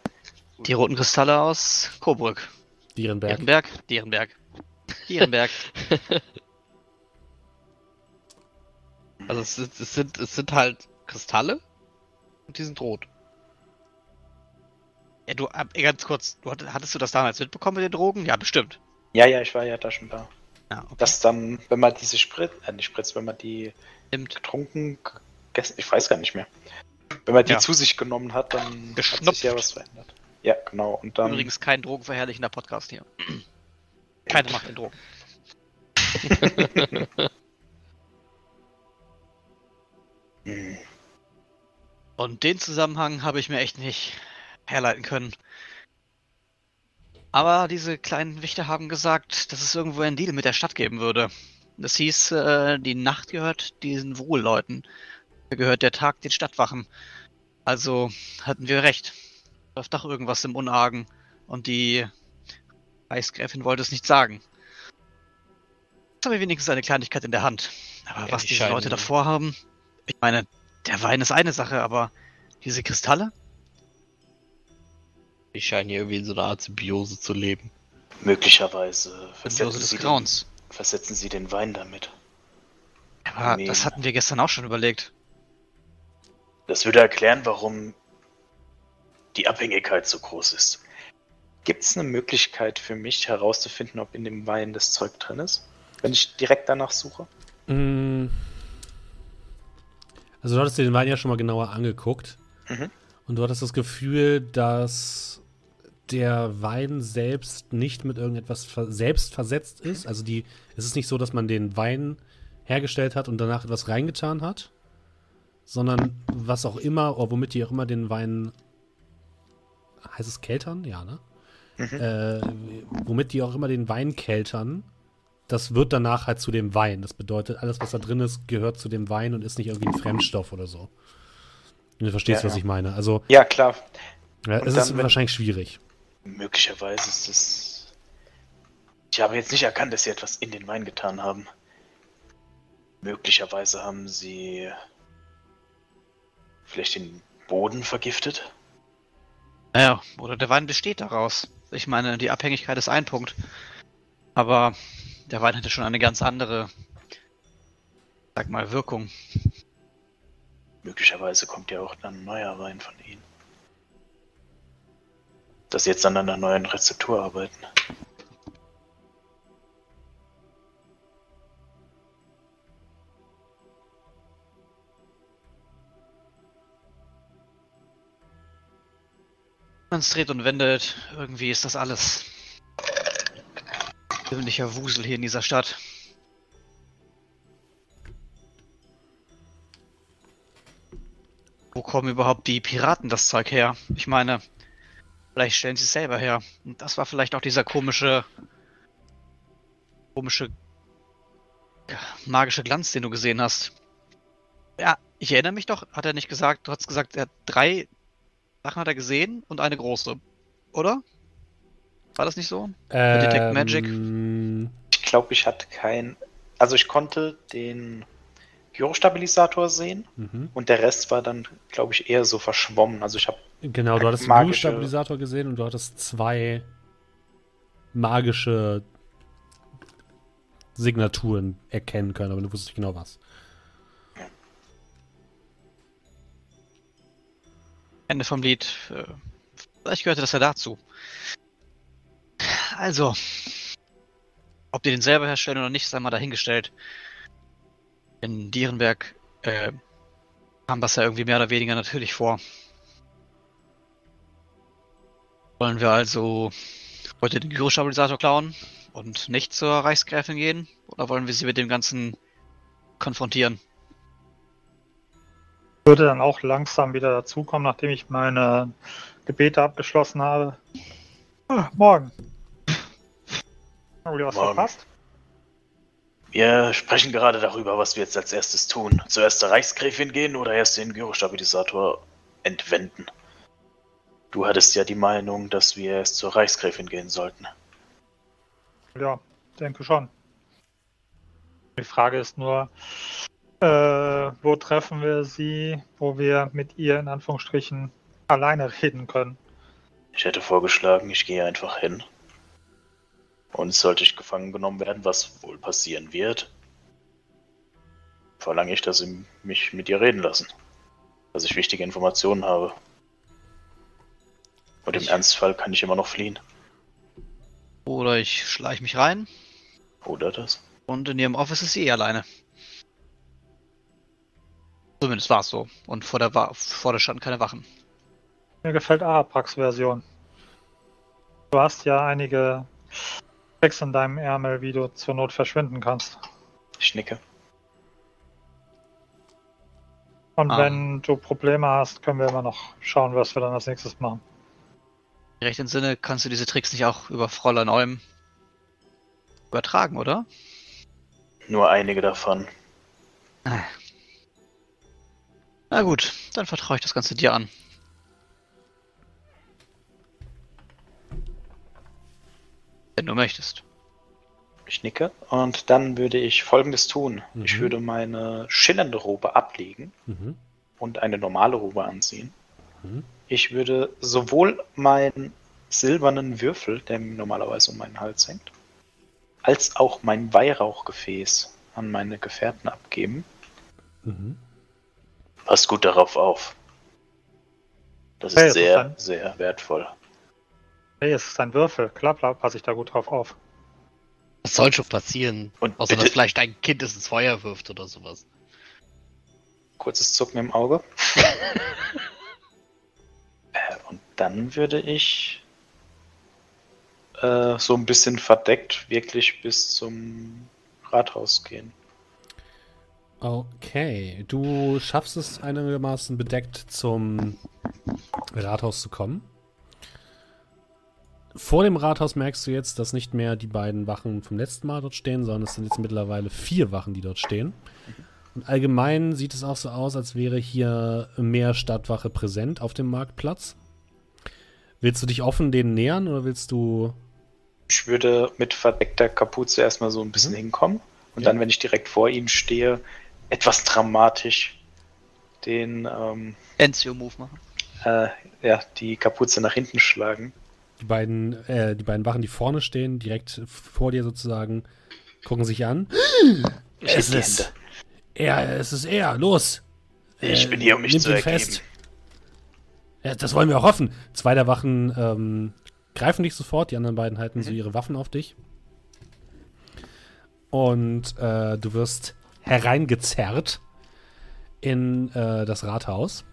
Die roten Kristalle aus Coburg. Dierenberg. Dierenberg? Dierenberg. Dierenberg. Also es sind, es sind, es sind halt Kristalle und die sind rot. ja, du, ganz kurz, du, hatt- hattest du das damals mitbekommen mit den Drogen? Ja, bestimmt. Ja, ja, ich war ja da schon da. Ja, okay. Dass dann, wenn man diese Spritz, äh, nicht Spritz, wenn man die Stimmt. getrunken, gegessen, ich weiß gar nicht mehr. Wenn man die Ja. zu sich genommen hat, dann hat sich ja was verändert. Ja, genau. Und dann, Übrigens kein drogenverherrlichender Podcast hier. Keine Macht in Drogen. Hm, Und den Zusammenhang habe ich mir echt nicht herleiten können. Aber diese kleinen Wichter haben gesagt, dass es irgendwo einen Deal mit der Stadt geben würde. Das hieß, äh, die Nacht gehört diesen Wohlleuten. Gehört der Tag den Stadtwachen. Also hatten wir recht. Läuft doch irgendwas im Unargen. Und die Reichsgräfin wollte es nicht sagen. Jetzt haben wir wenigstens eine Kleinigkeit in der Hand. Aber Ja, was die diese scheinen- Leute davor haben, ich meine, der Wein ist eine Sache, aber diese Kristalle? Die scheinen hier irgendwie in so einer Art Symbiose zu leben. Möglicherweise Symbiose versetzen des sie, den, Grauens. versetzen sie den Wein damit. Aber Nee. das hatten wir gestern auch schon überlegt. Das würde erklären, warum die Abhängigkeit so groß ist. gibt es eine Möglichkeit für mich herauszufinden, ob in dem Wein das Zeug drin ist? Wenn ich direkt danach suche? Mm. Also du hattest dir den Wein ja schon mal genauer angeguckt. Mhm. Und du hattest das Gefühl, dass der Wein selbst nicht mit irgendetwas ver selbst versetzt ist. Also die, es ist nicht so, dass man den Wein hergestellt hat und danach etwas reingetan hat, sondern was auch immer, oder womit die auch immer den Wein, heißt es Keltern? Ja, ne? Mhm. Äh, womit die auch immer den Wein keltern, das wird danach halt zu dem Wein. Das bedeutet, alles, was da drin ist, gehört zu dem Wein und ist nicht irgendwie ein Fremdstoff oder so. Du verstehst, Ja, was ja. ich meine. Also, Ja, klar. ja, es ist wahrscheinlich schwierig. Möglicherweise ist es. Ich habe jetzt nicht erkannt, dass sie etwas in den Wein getan haben. Möglicherweise haben sie vielleicht den Boden vergiftet. Naja, oder der Wein besteht daraus. Ich meine, die Abhängigkeit ist ein Punkt. Aber der Wein hatte schon eine ganz andere, sag mal, Wirkung. Möglicherweise kommt ja auch dann ein neuer Wein von ihnen. Dass sie jetzt an einer neuen Rezeptur arbeiten. Man dreht und wendet, irgendwie ist das alles ziemlicher Wusel hier in dieser Stadt. Wo kommen überhaupt die Piraten das Zeug her? Ich meine, vielleicht stellen sie es selber her. Und das war vielleicht auch dieser komische, komische, magische Glanz, den du gesehen hast. Ja, ich erinnere mich doch, hat er nicht gesagt, du hast gesagt, er hat drei Sachen hat er gesehen und eine große. Oder? War das nicht so? Ähm, Detect Magic? Ich glaube, ich hatte kein. Also ich konnte den Gyrostabilisator sehen Mhm. und der Rest war dann, glaube ich, eher so verschwommen. Also ich habe Genau, du hattest den Magische- Stabilisator gesehen und du hattest zwei magische Signaturen erkennen können, aber du wusstest nicht genau was. Ende vom Lied. Vielleicht gehörte das ja dazu. Also, ob die den selber herstellen oder nicht, sei mal dahingestellt. In Dierenberg äh, kam das ja irgendwie mehr oder weniger natürlich vor. Wollen wir also heute den Gyrostabilisator klauen und nicht zur Reichsgräfin gehen? Oder wollen wir sie mit dem Ganzen konfrontieren? Würde dann auch langsam wieder dazukommen, nachdem ich meine Gebete abgeschlossen habe. Ah, morgen. Haben wir was Morgen. verpasst? Wir sprechen gerade darüber, was wir jetzt als erstes tun. Zuerst zur Reichsgräfin gehen oder erst den Gyrostabilisator entwenden? Du hattest ja die Meinung, dass wir erst zur Reichsgräfin gehen sollten. Ja, denke schon. Die Frage ist nur, äh, wo treffen wir sie, wo wir mit ihr in Anführungsstrichen alleine reden können. Ich hätte vorgeschlagen, ich gehe einfach hin. Und sollte ich gefangen genommen werden, was wohl passieren wird, verlange ich, dass sie mich mit ihr reden lassen. Dass ich wichtige Informationen habe. Und im Ich- Ernstfall kann ich immer noch fliehen. Oder ich schleiche mich rein Oder das? und in ihrem Office ist sie eh alleine. Zumindest war es so. Und vor der, Wa vor der standen keine Wachen. Mir gefällt Araprax Version. Du hast ja einige Tricks in deinem Ärmel, wie du zur Not verschwinden kannst. Ich nicke. Und Ah. wenn du Probleme hast, können wir immer noch schauen, was wir dann als nächstes machen. Recht im Sinne kannst du diese Tricks nicht auch über Fräulein Eum übertragen, oder? Nur einige davon. Na gut, dann vertraue ich das Ganze dir an. Wenn du möchtest. Ich nicke. Und dann würde ich folgendes tun. Ich Mhm. würde meine schillernde Robe ablegen Mhm. und eine normale Robe anziehen. Mhm. Ich würde sowohl meinen silbernen Würfel, der mir normalerweise um meinen Hals hängt, als auch mein Weihrauchgefäß an meine Gefährten abgeben. Mhm. Passt gut darauf auf. Das ist Hey, das ist sehr, ein- sehr wertvoll. Hey, es ist ein Würfel. Klar, klar, passe ich da gut drauf auf. Was soll schon passieren? Und Außer dass bitte, vielleicht ein Kind es ins Feuer wirft oder sowas. Kurzes Zucken im Auge. äh, und dann würde ich äh, so ein bisschen verdeckt wirklich bis zum Rathaus gehen. Okay, du schaffst es einigermaßen bedeckt zum Rathaus zu kommen. Vor dem Rathaus merkst du jetzt, dass nicht mehr die beiden Wachen vom letzten Mal dort stehen, sondern es sind jetzt mittlerweile vier Wachen, die dort stehen. Und allgemein sieht es auch so aus, als wäre hier mehr Stadtwache präsent auf dem Marktplatz. Willst du dich offen denen nähern oder willst du. Ich würde mit verdeckter Kapuze erstmal so ein bisschen Mhm. hinkommen und Ja. dann, wenn ich direkt vor ihnen stehe, etwas dramatisch den, ähm, Enzio-Move machen. äh, ja, die Kapuze nach hinten schlagen. Die beiden, äh, die beiden Wachen, die vorne stehen, direkt vor dir sozusagen, gucken sich an. Ich Es ist er, es ist er, los. Ich Äh, bin hier, um mich zu ihn ergeben. fest. Ja, das wollen wir auch hoffen. Zwei der Wachen ähm, greifen dich sofort, die anderen beiden halten so ihre Waffen auf dich. Und äh, du wirst hereingezerrt in äh, das Rathaus.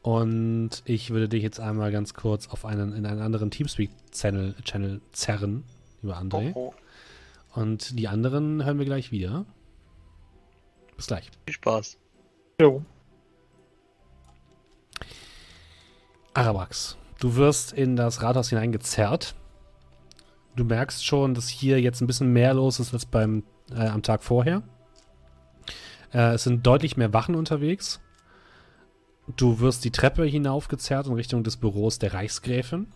Und ich würde dich jetzt einmal ganz kurz auf einen, in einen anderen Teamspeak-Channel Channel zerren, lieber André. Oh, Und die anderen hören wir gleich wieder. Bis gleich. Viel Spaß. Jo. Arabax, du wirst in das Rathaus hineingezerrt. Du merkst schon, dass hier jetzt ein bisschen mehr los ist als beim, äh, am Tag vorher. Äh, es sind deutlich mehr Wachen unterwegs. Du wirst die Treppe hinaufgezerrt in Richtung des Büros der Reichsgräfin.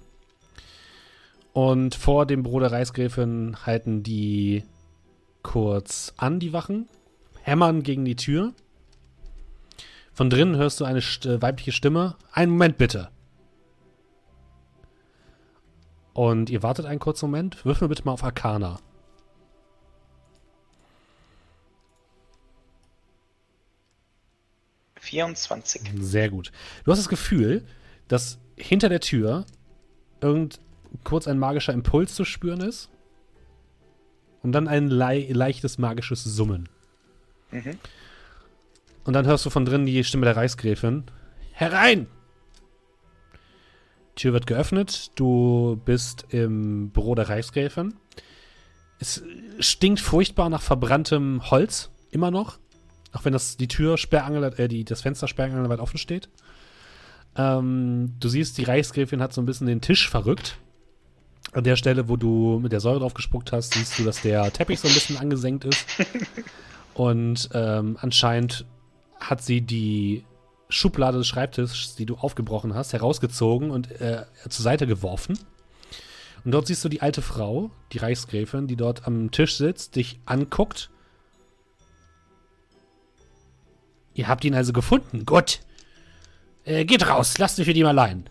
Und vor dem Büro der Reichsgräfin halten die kurz an, die Wachen, hämmern gegen die Tür. Von drinnen hörst du eine äh, weibliche Stimme. Einen Moment bitte. Und ihr wartet einen kurzen Moment. Wirf mir bitte mal auf Arcana. 24. Sehr gut. Du hast das Gefühl, dass hinter der Tür irgend kurz ein magischer Impuls zu spüren ist. Und dann ein lei leichtes magisches Summen. Mhm. Und dann hörst du von drinnen die Stimme der Reichsgräfin. Herein! Tür wird geöffnet. Du bist im Büro der Reichsgräfin. Es stinkt furchtbar nach verbranntem Holz. Immer noch. Auch wenn das, die Tür sperrangel, äh, die, das Fenster sperrangelweit offen steht. Ähm, du siehst, die Reichsgräfin hat so ein bisschen den Tisch verrückt. An der Stelle, wo du mit der Säure drauf gespuckt hast, siehst du, dass der Teppich so ein bisschen angesenkt ist. Und ähm, anscheinend hat sie die Schublade des Schreibtisches, die du aufgebrochen hast, herausgezogen und äh, zur Seite geworfen. Und dort siehst du die alte Frau, die Reichsgräfin, die dort am Tisch sitzt, dich anguckt. Ihr habt ihn also gefunden. Gut. Äh, geht raus, lasst mich mit ihm allein.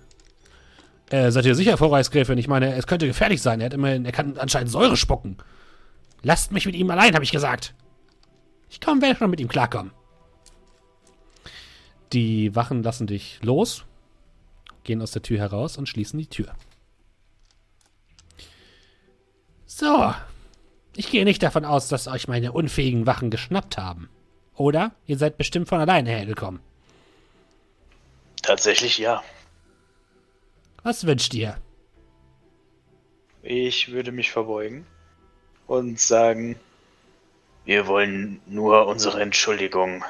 Äh, seid ihr sicher, Frau Reichsgräfin? Ich meine, es könnte gefährlich sein. Er hat immerhin, er kann anscheinend Säure spucken. Lasst mich mit ihm allein, habe ich gesagt. Ich komm, werde schon mit ihm klarkommen. Die Wachen lassen dich los, gehen aus der Tür heraus und schließen die Tür. So. Ich gehe nicht davon aus, dass euch meine unfähigen Wachen geschnappt haben. Oder? Ihr seid bestimmt von alleine hergekommen. Tatsächlich ja. Was wünscht ihr? Ich würde mich verbeugen und sagen, Wir wollen nur unsere Entschuldigung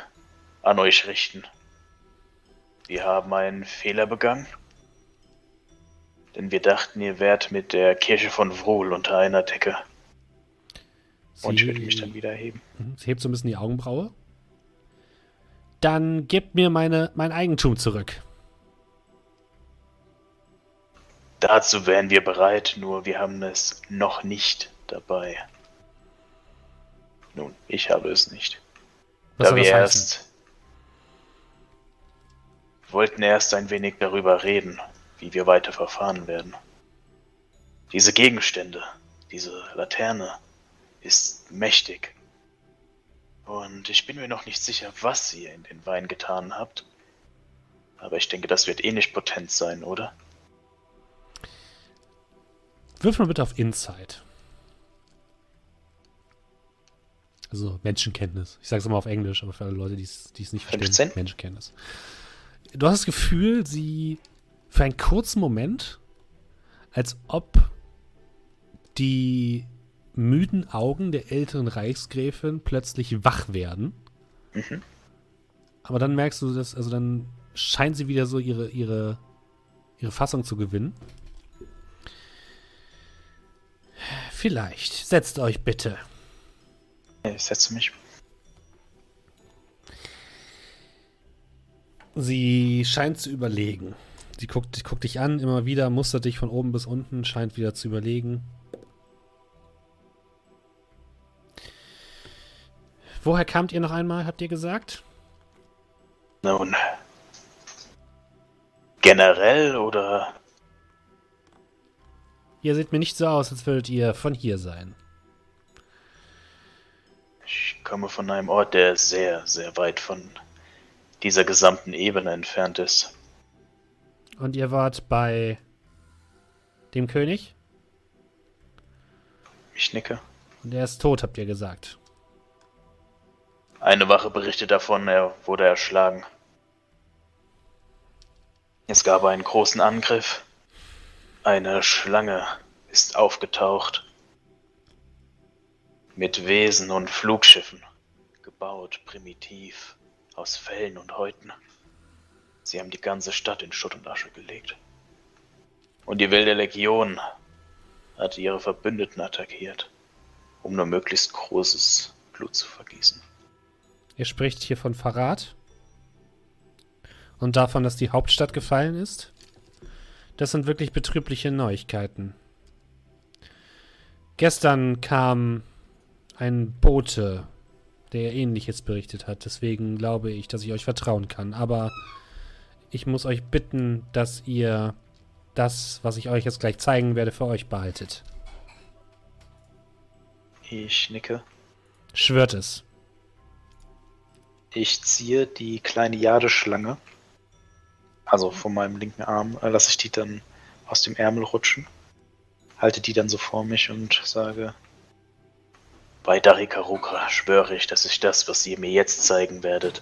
an euch richten. Wir haben einen Fehler begangen. Denn wir dachten, ihr wärt mit der Kirche von Vrul unter einer Decke. und ich Sie- würde mich dann wieder erheben. Mhm, Sie hebt so ein bisschen die Augenbraue. Dann gebt mir meine, mein Eigentum zurück. Dazu wären wir bereit, nur wir haben es noch nicht dabei. Nun, ich habe es nicht. Was da wir erst wollten erst ein wenig darüber reden, wie wir weiter verfahren werden. Diese Gegenstände, diese Laterne ist mächtig. Und ich bin mir noch nicht sicher, was ihr in den Wein getan habt. Aber ich denke, das wird eh nicht potent sein, oder? Wirf mal bitte auf Insight. Also Menschenkenntnis. Ich sage es immer auf Englisch, aber für alle Leute, die es nicht verstehen. 15? Menschenkenntnis. Du hast das Gefühl, sie für einen kurzen Moment, als ob die müden Augen der älteren Reichsgräfin plötzlich wach werden. Mhm. Aber dann merkst du, dass, also dann scheint sie wieder so ihre, ihre, ihre Fassung zu gewinnen. Vielleicht. Setzt euch bitte. Ich setze mich. Sie scheint zu überlegen. Sie guckt, guckt dich an, immer wieder, mustert dich von oben bis unten, scheint wieder zu überlegen. Woher kamt ihr noch einmal, habt ihr gesagt? Nun, Generell oder Ihr seht mir nicht so aus, als würdet ihr von hier sein. ich komme von einem Ort, der sehr, sehr weit von dieser gesamten Ebene entfernt ist. Und ihr wart bei dem König? Ich nicke. Und er ist tot, habt ihr gesagt. Eine Wache berichtet davon, er wurde erschlagen. Es gab einen großen Angriff. Eine Schlange ist aufgetaucht. Mit Wesen und Flugschiffen. Gebaut primitiv aus Fellen und Häuten. Sie haben die ganze Stadt in Schutt und Asche gelegt. Und die wilde Legion hat ihre Verbündeten attackiert, um nur möglichst großes Blut zu vergießen. Ihr spricht hier von Verrat und davon, dass die Hauptstadt gefallen ist. Das sind wirklich betrübliche Neuigkeiten. Gestern kam ein Bote, der ähnliches berichtet hat. Deswegen glaube ich, dass ich euch vertrauen kann. Aber ich muss euch bitten, dass ihr das, was ich euch jetzt gleich zeigen werde, für euch behaltet. Ich nicke. Schwört es. Ich ziehe die kleine Jadeschlange, also von meinem linken Arm, äh, lasse ich die dann aus dem Ärmel rutschen, halte die dann so vor mich und sage, Bei Darikaruka schwöre ich, dass ich das, was ihr mir jetzt zeigen werdet,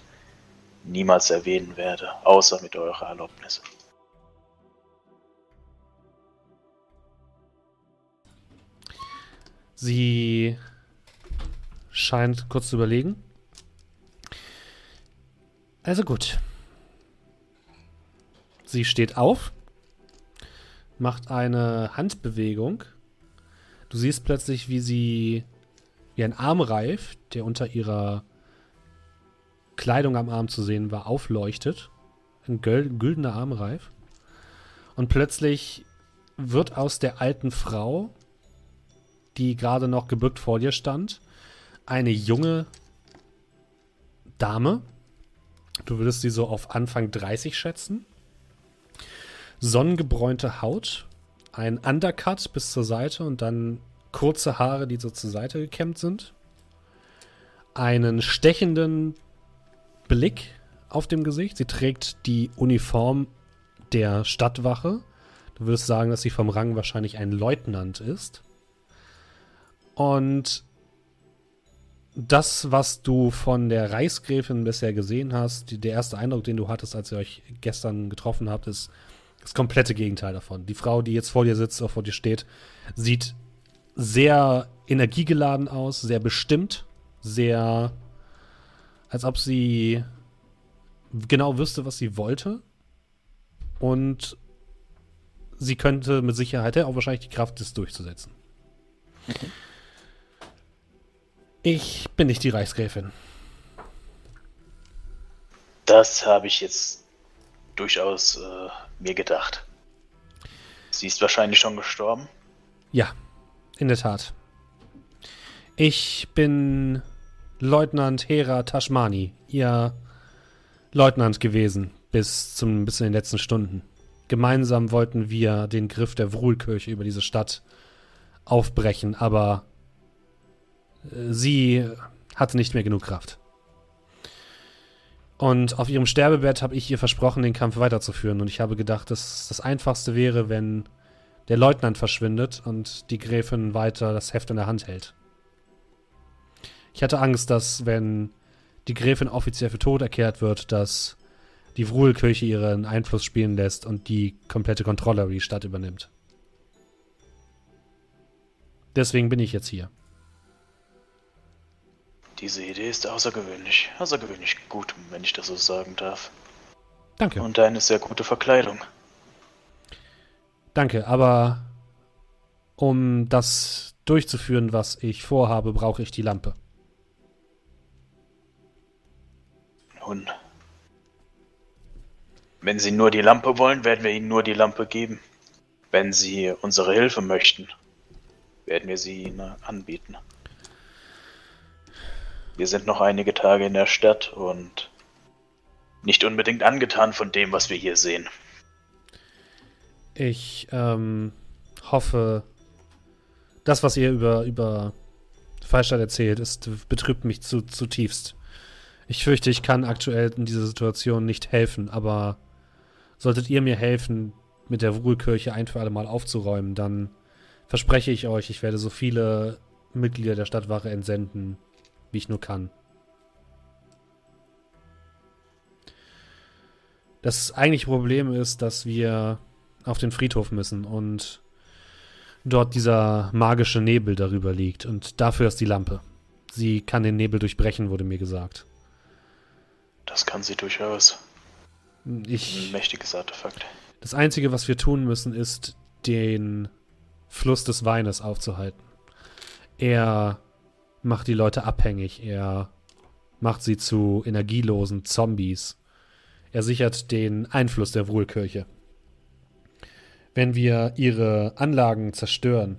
niemals erwähnen werde, außer mit eurer Erlaubnis. Sie scheint kurz zu überlegen. Also gut. Sie steht auf, macht eine Handbewegung. Du siehst plötzlich, wie sie wie ein Armreif, der unter ihrer Kleidung am Arm zu sehen war, aufleuchtet. Ein güldener Armreif. Und plötzlich wird aus der alten Frau, die gerade noch gebückt vor dir stand, eine junge Dame. Du würdest sie so auf Anfang 30 schätzen. Sonnengebräunte Haut, ein Undercut bis zur Seite und dann kurze Haare, die so zur Seite gekämmt sind. Einen stechenden Blick auf dem Gesicht. Sie trägt die Uniform der Stadtwache. Du würdest sagen, dass sie vom Rang wahrscheinlich ein Leutnant ist. Und das, was du von der Reichsgräfin bisher gesehen hast, die, der erste Eindruck, den du hattest, als ihr euch gestern getroffen habt, ist das komplette Gegenteil davon. Die Frau, die jetzt vor dir sitzt, oder vor dir steht, sieht sehr energiegeladen aus, sehr bestimmt, sehr, als ob sie genau wüsste, was sie wollte. Und sie könnte mit Sicherheit ja, auch wahrscheinlich die Kraft, das durchzusetzen. Ich bin nicht die Reichsgräfin. Das habe ich jetzt durchaus äh, mir gedacht. Sie ist wahrscheinlich schon gestorben. Ja, in der Tat. Ich bin Leutnant Hera Tashmani, ihr Leutnant gewesen bis zum bis in den letzten Stunden. Gemeinsam wollten wir den Griff der Wruhlkirche über diese Stadt aufbrechen, aber sie hatte nicht mehr genug Kraft. Und auf ihrem Sterbebett habe ich ihr versprochen, den Kampf weiterzuführen. Und ich habe gedacht, dass das Einfachste wäre, wenn der Leutnant verschwindet und die Gräfin weiter das Heft in der Hand hält. Ich hatte Angst, dass, wenn die Gräfin offiziell für tot erklärt wird, dass die Wruhlkirche ihren Einfluss spielen lässt und die komplette Kontrolle über die Stadt übernimmt. Deswegen bin ich jetzt hier. Diese Idee ist außergewöhnlich, außergewöhnlich gut, wenn ich das so sagen darf. Danke. Und eine sehr gute Verkleidung. Danke, aber um das durchzuführen, was ich vorhabe, brauche ich die Lampe. Nun, wenn Sie nur die Lampe wollen, werden wir Ihnen nur die Lampe geben. Wenn Sie unsere Hilfe möchten, werden wir sie Ihnen anbieten. Wir sind noch einige Tage in der Stadt und nicht unbedingt angetan von dem, was wir hier sehen. Ich ähm, hoffe, das, was ihr über, über Fallstadt erzählt, ist, betrübt mich zu, zutiefst. Ich fürchte, ich kann aktuell in dieser Situation nicht helfen, aber solltet ihr mir helfen, mit der Ruhekirche ein für alle Mal aufzuräumen, dann verspreche ich euch, ich werde so viele Mitglieder der Stadtwache entsenden, wie ich nur kann. Das eigentliche Problem ist, dass wir auf den Friedhof müssen und dort dieser magische Nebel darüber liegt. Und dafür ist die Lampe. Sie kann den Nebel durchbrechen, wurde mir gesagt. Das kann sie durchaus. Ein Ich, mächtiges Artefakt. das Einzige, was wir tun müssen, ist, den Fluss des Weines aufzuhalten. Er macht die Leute abhängig. Er macht sie zu energielosen Zombies. Er sichert den Einfluss der Wohlkirche. Wenn wir ihre Anlagen zerstören,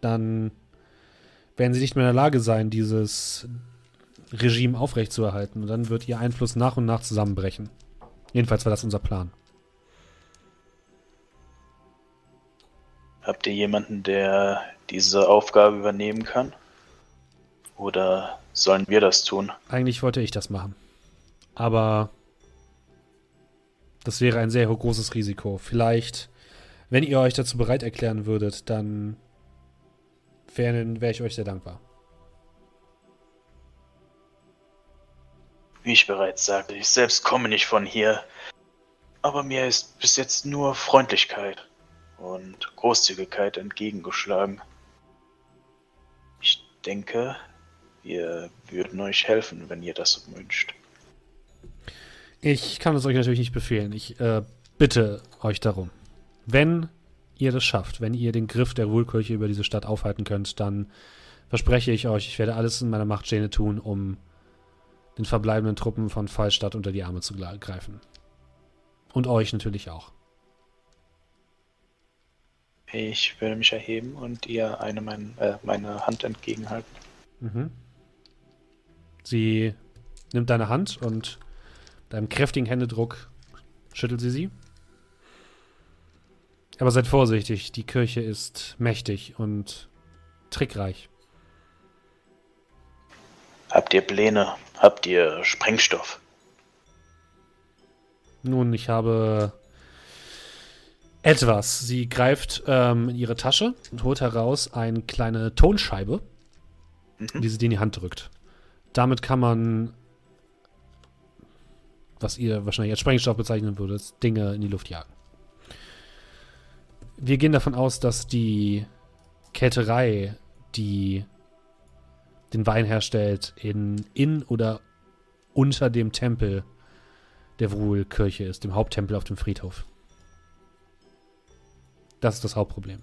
dann werden sie nicht mehr in der Lage sein, dieses Regime aufrechtzuerhalten. Und dann wird ihr Einfluss nach und nach zusammenbrechen. Jedenfalls war das unser Plan. Habt ihr jemanden, der diese Aufgabe übernehmen kann? Oder sollen wir das tun? Eigentlich wollte ich das machen. Aber das wäre ein sehr großes Risiko. Vielleicht, wenn ihr euch dazu bereit erklären würdet, dann wäre wär ich euch sehr dankbar. Wie ich bereits sagte, ich selbst komme nicht von hier. Aber mir ist bis jetzt nur Freundlichkeit und Großzügigkeit entgegengeschlagen. Ich denke, wir würden euch helfen, wenn ihr das wünscht. Ich kann es euch natürlich nicht befehlen. Ich äh, bitte euch darum. Wenn ihr das schafft, wenn ihr den Griff der Wohlkirche über diese Stadt aufhalten könnt, dann verspreche ich euch, ich werde alles in meiner Macht Stehende tun, um den verbleibenden Truppen von Fallstadt unter die Arme zu greifen. Und euch natürlich auch. Ich werde mich erheben und ihr eine mein, äh, meine Hand entgegenhalten. Mhm. Sie nimmt deine Hand und mit einem kräftigen Händedruck schüttelt sie sie. Aber seid vorsichtig, die Kirche ist mächtig und trickreich. Habt ihr Pläne? Habt ihr Sprengstoff? Nun, ich habe etwas. Sie greift ähm, in ihre Tasche und holt heraus eine kleine Tonscheibe, Mhm. die sie dir in die Hand drückt. Damit kann man, was ihr wahrscheinlich als Sprengstoff bezeichnen würdet, Dinge in die Luft jagen. Wir gehen davon aus, dass die Kälterei, die den Wein herstellt, in, in oder unter dem Tempel der Wruhl-Kirche ist, dem Haupttempel auf dem Friedhof. Das ist das Hauptproblem.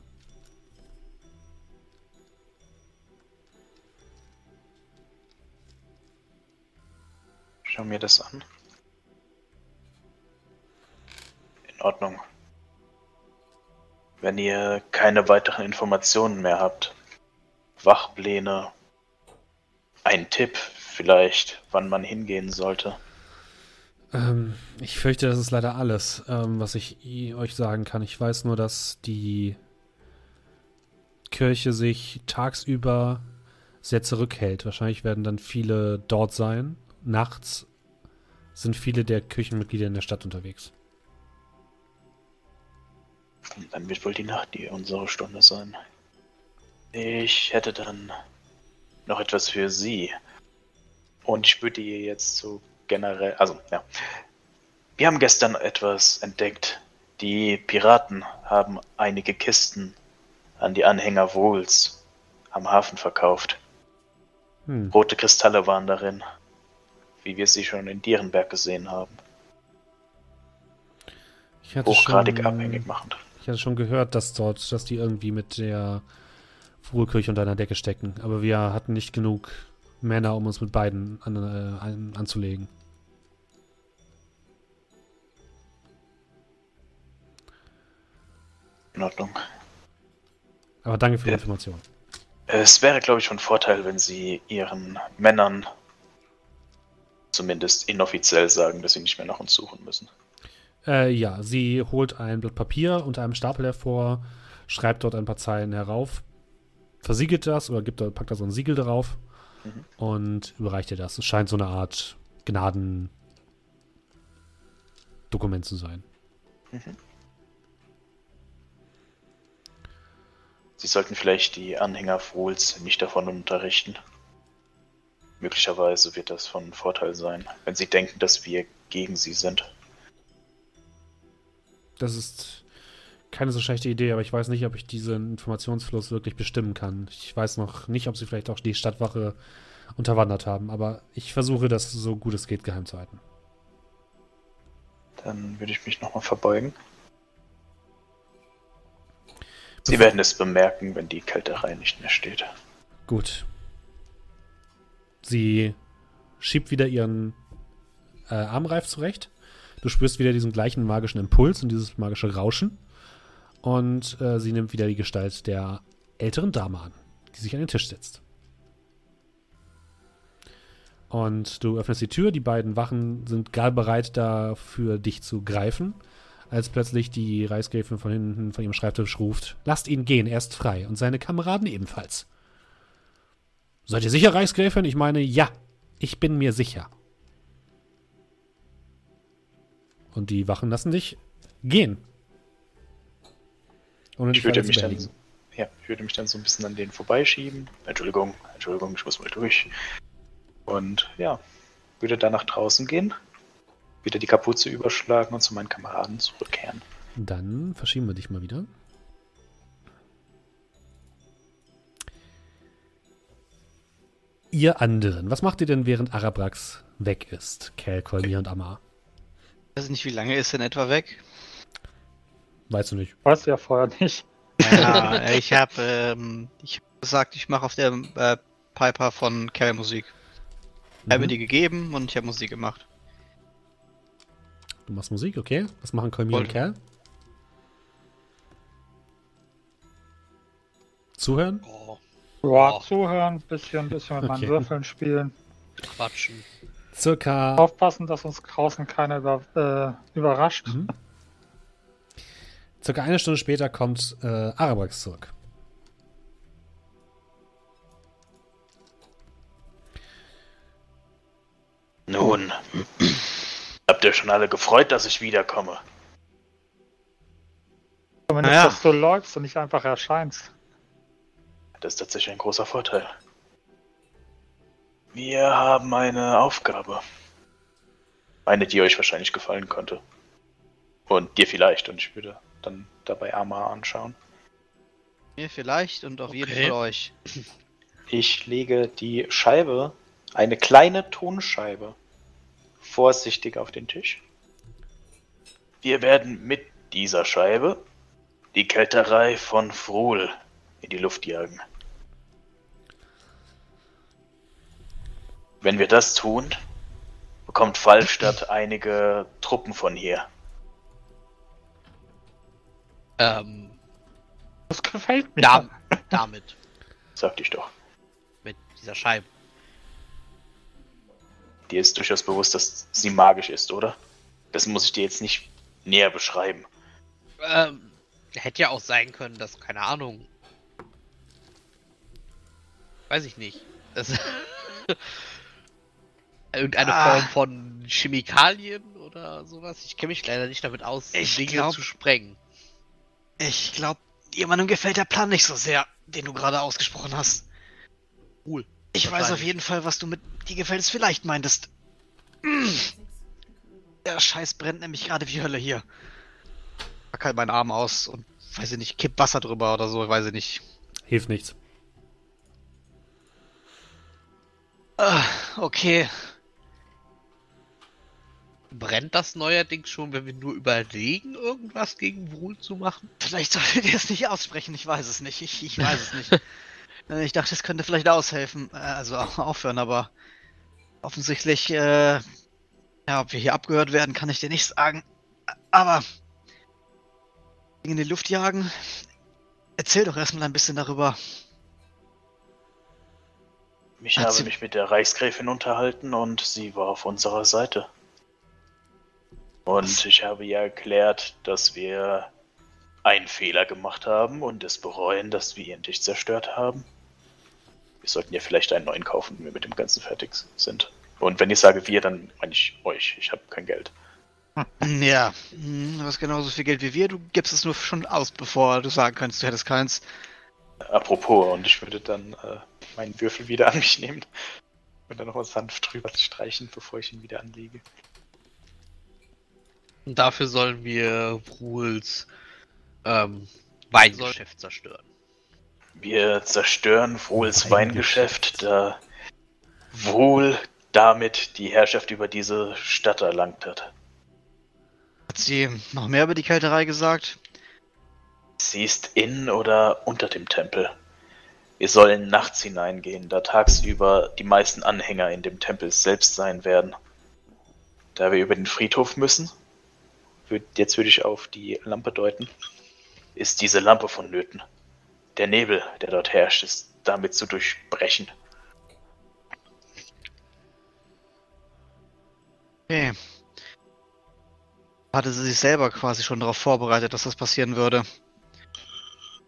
Schau mir das an. In Ordnung. Wenn ihr keine weiteren Informationen mehr habt, Wachpläne, ein Tipp vielleicht, wann man hingehen sollte. Ähm, ich fürchte, das ist leider alles, ähm, was ich euch sagen kann. Ich weiß nur, dass die Kirche sich tagsüber sehr zurückhält. Wahrscheinlich werden dann viele dort sein. Nachts sind viele der Kirchenmitglieder in der Stadt unterwegs. Dann wird wohl die Nacht die unsere Stunde sein. Ich hätte dann noch etwas für Sie. Und ich würde ihr jetzt so generell, also ja. Wir haben gestern etwas entdeckt. Die Piraten haben einige Kisten an die Anhänger Wohls am Hafen verkauft. Hm. Rote Kristalle waren darin, wie wir sie schon in Dierenberg gesehen haben. Ich hatte Hochgradig schon, abhängig machend. Ich hatte schon gehört, dass dort, dass die irgendwie mit der Ruhekirche unter einer Decke stecken. Aber wir hatten nicht genug Männer, um uns mit beiden an, äh, an, anzulegen. In Ordnung. Aber danke für die Ja. Information. Es wäre, glaube ich, von Vorteil, wenn Sie Ihren Männern zumindest inoffiziell sagen, dass sie nicht mehr nach uns suchen müssen. Äh, ja, sie holt ein Blatt Papier unter einem Stapel hervor, schreibt dort ein paar Zeilen herauf, versiegelt das oder gibt, packt da so ein Siegel drauf Mhm. und überreicht ihr das. Es scheint so eine Art Gnadendokument zu sein. Sie sollten vielleicht die Anhänger Frohls nicht davon unterrichten. Möglicherweise wird das von Vorteil sein, wenn sie denken, dass wir gegen sie sind. Das ist keine so schlechte Idee, aber ich weiß nicht, ob ich diesen Informationsfluss wirklich bestimmen kann. Ich weiß noch nicht, ob sie vielleicht auch die Stadtwache unterwandert haben, aber ich versuche das so gut es geht geheim zu halten. Dann würde ich mich nochmal verbeugen. Sie werden es bemerken, wenn die Kälterei nicht mehr steht. Gut. Sie schiebt wieder ihren äh, Armreif zurecht. Du spürst wieder diesen gleichen magischen Impuls und dieses magische Rauschen. Und äh, sie nimmt wieder die Gestalt der älteren Dame an, die sich an den Tisch setzt. Und du öffnest die Tür, die beiden Wachen sind gerade bereit dafür, dich zu greifen, als plötzlich die Reichsgräfin von hinten von ihrem Schreibtisch ruft: Lasst ihn gehen, er ist frei und seine Kameraden ebenfalls. Seid ihr sicher, Reichsgräfin? Ich meine, ja, ich bin mir sicher. Und die Wachen lassen dich gehen. Ohne Ich würde mich dann, ja, ich würde mich dann so ein bisschen an denen vorbeischieben. Entschuldigung, Entschuldigung, ich muss mal durch. Und ja, würde dann nach draußen gehen, wieder die Kapuze überschlagen und zu meinen Kameraden zurückkehren. Dann verschieben wir dich mal wieder. Ihr anderen, was macht ihr denn, während Arabrax weg ist? Kel, Kolmir und Amar. Ich weiß nicht, wie lange ist er in etwa weg? Weißt du nicht. Weiß ja vorher nicht. Ja, ich habe ähm, ich hab gesagt, ich mache auf der äh, Piper von Kerl Musik. Er hat mir Mhm. die gegeben und ich habe Musik gemacht. Du machst Musik, okay. Was machen Kolmir und. Kerl? Zuhören? Oh, Ja, Oh. zuhören, bisschen, bisschen mit Okay. meinen Würfeln spielen. quatschen. Circa Aufpassen, dass uns draußen keiner über, äh, überrascht. Mhm. Circa eine Stunde später kommt äh, Arabrax zurück. Nun, habt ihr schon alle gefreut, dass ich wiederkomme? Zumindest, Naja. dass du läufst und nicht einfach erscheinst. Das ist tatsächlich ein großer Vorteil. Wir haben eine Aufgabe. Eine, die euch wahrscheinlich gefallen könnte. Und dir vielleicht. Und ich würde dann dabei Ama anschauen. Mir vielleicht und auf jeden Okay. Fall euch. Ich lege die Scheibe, eine kleine Tonscheibe, vorsichtig auf den Tisch. Wir werden mit dieser Scheibe die Kälterei von Frohl in die Luft jagen. Wenn wir das tun, bekommt Fallstadt einige Truppen von hier. Ähm, Das gefällt mir. da, damit, Sagte ich doch. mit dieser Scheibe. Dir ist durchaus bewusst, dass sie magisch ist, oder? Das muss ich dir jetzt nicht näher beschreiben. Ähm, hätte ja auch sein können, dass, keine Ahnung. Weiß ich nicht. Das Irgendeine Ah. Form von Chemikalien oder sowas. Ich kenne mich leider nicht damit aus, Ich Dinge glaub- zu sprengen. Ich glaube, jemandem gefällt der Plan nicht so sehr, den du gerade ausgesprochen hast. Cool. Ich weiß auf jeden Fall, was du mit dir gefällt es vielleicht meintest. Mm. Der Scheiß brennt nämlich gerade wie Hölle hier. Pack halt meinen Arm aus und weiß ich nicht, kipp Wasser drüber oder so, weiß ich nicht. Hilft nichts. Ah, okay. Brennt das neuerdings schon, wenn wir nur überlegen, irgendwas gegen Wohl zu machen? Vielleicht solltet ihr es nicht aussprechen, ich weiß es nicht. Ich, ich weiß es nicht. Äh, ich dachte, es könnte vielleicht aushelfen, äh, also au- aufhören, aber offensichtlich, äh, ja, ob wir hier abgehört werden, kann ich dir nicht sagen. Aber in die Luft jagen, erzähl doch erstmal ein bisschen darüber. Ich Hat habe sie- mich mit der Reichsgräfin unterhalten und sie war auf unserer Seite. Und ich habe ihr erklärt, dass wir einen Fehler gemacht haben und es bereuen, dass wir ihren Tisch zerstört haben. Wir sollten ja vielleicht einen neuen kaufen, wenn wir mit dem Ganzen fertig sind. Und wenn ich sage wir, dann meine ich euch. Ich habe kein Geld. Ja, hm, du hast genauso viel Geld wie wir. Du gibst es nur schon aus, bevor du sagen kannst, du hättest keins. Apropos, und ich würde dann äh, meinen Würfel wieder an mich nehmen und dann nochmal sanft drüber streichen, bevor ich ihn wieder anlege. Und dafür sollen wir Ruhls ähm, Weingeschäft zerstören. Wir zerstören Wohls Weingeschäft, da Wohl damit die Herrschaft über diese Stadt erlangt hat. Hat sie noch mehr über die Kälterei gesagt? Sie ist in oder unter dem Tempel. Wir sollen nachts hineingehen, da tagsüber die meisten Anhänger in dem Tempel selbst sein werden. Da wir über den Friedhof müssen, jetzt würde ich auf die Lampe deuten, ist diese Lampe vonnöten. Der Nebel, der dort herrscht, ist damit zu durchbrechen. Okay. Hatte sie sich selber quasi schon darauf vorbereitet, dass das passieren würde?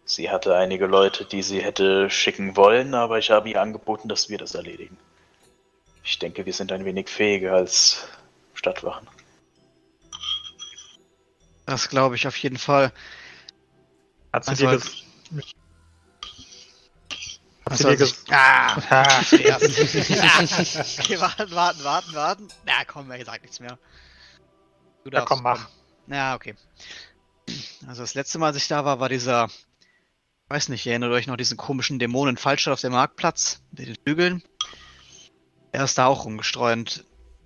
Sie hatte einige Leute, die sie hätte schicken wollen, aber ich habe ihr angeboten, dass wir das erledigen. Ich denke, wir sind ein wenig fähiger als Stadtwachen. Das glaube ich auf jeden Fall. Hat sie Also dir als- ges Hat Also sie dir als ges ich- Ah, Ah, okay, warten, warten, warten, warten. Na komm, er sagt nichts mehr. Du ja, komm, mach. Ja, okay. Also das letzte Mal, als ich da war, war dieser, weiß nicht, ihr erinnert euch noch diesen komischen Dämonen Fallstadt auf dem Marktplatz mit den Flügeln. Er ist da auch rumgestreunt.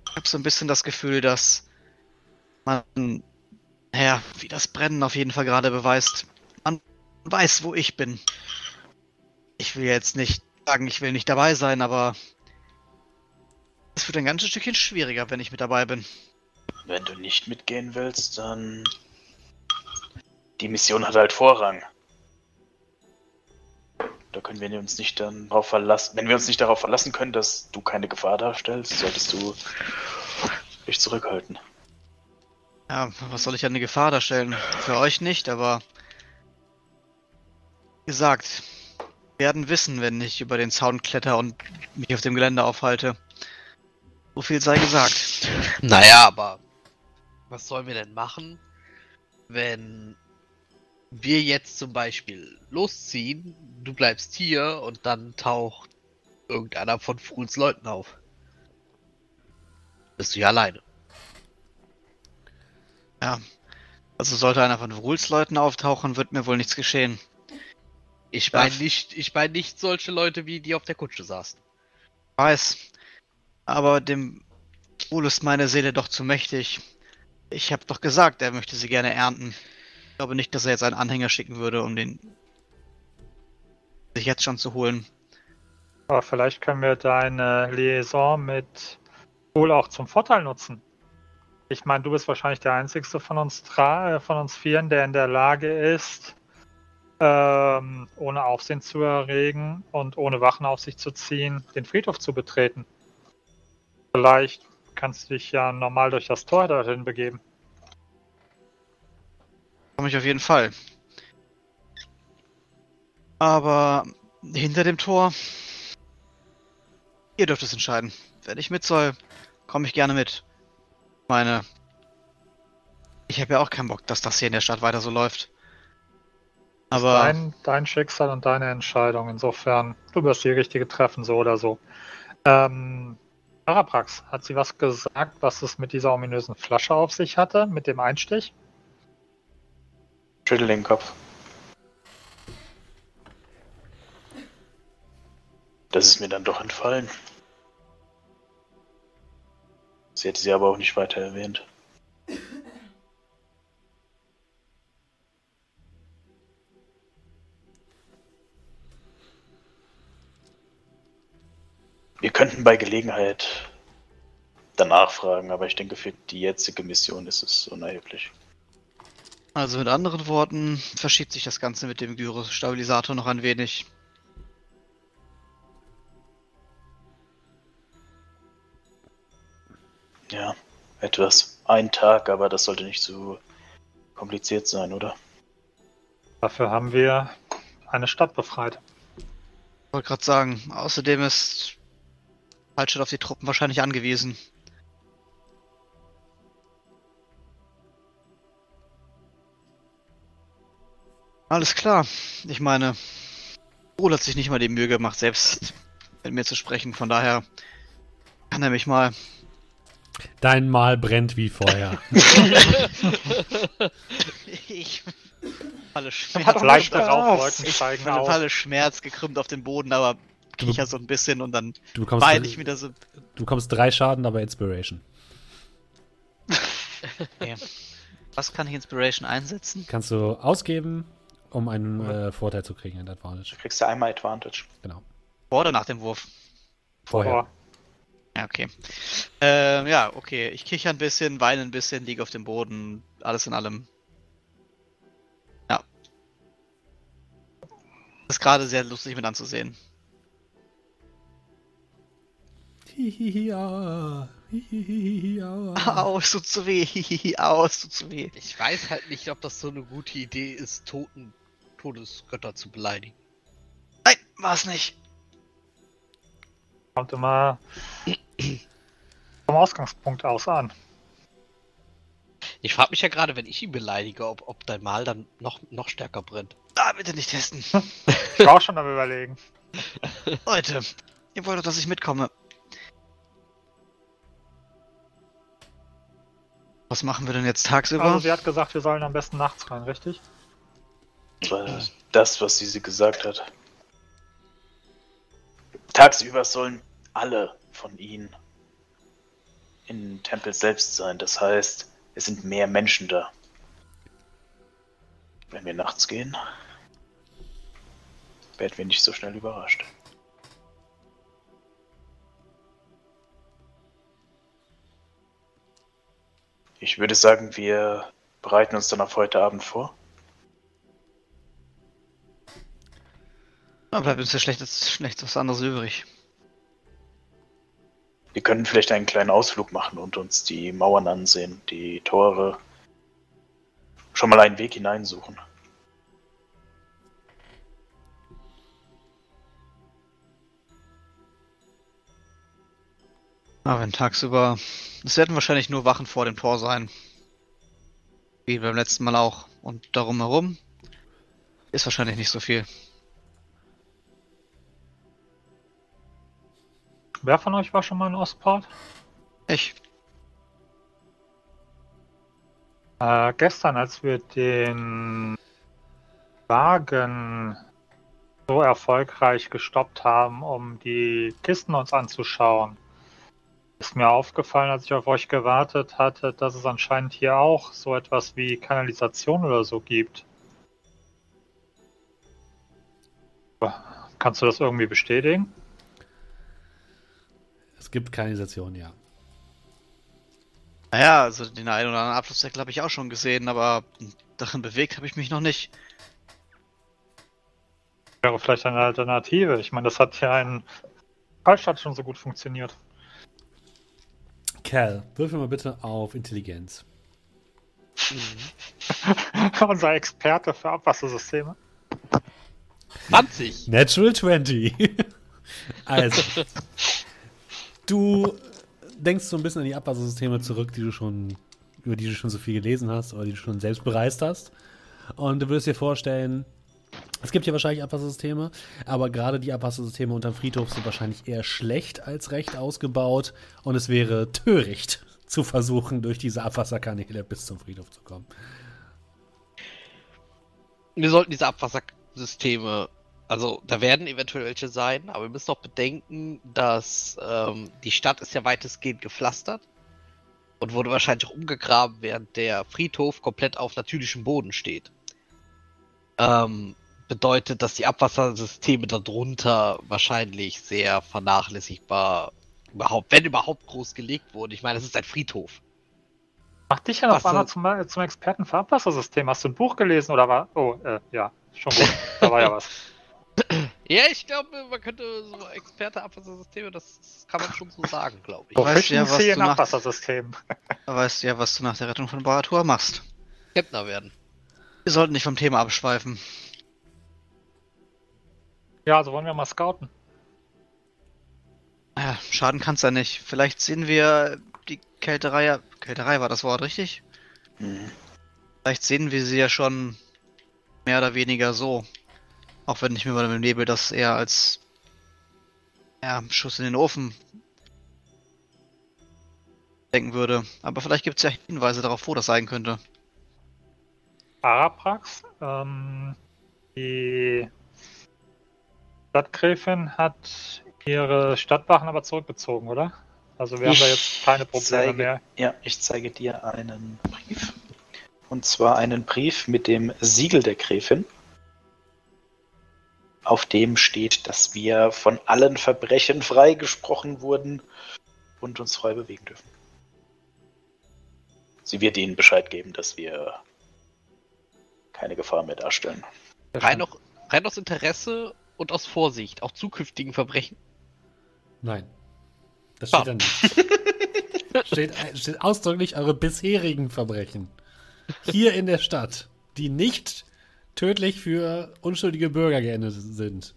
Ich habe so ein bisschen das Gefühl, dass man, naja, wie das Brennen auf jeden Fall gerade beweist, man weiß, wo ich bin. Ich will jetzt nicht sagen, ich will nicht dabei sein, aber es wird ein ganzes Stückchen schwieriger, wenn ich mit dabei bin. Wenn du nicht mitgehen willst, dann. Die Mission hat halt Vorrang. Da können wir uns nicht dann darauf verlassen. Wenn wir uns nicht darauf verlassen können, dass du keine Gefahr darstellst, solltest du dich zurückhalten. Ja, was soll ich an eine Gefahr darstellen? Für euch nicht, aber wie gesagt, werden wissen, wenn ich über den Zaun kletter und mich auf dem Gelände aufhalte. So viel sei gesagt. Naja, aber was sollen wir denn machen, wenn wir jetzt zum Beispiel losziehen, du bleibst hier und dann taucht irgendeiner von Fruls Leuten auf? Bist du ja alleine. Ja. Also sollte einer von Rules Leuten auftauchen, wird mir wohl nichts geschehen. Ich meine nicht, ich meine nicht solche Leute wie die auf der Kutsche saßen. Weiß. Aber dem Ruhl ist meine Seele doch zu mächtig. Ich habe doch gesagt, er möchte sie gerne ernten. Ich glaube nicht, dass er jetzt einen Anhänger schicken würde, um den sich jetzt schon zu holen. Aber vielleicht können wir deine Liaison mit Wohl auch zum Vorteil nutzen. Ich meine, du bist wahrscheinlich der einzigste von uns äh, von uns vieren, der in der Lage ist, ähm, ohne Aufsehen zu erregen und ohne Wachen auf sich zu ziehen, den Friedhof zu betreten. Vielleicht kannst du dich ja normal durch das Tor dorthin begeben. Komme ich auf jeden Fall. Aber hinter dem Tor. Ihr dürft es entscheiden. Wenn ich mit soll, komme ich gerne mit. Ich meine. Ich habe ja auch keinen Bock, dass das hier in der Stadt weiter so läuft. Aber Dein, dein Schicksal und deine Entscheidung. Insofern, du wirst die richtige treffen, so oder so. Ähm, Araprax, hat sie was gesagt, was es mit dieser ominösen Flasche auf sich hatte, mit dem Einstich? Schüttel den Kopf. Das ist mir dann doch entfallen. Sie hätte sie aber auch nicht weiter erwähnt. Wir könnten bei Gelegenheit danach fragen, aber ich denke, für die jetzige Mission ist es unerheblich. Also mit anderen Worten, verschiebt sich das Ganze mit dem Gyro-Stabilisator noch ein wenig. Ja, etwas. ein Tag, aber das sollte nicht zu kompliziert sein, oder? Dafür haben wir eine Stadt befreit. Ich wollte gerade sagen, außerdem ist Altstadt auf die Truppen wahrscheinlich angewiesen. Alles klar. Ich meine, Ruhl hat sich nicht mal die Mühe gemacht, selbst mit mir zu sprechen. Von daher kann er mich mal. Dein Mal brennt wie Feuer. ich falle Schmerz. steigen falle Schmerz gekrümmt auf den Boden, aber Du- kicher so ein bisschen und dann Du bekommst, weine ich wieder so. du bekommst drei Schaden, aber Inspiration. Was kann ich Inspiration einsetzen? Kannst du ausgeben, um einen äh, Vorteil zu kriegen, ein Advantage. Du kriegst ja einmal Advantage. Genau. Vor oder nach dem Wurf? Vorher. Ja, okay. Ähm, ja, okay. Ich kicher ein bisschen, weine ein bisschen, liege auf dem Boden, alles in allem. Ja. ist gerade sehr lustig mit anzusehen. Hihihi, hihihi, ja. Au, es tut zu weh. Hihihi, Au, es tut zu weh. Ich weiß halt nicht, ob das so eine gute Idee ist, Toten, Todesgötter zu beleidigen. Nein, war's nicht. Kommt immer vom Ausgangspunkt aus an. Ich frage mich ja gerade, wenn ich ihn beleidige, ob, ob dein Mal dann noch, noch stärker brennt. Ah, bitte nicht testen. Ich war auch schon am überlegen. Leute, ihr wollt doch, dass ich mitkomme. Was machen wir denn jetzt tagsüber? Also sie hat gesagt, wir sollen am besten nachts rein, richtig? Das war das, was sie gesagt hat. Tagsüber sollen alle von ihnen im Tempel selbst sein. Das heißt, es sind mehr Menschen da. Wenn wir nachts gehen, werden wir nicht so schnell überrascht. Ich würde sagen, wir bereiten uns dann auf heute Abend vor. Da bleibt uns ja schlecht, schlecht was anderes übrig. Wir können vielleicht einen kleinen Ausflug machen und uns die Mauern ansehen, die Tore. Schon mal einen Weg hineinsuchen. Aber wenn tagsüber. Es werden wahrscheinlich nur Wachen vor dem Tor sein. Wie beim letzten Mal auch. Und darum herum ist wahrscheinlich nicht so viel. Wer von euch war schon mal in Ostport? Ich. Äh, gestern, als wir den Wagen so erfolgreich gestoppt haben, um die Kisten uns anzuschauen, ist mir aufgefallen, als ich auf euch gewartet hatte, dass es anscheinend hier auch so etwas wie Kanalisation oder so gibt. Kannst du das irgendwie bestätigen? Es gibt Kanalisation, ja. Naja, also den einen oder anderen Abflussdeckel habe ich auch schon gesehen, aber darin bewegt habe ich mich noch nicht. Wäre vielleicht eine Alternative. Ich meine, das hat ja in Fallstadt schon so gut funktioniert. Cal, würfel mal bitte auf Intelligenz. Unser Experte für Abwassersysteme. 20! Natural 20. also, du denkst so ein bisschen an die Abwassersysteme zurück, die du schon, über die du schon so viel gelesen hast oder die du schon selbst bereist hast. Und du würdest dir vorstellen, es gibt hier wahrscheinlich Abwassersysteme, aber gerade die Abwassersysteme unterm Friedhof sind wahrscheinlich eher schlecht als recht ausgebaut und es wäre töricht zu versuchen, durch diese Abwasserkanäle bis zum Friedhof zu kommen. Wir sollten diese Abwassersysteme, also da werden eventuell welche sein, aber wir müssen auch bedenken, dass ähm, die Stadt ist ja weitestgehend gepflastert und wurde wahrscheinlich auch umgegraben, während der Friedhof komplett auf natürlichem Boden steht. Ähm, bedeutet, dass die Abwassersysteme darunter wahrscheinlich sehr vernachlässigbar überhaupt, wenn überhaupt groß gelegt wurden. Ich meine, es ist ein Friedhof. Mach dich ja noch einmal zum, zum Experten für Abwassersystem. Hast du ein Buch gelesen oder war. Oh, äh, ja, schon gut. Da war ja was. Ja, ich glaube, man könnte so Experte Abwassersysteme, das kann man schon so sagen, glaube ich. Du weißt ja, was du nach- Abwassersystem. Du weißt ja, was du nach der Rettung von Baratur machst. Captain werden. Wir sollten nicht vom Thema abschweifen. Ja, also wollen wir mal scouten. Ja, schaden kann's ja nicht. Vielleicht sehen wir die Kälterei. ja- Kälterei war das Wort, richtig? Mhm. Vielleicht sehen wir sie ja schon mehr oder weniger so. Auch wenn ich mir bei dem Nebel das eher als ja, Schuss in den Ofen denken würde. Aber vielleicht gibt es ja Hinweise darauf, wo das sein könnte. Araprax, ähm, die Stadtgräfin hat ihre Stadtwachen aber zurückgezogen, oder? Also wir haben da jetzt keine Probleme zeige, mehr. Ja, ich zeige dir einen Brief. Und zwar einen Brief mit dem Siegel der Gräfin, auf dem steht, dass wir von allen Verbrechen freigesprochen wurden und uns frei bewegen dürfen. Sie wird ihnen Bescheid geben, dass wir keine Gefahr mehr darstellen. Rein, auch, rein aus Interesse und aus Vorsicht, auch zukünftigen Verbrechen. Nein. Das Ah. steht da nicht. steht, steht ausdrücklich eure bisherigen Verbrechen. Hier in der Stadt, die nicht tödlich für unschuldige Bürger geendet sind.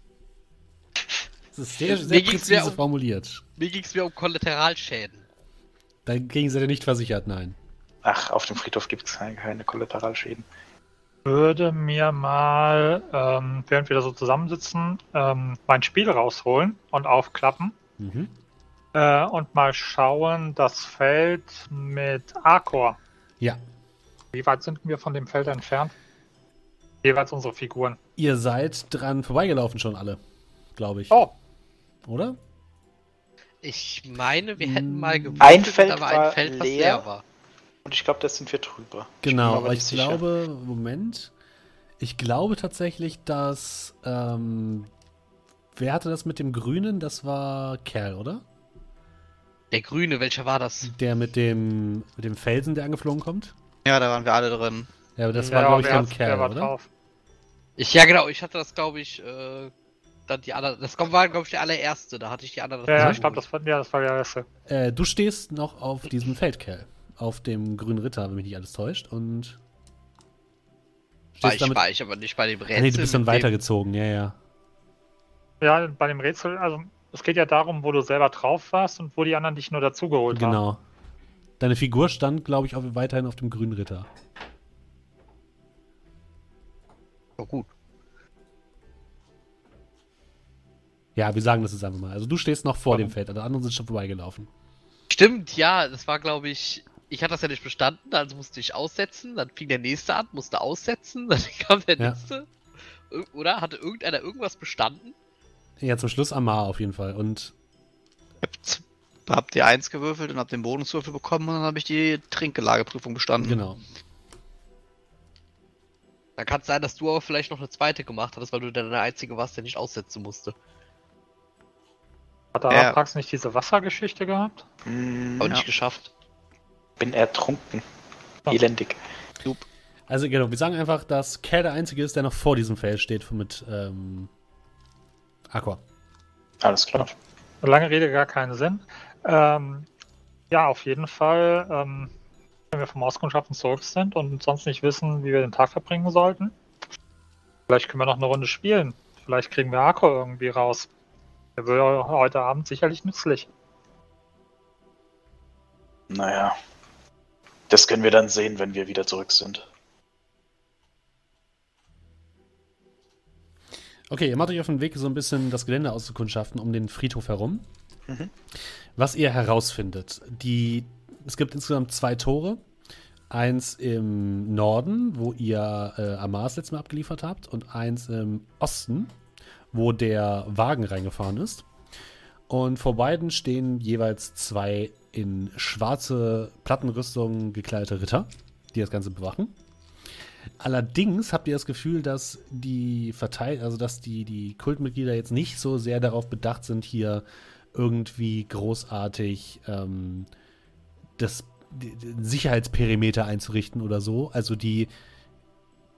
Das ist sehr, sehr präzise um- formuliert. Mir ging es mir um Kollateralschäden. Dagegen seid ihr nicht versichert, nein. Ach, auf dem Friedhof gibt es keine, keine Kollateralschäden. würde mir mal, ähm, während wir da so zusammensitzen, ähm, mein Spiel rausholen und aufklappen Mhm. äh, und mal schauen, das Feld mit Arcor. Ja. Wie weit sind wir von dem Feld entfernt? Jeweils unsere Figuren. Ihr seid dran vorbeigelaufen schon alle, glaube ich. Oh, Oder? Ich meine, wir hätten mal Mm. gewürfelt, Ein Feld aber war ein Feld, was leer. leer war. Und ich glaube, da sind wir drüber. Genau, aber aber ich sicher. glaube, Moment. Ich glaube tatsächlich, dass. Ähm, wer hatte das mit dem Grünen? Das war Kerl, oder? Der Grüne, welcher war das? Der mit dem, mit dem Felsen, der angeflogen kommt? Ja, da waren wir alle drin. Ja, aber das ja, war, glaube ich, wer Kerl, war oder? drauf? Ich, ja genau, ich hatte das, glaube ich, äh, dann die anderen. Das war, glaube ich, der allererste. Da hatte ich die anderen. Ja, ja, ich glaube, das war, ja, das war der erste. Äh, du stehst noch auf diesem Feldkerl. Auf dem grünen Ritter, wenn mich nicht alles täuscht. Und. war stehst ich, damit. war ich aber nicht bei dem Rätsel. Ah, nee, du bist dann dem- weitergezogen, ja, ja. Ja, bei dem Rätsel, also es geht ja darum, wo du selber drauf warst und wo die anderen dich nur dazugeholt haben. Genau. Deine Figur stand, glaube ich, auch weiterhin auf dem grünen Ritter. Oh, gut. Ja, wir sagen das jetzt einfach mal. Also du stehst noch vor dem Feld, alle anderen sind schon vorbeigelaufen. Stimmt, ja, das war, glaube ich. Ich hatte das ja nicht bestanden, also musste ich aussetzen. Dann fing der nächste an, musste aussetzen. Dann kam der Ja. nächste. Oder? Hatte irgendeiner irgendwas bestanden? Ja, zum Schluss Amar auf jeden Fall. Und Habt ihr eins gewürfelt und habt den Bonuswürfel bekommen und dann habe ich die Trinkgelageprüfung bestanden. genau. Dann kann es sein, dass du aber vielleicht noch eine zweite gemacht hattest, weil du dann der Einzige warst, der nicht aussetzen musste. Hat der Ja. Araprax nicht diese Wassergeschichte gehabt? Hm, Aber Ja. nicht geschafft. bin ertrunken. Elendig. Also genau, wir sagen einfach, dass Kerl der Einzige ist, der noch vor diesem Feld steht mit ähm, Aqua. Alles klar. Lange Rede, gar keinen Sinn. Ähm, ja, auf jeden Fall, ähm, wenn wir vom Auskundschaften zurück sind und sonst nicht wissen, wie wir den Tag verbringen sollten. Vielleicht können wir noch eine Runde spielen. Vielleicht kriegen wir Akku irgendwie raus. Der wäre heute Abend sicherlich nützlich. Naja. Das können wir dann sehen, wenn wir wieder zurück sind. Okay, ihr macht euch auf den Weg, so ein bisschen das Gelände auszukundschaften um den Friedhof herum. Mhm. Was ihr herausfindet, die, es gibt insgesamt zwei Tore. Eins im Norden, wo ihr äh, Amars letztes Mal abgeliefert habt, und eins im Osten, wo der Wagen reingefahren ist. Und vor beiden stehen jeweils zwei in schwarze Plattenrüstungen gekleidete Ritter, die das Ganze bewachen. Allerdings habt ihr das Gefühl, dass die Verteil also dass die, die Kultmitglieder jetzt nicht so sehr darauf bedacht sind, hier irgendwie großartig ähm, das den Sicherheitsperimeter einzurichten oder so. Also die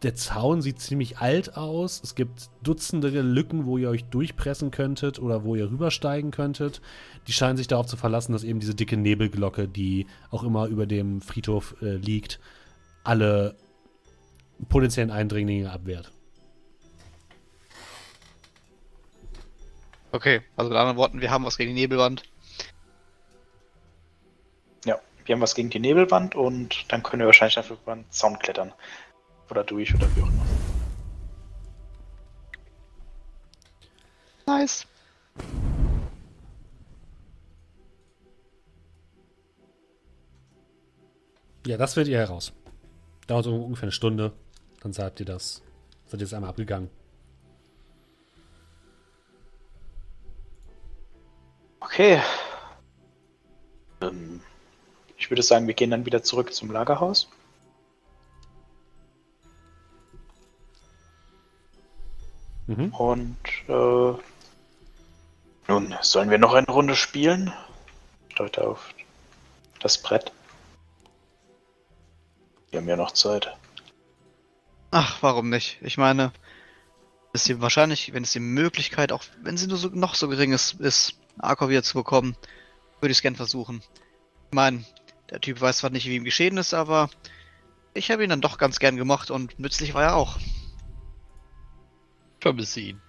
der Zaun sieht ziemlich alt aus. Es gibt Dutzende Lücken, wo ihr euch durchpressen könntet oder wo ihr rübersteigen könntet. Die scheinen sich darauf zu verlassen, dass eben diese dicke Nebelglocke, die auch immer über dem Friedhof äh, liegt, alle potenziellen Eindringlinge abwehrt. Okay, also mit anderen Worten, wir haben was gegen die Nebelwand. Wir haben was gegen die Nebelwand und dann können wir wahrscheinlich einfach über einen Zaun klettern. Oder durch oder wie auch immer. Nice. Ja, das findet ihr heraus. Dauert so ungefähr eine Stunde. Dann seid ihr das. Seid ihr jetzt einmal abgegangen. Okay. Ähm, ich würde sagen, wir gehen dann wieder zurück zum Lagerhaus. Mhm. Und äh, nun, sollen wir noch eine Runde spielen? Ich deute auf das Brett. Wir haben ja noch Zeit. Ach, warum nicht? Ich meine, ist die wahrscheinlich, wenn es die Möglichkeit, auch wenn sie nur so, noch so gering ist, ist, Arko wieder zu bekommen, würde ich es gern versuchen. Ich meine, der Typ weiß zwar nicht, wie ihm geschehen ist, aber ich habe ihn dann doch ganz gern gemocht und nützlich war er auch. Vermisse ihn.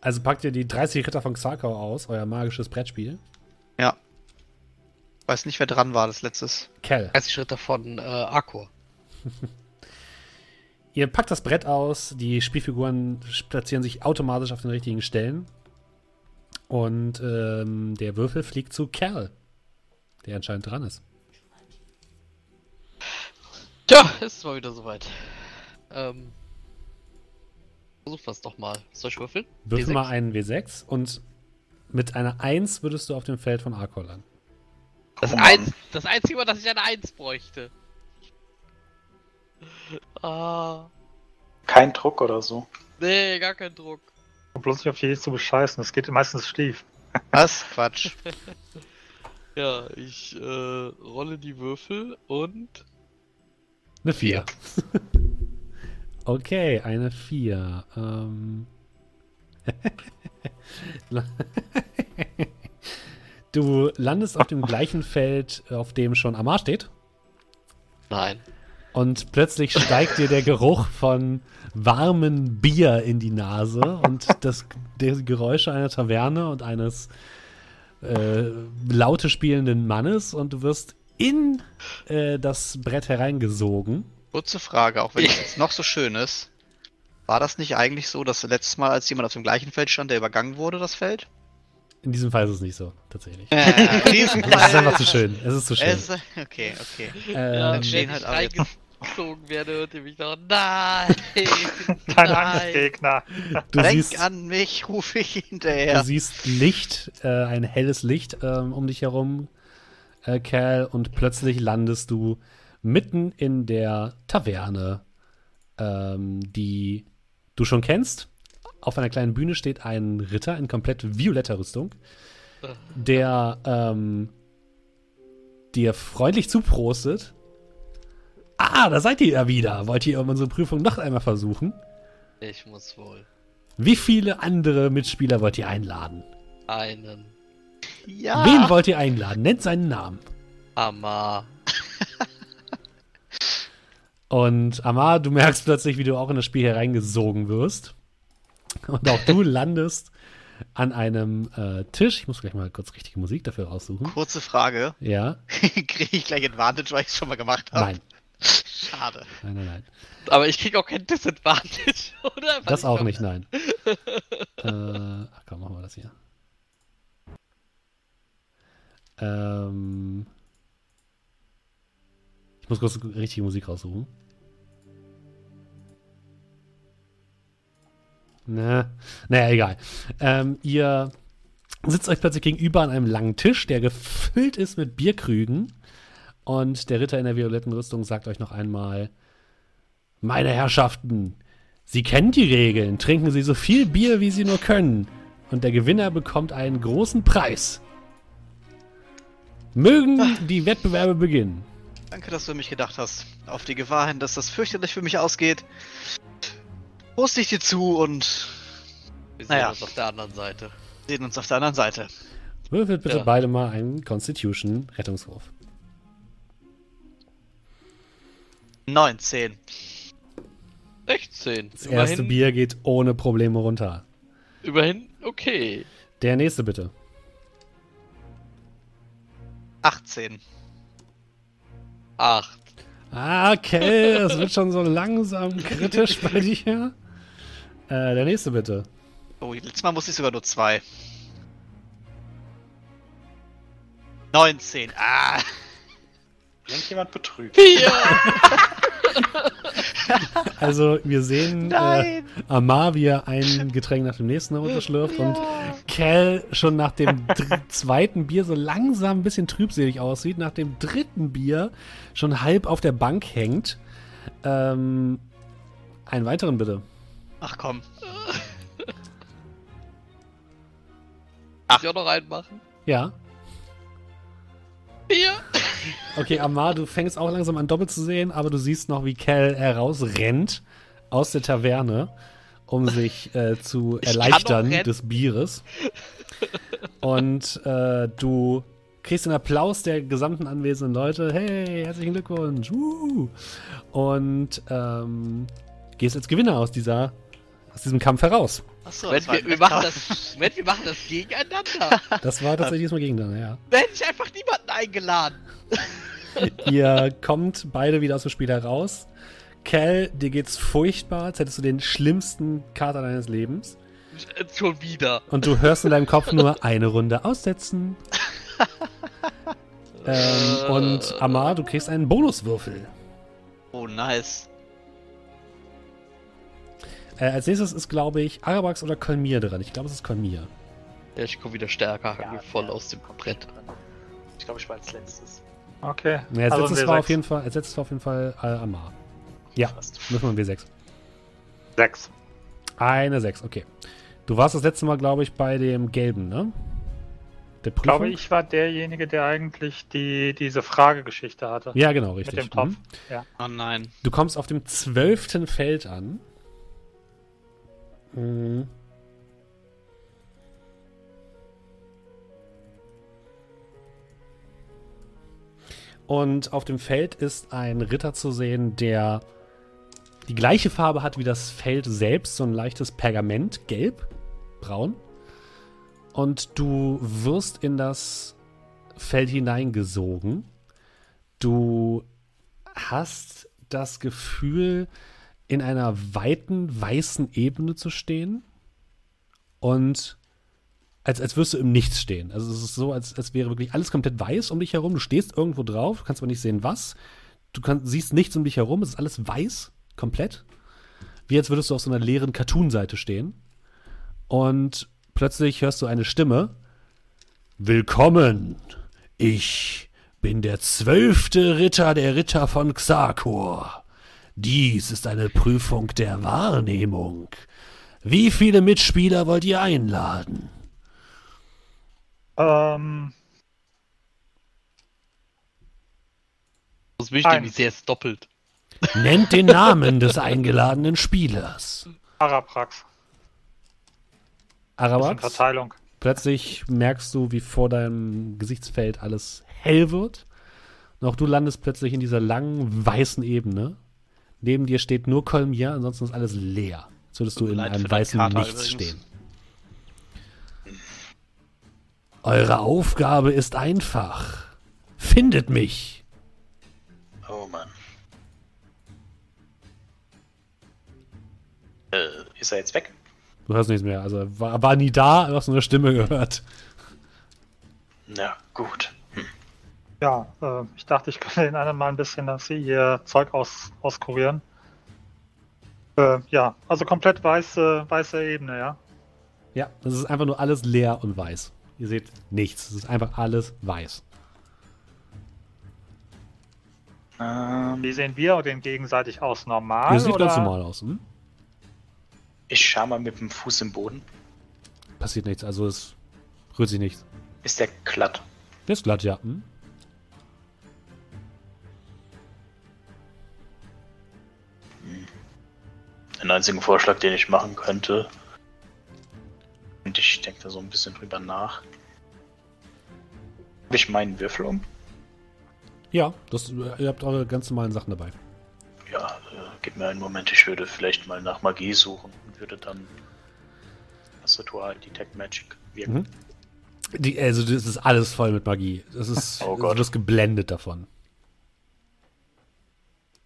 Also packt ihr die 30 Ritter von Xarkau aus, euer magisches Brettspiel. Ja. Weiß nicht, wer dran war, das letztes. Kell. 30 Schritte von äh, Akor. Ihr packt das Brett aus, die Spielfiguren platzieren sich automatisch auf den richtigen Stellen. Und ähm, der Würfel fliegt zu Kerl, der anscheinend dran ist. Tja, ist mal wieder soweit. Ähm. Versuch was doch mal. Soll ich würfeln? Würfel W6? mal einen W6 und mit einer 1 würdest du auf dem Feld von Arkol landen. Das, Oh eins, das einzige Mal, dass ich eine 1 bräuchte. Ah. Kein Druck oder so. Nee, gar kein Druck. Bloß nicht auf die zu bescheißen, das geht meistens schief. Was? Quatsch. Ja, ich äh, rolle die Würfel und. Eine 4. okay, eine 4. Ähm. du landest auf dem gleichen Feld, auf dem schon Amar steht. Nein. Und plötzlich steigt dir der Geruch von warmem Bier in die Nase und das die Geräusche einer Taverne und eines äh, laute spielenden Mannes und du wirst in äh, das Brett hereingesogen. Kurze Frage, auch wenn es jetzt noch so schön ist. War das nicht eigentlich so, dass letztes Mal, als jemand auf dem gleichen Feld stand, der übergangen wurde, das Feld? In diesem Fall ist es nicht so, tatsächlich. Äh, Es ist einfach zu schön. Es ist zu schön. Es, okay, okay. Ja, Ähm, stehen wenn halt ich reingezogen werde, hört ihr mich noch. Nein! Kein Nein. Angstgegner. du, Denk siehst, an mich, rufe ich du hinterher. siehst Licht, äh, ein helles Licht ähm, um dich herum, äh, Cal, und plötzlich landest du mitten in der Taverne, ähm, die du schon kennst. Auf einer kleinen Bühne steht ein Ritter in komplett violetter Rüstung, der ähm, dir freundlich zuprostet. Ah, da seid ihr ja wieder. Wollt ihr unsere Prüfung noch einmal versuchen? Ich muss wohl Wie viele andere Mitspieler wollt ihr einladen? einen Ja. Wen wollt ihr einladen? Nennt seinen Namen. Hammer. Und Amar, du merkst plötzlich, wie du auch in das Spiel hereingesogen wirst. Und auch du landest an einem äh, Tisch. Ich muss gleich mal kurz richtige Musik dafür raussuchen. Kurze Frage. Ja, Kriege ich gleich Advantage, weil ich es schon mal gemacht habe? nein, Schade. nein, nein, nein. Aber ich krieg auch kein Disadvantage, oder? Weil Das auch nicht, nein. äh, ach komm, machen wir das hier. Ähm, ich muss kurz richtige Musik raussuchen. Na, naja, egal. Ähm, ihr sitzt euch plötzlich gegenüber an einem langen Tisch, der gefüllt ist mit Bierkrügen. Und der Ritter in der violetten Rüstung sagt euch noch einmal: Meine Herrschaften, Sie kennen die Regeln. Trinken Sie so viel Bier, wie Sie nur können. Und der Gewinner bekommt einen großen Preis. Mögen die Wettbewerbe beginnen. Danke, dass du an mich gedacht hast. Auf die Gewahr hin, dass das fürchterlich für mich ausgeht. Prost ich dir zu und Wir sehen Naja. uns auf der anderen Seite. sehen uns auf der anderen Seite. Würfelt bitte Ja. beide mal einen Constitution-Rettungswurf. 19. 16. Das erste Bier geht ohne Probleme runter. immerhin okay. Der nächste bitte. 18. 8. Ah, okay, das wird schon so langsam kritisch bei dir. Äh, der nächste bitte. Oh, letztes Mal musste ich sogar nur zwei. 19. Ah, Irgendjemand betrügt. 4. Also, wir sehen äh! Amar, wie er ein Getränk nach dem nächsten runterschlürft und Kel schon nach dem zweiten Bier so langsam ein bisschen trübselig aussieht, nach dem dritten Bier schon halb auf der Bank hängt. Ähm, einen weiteren bitte. Ach komm. Ach. Ich auch noch reinmachen? Ja. 4. Okay, Amar, du fängst auch langsam an doppelt zu sehen, aber du siehst noch, wie Kel herausrennt aus der Taverne, um sich äh, zu Ich erleichtern des Bieres. Und äh, du kriegst den Applaus der gesamten anwesenden Leute. Hey, herzlichen Glückwunsch. Woo. Und ähm, gehst als Gewinner aus, dieser, aus diesem Kampf heraus. Achso, Moment, wir, wir, machen das, Moment, wir machen das gegeneinander. Das war tatsächlich diesmal gegeneinander, ja. Da hätte ich einfach niemanden eingeladen. Ihr kommt beide wieder aus dem Spiel heraus. Cal, dir geht's furchtbar, als hättest du den schlimmsten Kater deines Lebens. Schon wieder. Und du hörst in deinem Kopf nur eine Runde aussetzen. ähm, und Amar, du kriegst einen Bonuswürfel. Oh, nice. Äh, als nächstes ist, glaube ich, Arabax oder Kolmir dran. Ich glaube, es ist Kolmir. Ja, ich komme wieder stärker Ja, voll ja, aus dem Brett. dran. Ich glaube, ich war als letztes. Okay. Ja, als, Also letztes war W6. auf jeden Fall, als letztes war auf jeden Fall äh, Amar. Ja, Fast. müssen wir ein W6. Sechs. Eine 6, okay. Du warst das letzte Mal, glaube ich, bei dem Gelben, ne? Der Ich glaube, ich war derjenige, der eigentlich die, diese Fragegeschichte hatte. Ja, genau, Mit richtig. dem Topf. Mhm. Ja. Oh nein. Du kommst auf dem zwölften Feld an. Mhm. Und auf dem Feld ist ein Ritter zu sehen, der die gleiche Farbe hat wie das Feld selbst, so ein leichtes Pergament, gelb, braun. Und du wirst in das Feld hineingesogen. Du hast das Gefühl, in einer weiten, weißen Ebene zu stehen und als, als würdest du im Nichts stehen. Also es ist so, als, als wäre wirklich alles komplett weiß um dich herum. Du stehst irgendwo drauf, kannst aber nicht sehen, was. Du kann, siehst nichts um dich herum, es ist alles weiß, komplett. Wie als würdest du auf so einer leeren Cartoon-Seite stehen. Und plötzlich hörst du eine Stimme. Willkommen! Ich bin der zwölfte Ritter der Ritter von Xakor. Dies ist eine Prüfung der Wahrnehmung. Wie viele Mitspieler wollt ihr einladen? Ähm, Das ist wichtig, Eins. wie sehr es doppelt. Nennt den Namen des eingeladenen Spielers. Araprax. Arabax, Verteilung. plötzlich merkst du, wie vor deinem Gesichtsfeld alles hell wird. Und auch du landest plötzlich in dieser langen, weißen Ebene. Neben dir steht nur Kolmir, ansonsten ist alles leer. Als würdest du in einem weißen Kater Nichts übrigens. stehen. Eure Aufgabe ist einfach. Findet mich. Oh Mann. Äh, ist er jetzt weg? Du hörst nichts mehr. Also er war, war nie da, du hast nur eine Stimme gehört. Na gut. Ja, äh, ich dachte, ich könnte den anderen mal ein bisschen, dass sie ihr Zeug aus, auskurieren. Äh, ja, also komplett weiße, weiße Ebene, ja. Ja, das ist einfach nur alles leer und weiß. Ihr seht nichts. Es ist einfach alles weiß. Ähm, Wie sehen wir den gegenseitig aus? Normal? Ihr sieht oder? ganz normal aus. Hm? ich schau mal mit dem Fuß im Boden. Passiert nichts. Also es rührt sich nichts. Ist der glatt? Der ist glatt, ja. Hm? Den einzigen Vorschlag, den ich machen könnte. Und ich denke da so ein bisschen drüber nach. Habe ich meinen Würfel um? Ja, das, ihr habt eure ganz normalen Sachen dabei. Ja, äh, gib mir einen Moment. Ich würde vielleicht mal nach Magie suchen und würde dann das Ritual Detect Magic wirken. Mhm. Die, also das ist alles voll mit Magie. Das ist, Oh Gott. wirst geblendet davon.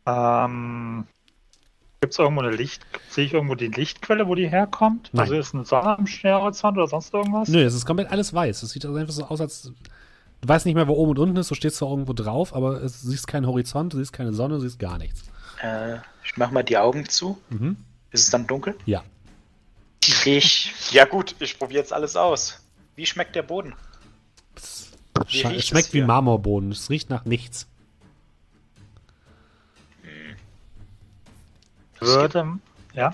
Ähm, Gibt es irgendwo eine Licht... Sehe ich irgendwo die Lichtquelle, wo die herkommt? Nein. Also ist eine Sonne am Horizont oder sonst irgendwas? Nö, es ist komplett alles weiß. Es sieht also einfach so aus, als du weißt nicht mehr, wo oben und unten ist. Du stehst zwar irgendwo drauf, aber es, du siehst keinen Horizont, du siehst keine Sonne, du siehst gar nichts. Äh, ich mach mal die Augen zu. Mhm. Ist es dann dunkel? Ja. Ich. Ja, gut, ich probiere jetzt alles aus. Wie schmeckt der Boden? Wie Es schmeckt wie? Marmorboden. Es riecht nach nichts. Würde... Ja?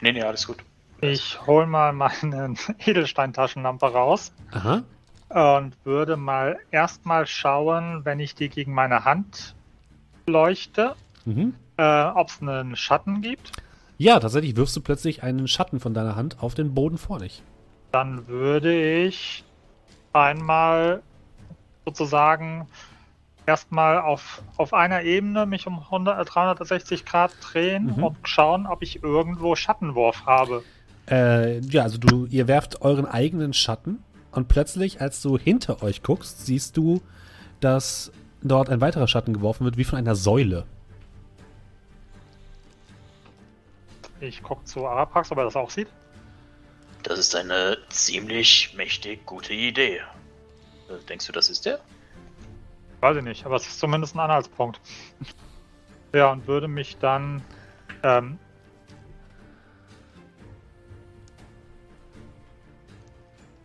Nee, nee, alles gut. Ich hole mal meine Edelsteintaschenlampe raus Aha. und würde mal erstmal schauen, wenn ich die gegen meine Hand leuchte, Mhm. äh, ob es einen Schatten gibt. Ja, tatsächlich wirfst du plötzlich einen Schatten von deiner Hand auf den Boden vor dich. Dann würde ich einmal sozusagen erstmal auf, auf einer Ebene mich um 100, äh, 360 Grad drehen Mhm. und schauen, ob ich irgendwo Schattenwurf habe. Äh, ja, also du, ihr werft euren eigenen Schatten und plötzlich, als du hinter euch guckst, siehst du, dass dort ein weiterer Schatten geworfen wird, wie von einer Säule. Ich gucke zu Arapax, ob er das auch sieht. Das ist eine ziemlich mächtig gute Idee. Äh, Denkst du, das ist der? Weiß ich nicht, aber es ist zumindest ein Anhaltspunkt. ja, und würde mich dann ähm,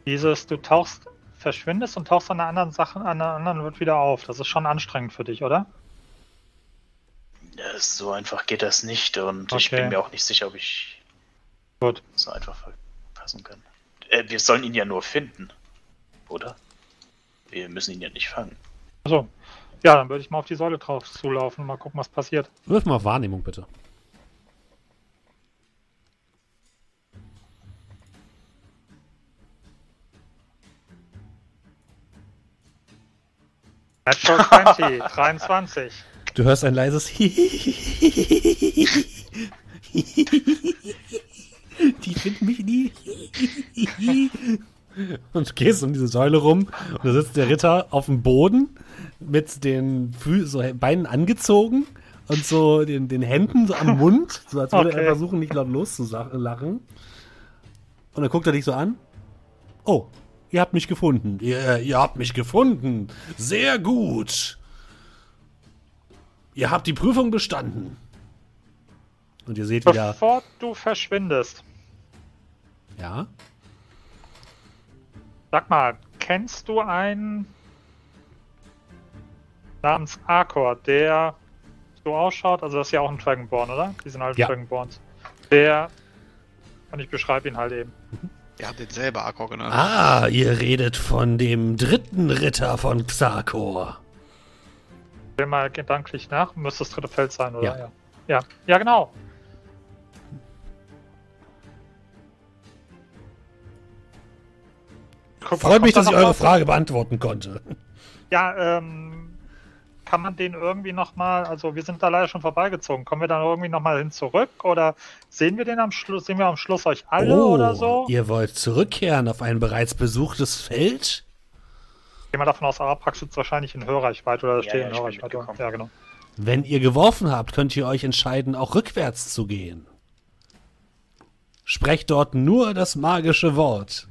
dieses, du tauchst, verschwindest und tauchst an einer anderen Sache, an einer anderen wird wieder auf. Das ist schon anstrengend für dich, oder? Ja, so einfach geht das nicht und ich Okay. bin mir auch nicht sicher, ob ich Gut. so einfach verpassen kann. Äh, wir sollen ihn ja nur finden, oder? Wir müssen ihn ja nicht fangen. Achso. Ja, dann würde ich mal auf die Säule drauf zulaufen und mal gucken, was passiert. Wirf mal auf Wahrnehmung, bitte. Natural 20, 23. Du hörst ein leises Die finden mich nie. Und gehst um diese Säule rum und da sitzt der Ritter auf dem Boden mit den Fü so Beinen angezogen und so den, den Händen so am Mund, so als würde er Okay. versuchen, nicht laut loszulachen. Und dann guckt er dich so an. Oh, ihr habt mich gefunden. Ihr, ihr habt mich gefunden. Sehr gut. Ihr habt die Prüfung bestanden. Und ihr seht wieder, Bevor du verschwindest, ja, sag mal, kennst du einen namens Arkor, der so ausschaut? Also, das ist ja auch ein Dragonborn, oder? Die sind halt Ja. Dragonborns. Der, und ich beschreibe ihn halt eben. Wir haben den selber Akku genannt. Ah, ihr redet von dem dritten Ritter von Xakor. Will mal gedanklich nach, müsste das dritte Feld sein, oder? Ja. Ja, ja, ja genau. Guck, Freut mich, dass ich eure? Frage beantworten konnte. Ja, ähm, kann man den irgendwie nochmal, also wir sind da leider schon vorbeigezogen, kommen wir dann irgendwie nochmal hin zurück oder sehen wir den am Schluss, sehen wir am Schluss euch alle oder so? Oh, ihr wollt zurückkehren auf ein bereits besuchtes Feld? Gehen wir davon aus, Arapax sitzt wahrscheinlich in Hörreichweite oder Ja, steht ja, in Hörreichweite. Ja, genau. Wenn ihr geworfen habt, könnt ihr euch entscheiden, auch rückwärts zu gehen. Sprecht dort nur das magische Wort.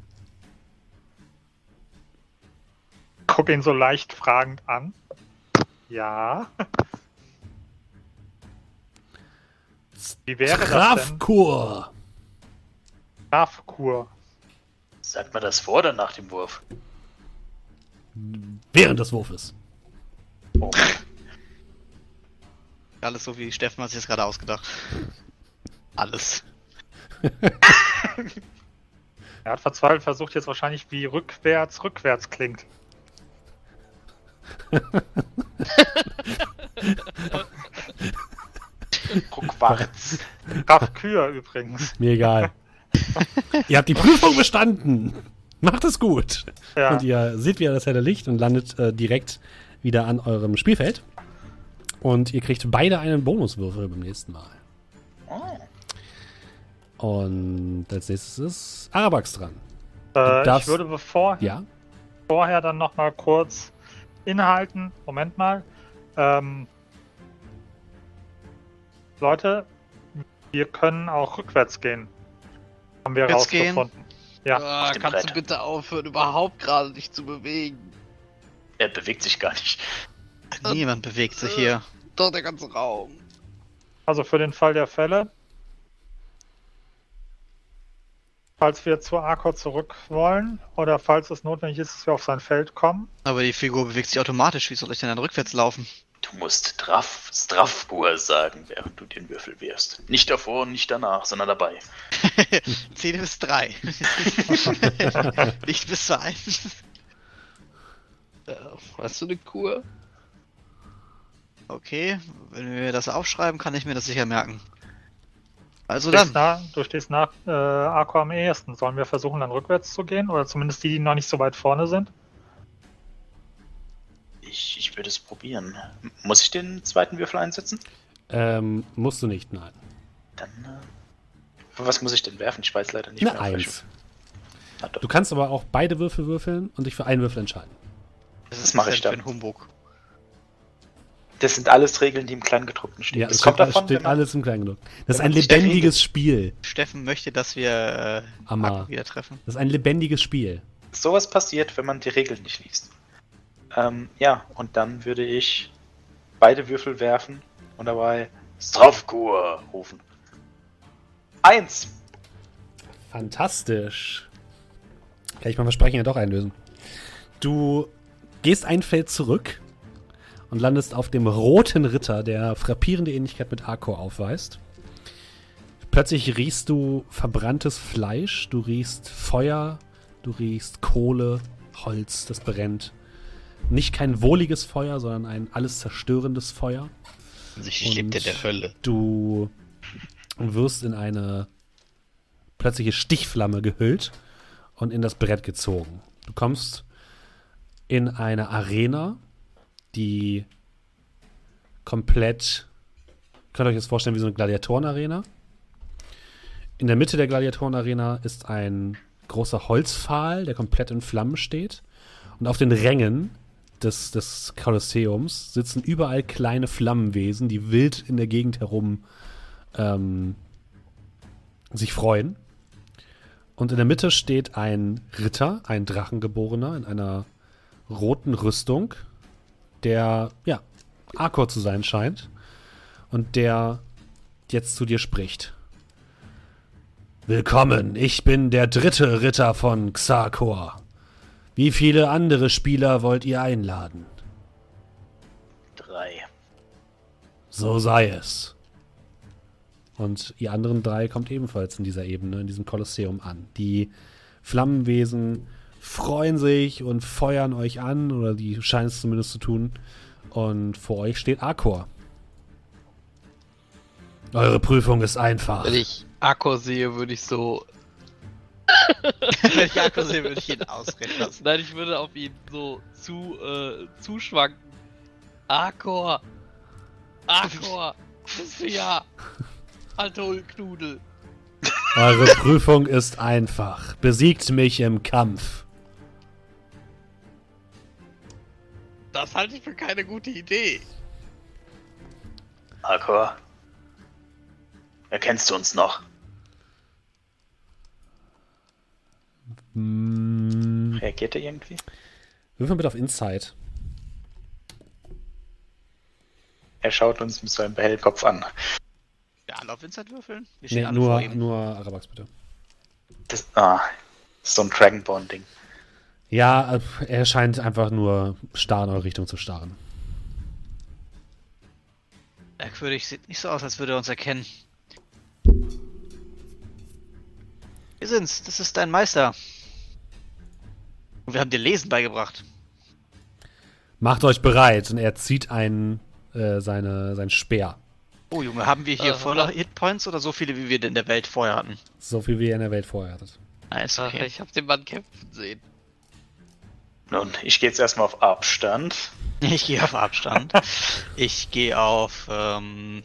Guck ihn so leicht fragend an. Ja. Wie wäre das denn? Strafkur. Strafkur. Sagt man das vor oder nach dem Wurf? Während des Wurfes. Oh, Alles so wie Steffen hat sich das gerade ausgedacht. Alles. Er hat verzweifelt versucht jetzt wahrscheinlich, wie rückwärts rückwärts klingt. Quarz. Graf Kühe übrigens. Mir egal. ihr habt die Prüfung bestanden. Macht es gut. Ja. Und ihr seht wieder das helle Licht und landet äh, direkt wieder an eurem Spielfeld. Und ihr kriegt beide einen Bonuswürfel beim nächsten Mal. Oh. Und als nächstes ist Arabax dran. Äh, darfst- ich würde bevor, Ja? vorher dann noch mal kurz innehalten. Moment mal. Ähm, Leute, wir können auch rückwärts gehen. Haben wir Rückwärts gehen? rausgefunden. Ja. Ah, dem kannst Brett. du bitte aufhören, überhaupt gerade dich zu bewegen? Er bewegt sich gar nicht. Niemand bewegt sich hier. Doch, der ganze Raum. Also für den Fall der Fälle. Falls wir zu Arcor zurück wollen oder falls es notwendig ist, dass wir auf sein Feld kommen. Aber die Figur bewegt sich automatisch. Wie soll ich denn dann rückwärts laufen? Du musst Straf, Strafbur sagen, während du den Würfel wirfst. Nicht davor und nicht danach, sondern dabei. 10 bis 3. Nicht bis 2. Äh, hast du eine Kur? Okay, wenn wir das aufschreiben, kann ich mir das sicher merken. Also Du stehst, dann. nah, du stehst nach äh, Arcor am ehesten. Sollen wir versuchen, dann rückwärts zu gehen? Oder zumindest die, die noch nicht so weit vorne sind? Ich, ich würde es probieren. M- Muss ich den zweiten Würfel einsetzen? Ähm, musst du nicht, nein. Dann. Äh, für was muss ich denn werfen? Ich weiß leider nicht Eine mehr. Eins. Na. Du kannst aber auch beide Würfel würfeln und dich für einen Würfel entscheiden. Was das mach ich dann. Humbug? Das sind alles Regeln, die im Kleingedruckten stehen. Ja, das es kommt steht, davon, steht alles im genug. Das ist ein lebendiges Spiel. Steffen möchte, dass wir äh. Akku wieder treffen. Das ist ein lebendiges Spiel. sowas passiert, wenn man die Regeln nicht liest. Ähm, ja, und dann würde ich beide Würfel werfen und dabei Strafkur rufen. Eins! Fantastisch. Kann ich mein Versprechen ja doch einlösen. Du gehst ein Feld zurück und landest auf dem roten Ritter, der frappierende Ähnlichkeit mit Arko aufweist. Plötzlich riechst du verbranntes Fleisch, du riechst Feuer, du riechst Kohle, Holz, das brennt. Nicht kein wohliges Feuer, sondern ein alles zerstörendes Feuer. Offensichtlich lebt er Und der Hölle. Du wirst in eine plötzliche Stichflamme gehüllt und in das Brett gezogen. Du kommst in eine Arena, die komplett, könnt ihr euch das vorstellen wie so eine Gladiatorenarena. In der Mitte der Gladiatorenarena ist ein großer Holzpfahl, der komplett in Flammen steht. Und auf den Rängen des, des Kolosseums sitzen überall kleine Flammenwesen, die wild in der Gegend herum ähm, sich freuen. Und in der Mitte steht ein Ritter, ein Drachengeborener in einer roten Rüstung, der, ja, Arkor zu sein scheint und der jetzt zu dir spricht. Willkommen, ich bin der dritte Ritter von Xarkor. Wie viele andere Spieler wollt ihr einladen? Drei. So sei es. Und ihr anderen drei kommt ebenfalls in dieser Ebene, in diesem Kolosseum an. Die Flammenwesen freuen sich und feuern euch an, oder die scheinen es zumindest zu tun. Und vor euch steht Arkor. Eure Prüfung ist einfach. Wenn ich Akko sehe, würde ich so. Wenn ich Akku sehe, würde ich ihn ausreden lassen. Nein, ich würde auf ihn so zu, äh, zuschwanken. Akor! Akor! Bist du ja! Alter Knudel! Eure Prüfung ist einfach. Besiegt mich im Kampf. Das halte ich für keine gute Idee. Akor. Erkennst du uns noch? Hm, Reagiert er irgendwie? würfel bitte auf Insight. Er schaut uns mit seinem hellen Kopf an. Ja, alle auf Vincent würfeln? Wir stehen Nee, alle nur, vor ihm. nur Arabax bitte. Das, ah, das ist so ein Dragonborn-Ding. Ja, äh, er scheint einfach nur starr in eure Richtung zu starren. Merkwürdig, sieht nicht so aus, als würde er uns erkennen. Wir sind's, das ist dein Meister. Und wir haben dir Lesen beigebracht. Macht euch bereit und er zieht einen, äh, seine, sein Speer. Oh Junge, haben wir hier Äh, voller äh. Hitpoints oder so viele, wie wir in der Welt vorher hatten? So viel wie ihr in der Welt vorher hattet. Nice, Ach, okay. ich hab den Mann kämpfen sehen. Nun, ich gehe jetzt erstmal auf Abstand. Ich gehe auf Abstand. ich gehe auf. Ähm,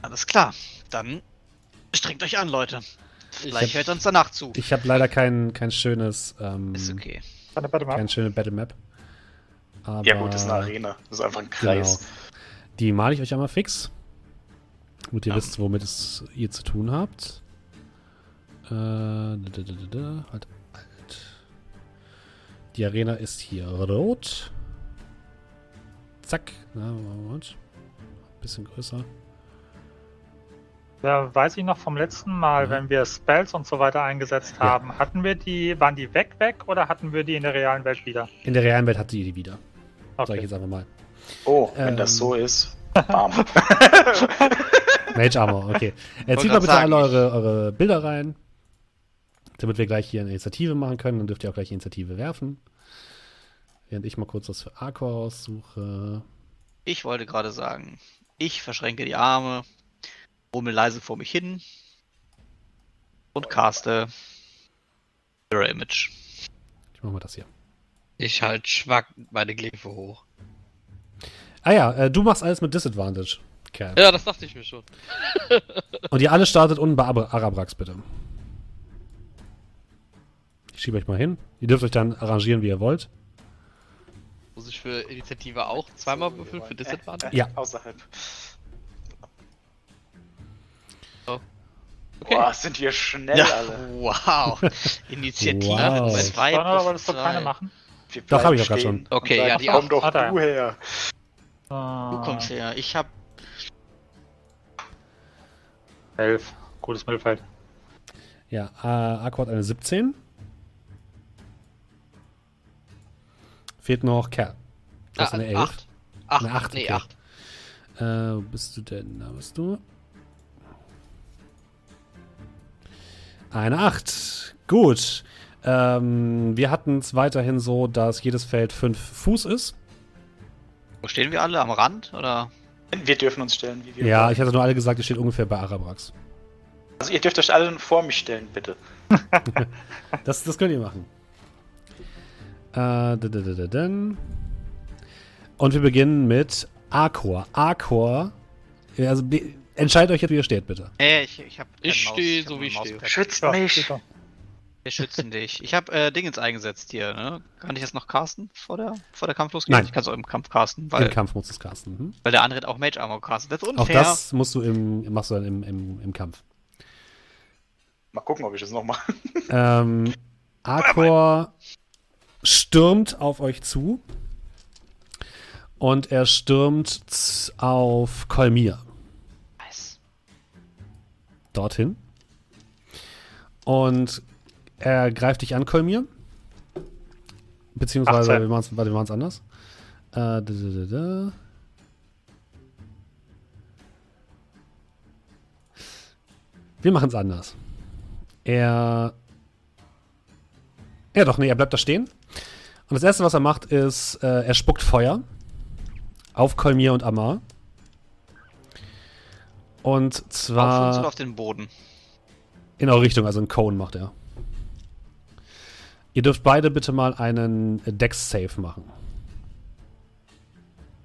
alles klar. Dann strengt euch an, Leute. Vielleicht hab- hört uns danach zu. Ich habe leider kein, kein schönes, ähm, Ist okay. Warte, warte mal. keine schöne Battle Map. Aber Ja gut, das ist eine Arena. Das ist einfach ein Kreis. Genau. Die male ich euch einmal fix. Damit ihr wisst, womit es ihr zu tun habt. Äh, da, da, da, da, da. Halt. Die Arena ist hier rot. Zack. Na, Moment. Bisschen größer. Ja, weiß ich noch vom letzten Mal, Mhm. wenn wir Spells und so weiter eingesetzt Ja. haben, hatten wir die, waren die weg weg oder hatten wir die in der realen Welt wieder? In der realen Welt hat sie die wieder. Sag ich Okay. jetzt einfach mal. Oh, wenn Ähm. das so ist. Bam. Mage Armor, okay. Äh, zieht mal bitte sagen, alle eure, eure Bilder rein. Damit wir gleich hier eine Initiative machen können. Dann dürft ihr auch gleich Initiative werfen. Während ich mal kurz was für Arcor raussuche. Ich wollte gerade sagen, ich verschränke die Arme, rummel leise vor mich hin und caste Mirror Image. Ich mach mal das hier. Ich halt schwankend meine Glyphe hoch. Ah ja, äh, du machst alles mit Disadvantage, Kerl. Ja, das dachte ich mir schon. Und ihr alle startet unten bei Ab Arabrax, bitte. Schiebe euch mal hin. Ihr dürft euch dann arrangieren, wie ihr wollt. Muss ich für Initiative auch zweimal würfeln für Disadvantage? Ja. Außerhalb. Okay. Boah, sind wir schnell Ja, alle. wow. Initiative Wow. 2 Sondern plus wolltest du keine zwei. machen? Wir Doch, hab bleiben ich auch stehen schon. Okay, ja, die komm doch du her. Du kommst her. Ich hab Elf. Gutes Mittelfeld. Ja, äh, hat eine 17. Fehlt noch Kerl. Du hast Ah, eine 11. Acht. Acht. Eine acht, nee, okay. Äh, wo bist du denn? Da bist du. Eine 8. Gut. Ähm, wir hatten es weiterhin so, dass jedes Feld 5 Fuß ist. Wo stehen wir alle? Am Rand? Oder? Wir dürfen uns stellen, wie wir Ja, wollen. ich hatte nur alle gesagt, ihr steht ungefähr bei Arabrax. Also ihr dürft euch alle vor mich stellen, bitte. Das, das könnt ihr machen. Und wir beginnen mit Arcor. Arcor. Also entscheidet euch jetzt, wie ihr steht, bitte. Äh, ich, ich Ich Maus- steh hab so, wie ich Mauspad. Schützt Ja, mich! super. Wir schützen dich. Ich hab äh, Dingens eingesetzt hier, ne? Kann ich das noch casten vor der, vor der Kampf losgeht? Nein. Ich kann es auch im Kampf casten, weil, Im Kampf musst du es casten. Mhm. weil der andere hat auch Mage Armor castet. Das ist Auch unfair. das musst du im, machst du dann im, im, im Kampf. Mal gucken, ob ich das noch mache. Ähm, Arcor stürmt auf euch zu. Und er stürmt auf Kolmir. Nice. dorthin. Und er greift dich an, Kolmir. Beziehungsweise, 18. wir machen's, warte, wir machen es anders. Äh, da, da, da, da. Wir machen es anders. Er. Ja, doch, nee, er bleibt da stehen. Und das erste, was er macht, ist, äh, er spuckt Feuer auf Kolmir und Amar. Und Auf uns zwar auf den Boden? in eure Richtung, also einen Cone macht er. Ihr dürft beide bitte mal einen Dex-Save machen.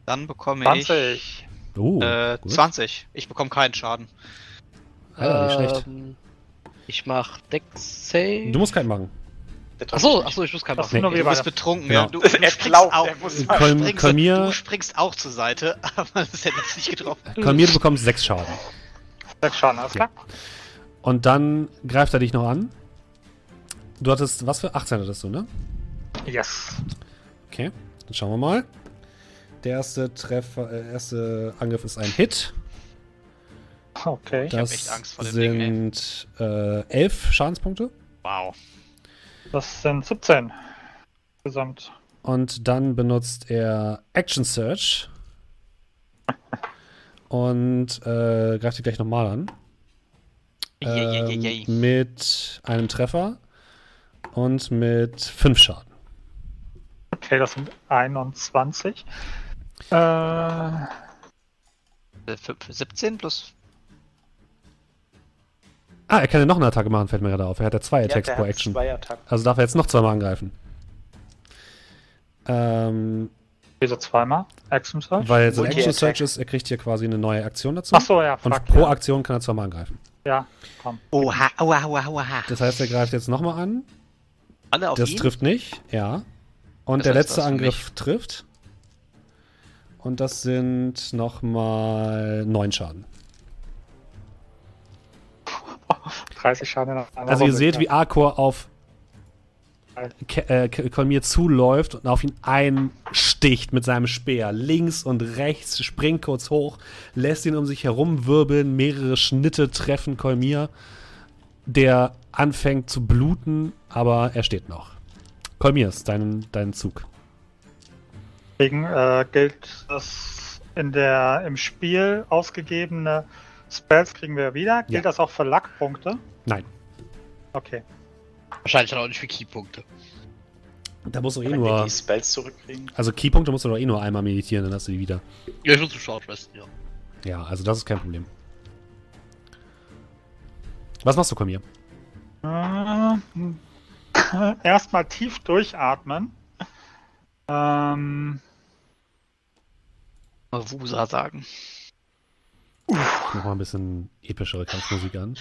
Dann bekomme 20. Uh, ich äh, gut. 20. Ich bekomme keinen Schaden. Alter, nicht schlecht. Ähm, Ich mach Dex Save. Du musst keinen machen. Achso, ich muss keinen machen. nur Du bist betrunken, Genau. ja. Du, du springst glaubt, auch. Kolm- springst, du springst auch zur Seite, aber das hätte jetzt nicht getroffen. Kolmir, du bekommst sechs Schaden. Sechs Schaden, alles klar. Und dann greift er dich noch an. Du hattest, was für 18 hattest du, ne? Yes. Okay, dann schauen wir mal. Der erste Treffer, äh, erste Angriff ist ein Hit. Okay. hab Das echt Angst vor dem Ding, ey. sind äh, elf Schadenspunkte. Wow. Das sind 17. Gesamt. Und dann benutzt er Action Search. Und äh, greift dich gleich nochmal an. Ähm, Yay, mit einem Treffer und mit fünf Schaden. Okay, das sind 21. Äh, Äh, für- für 17 plus. Ah, er kann ja noch eine Attacke machen, fällt mir gerade auf. Er hat ja zwei Ja, Attacks pro Action. zwei Attacken. Also darf er jetzt noch zweimal angreifen. Ähm, Wieso zweimal? Action Search? weil so Und die Action. Search ist, er kriegt hier quasi eine neue Aktion dazu. Ach so, ja, Und fuck, pro ja. Aktion kann er zweimal angreifen. Ja, komm. Oha, oha, oha, oha. Das heißt, er greift jetzt nochmal an. Alle auf Das ihn? trifft nicht, ja. Und Das der letzte Angriff trifft. Und das sind nochmal neun Schaden. 30 Schaden Also ihr Runde, seht, ja. wie Arcor auf Ke äh, Kolmir zuläuft und auf ihn einsticht mit seinem Speer. Links und rechts, springt kurz hoch, lässt ihn um sich herum wirbeln, mehrere Schnitte treffen Kolmir, der anfängt zu bluten, aber er steht noch. Kolmir ist dein, dein Zug. Deswegen äh, gilt das in der im Spiel ausgegebene Spells kriegen wir wieder. Gilt Ja. das auch für Luck-Punkte? Nein, Okay. Wahrscheinlich dann auch nicht für Keypunkte. da musst du eh nur. die Spells zurückkriegen. Also Keypunkte musst du doch eh nur einmal meditieren, dann hast du die wieder. Ja, ich muss zum Short Resten, ja. Ja, also das ist kein Problem. Was machst du, Kolmir? Äh, Erstmal tief durchatmen. Ähm, Mal Wusa sagen. Mach mal ein bisschen epischere Kampfmusik an.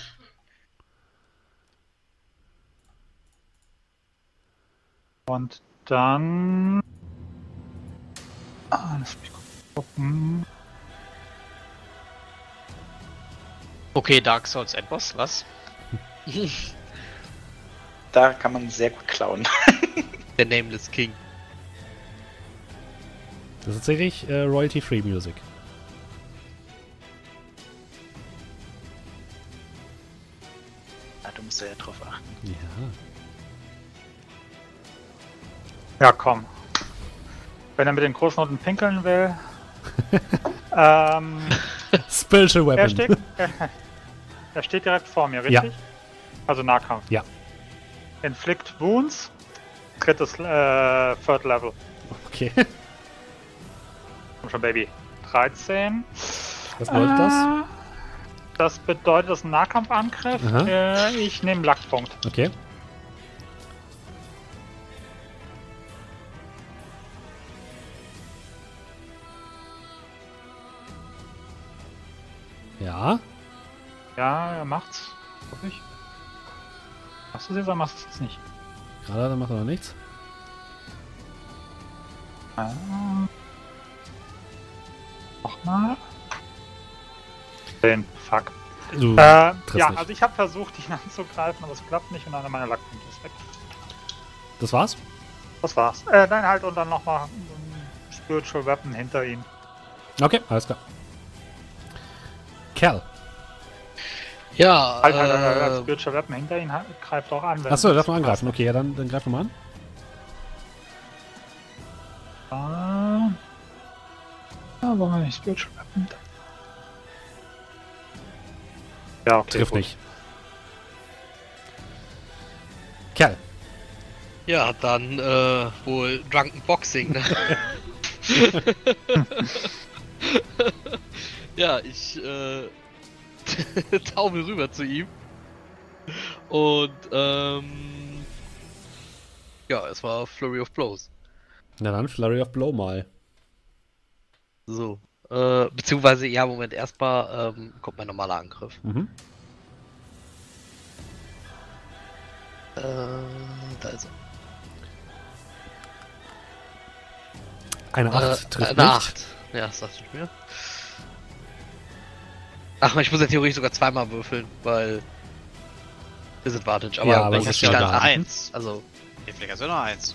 und dann. Ah, lass mich gucken. Okay, Dark Souls Endboss, was? Da kann man sehr gut klauen. Der Nameless King. Das ist tatsächlich äh, Royalty-Free Music. Ja, du musst ja drauf achten. Ja. Ja, komm. Wenn er mit den großen Noten pinkeln will. ähm, Spiritual Weapon. er, steht, er, er steht direkt vor mir, Ja. richtig? Also Nahkampf. Ja. Inflict Wounds. Drittes äh, Third Level. Okay. Komm schon, Baby. 13. Was bedeutet das? Äh, Das bedeutet, das ist ein Nahkampfangriff. Aha. Äh, ich nehme Lackpunkt. Okay. Ja. Ja, er macht's. Hoffe ich. Machst du es jetzt oder machst du es jetzt nicht? Gerade dann macht er noch nichts. Ah. Nochmal. Den Fuck. Du Äh, ja, nicht. also ich habe versucht, ihn anzugreifen, aber es klappt nicht und einer meiner Lackpunkte ist weg. Das war's? Das war's. Äh, nein, halt und dann nochmal ein Spiritual Weapon hinter ihm. Okay, alles klar. Kerl. Ja, Halt, halt, halt, halt, Spiritual Weapon hinter ihm greift auch an. wenn Achso, er darf man angreifen. Okay, ja, dann, dann greif nochmal an. Ah. Ja, warum ich Spiritual Weapon? Ja, okay. Trifft gut. nicht. Kerl. ja, dann äh, wohl Drunken Boxing. Ne? ja, ich äh, taumel rüber zu ihm. Und ähm, ja, es war Flurry of Blows. Na dann, Flurry of Blow mal. So. Äh, beziehungsweise, ja, Moment, erstmal ähm, kommt mein normaler Angriff. Mhm. Äh, da ist er. Eine 8 Äh, trifft eine nicht. 8. Ja, das sagst du mir. Ach, ich muss ja theoretisch sogar zweimal würfeln, weil. Disadvantage, aber Ja, aber ich steht ja da. 1. Also, Inflikation noch eins.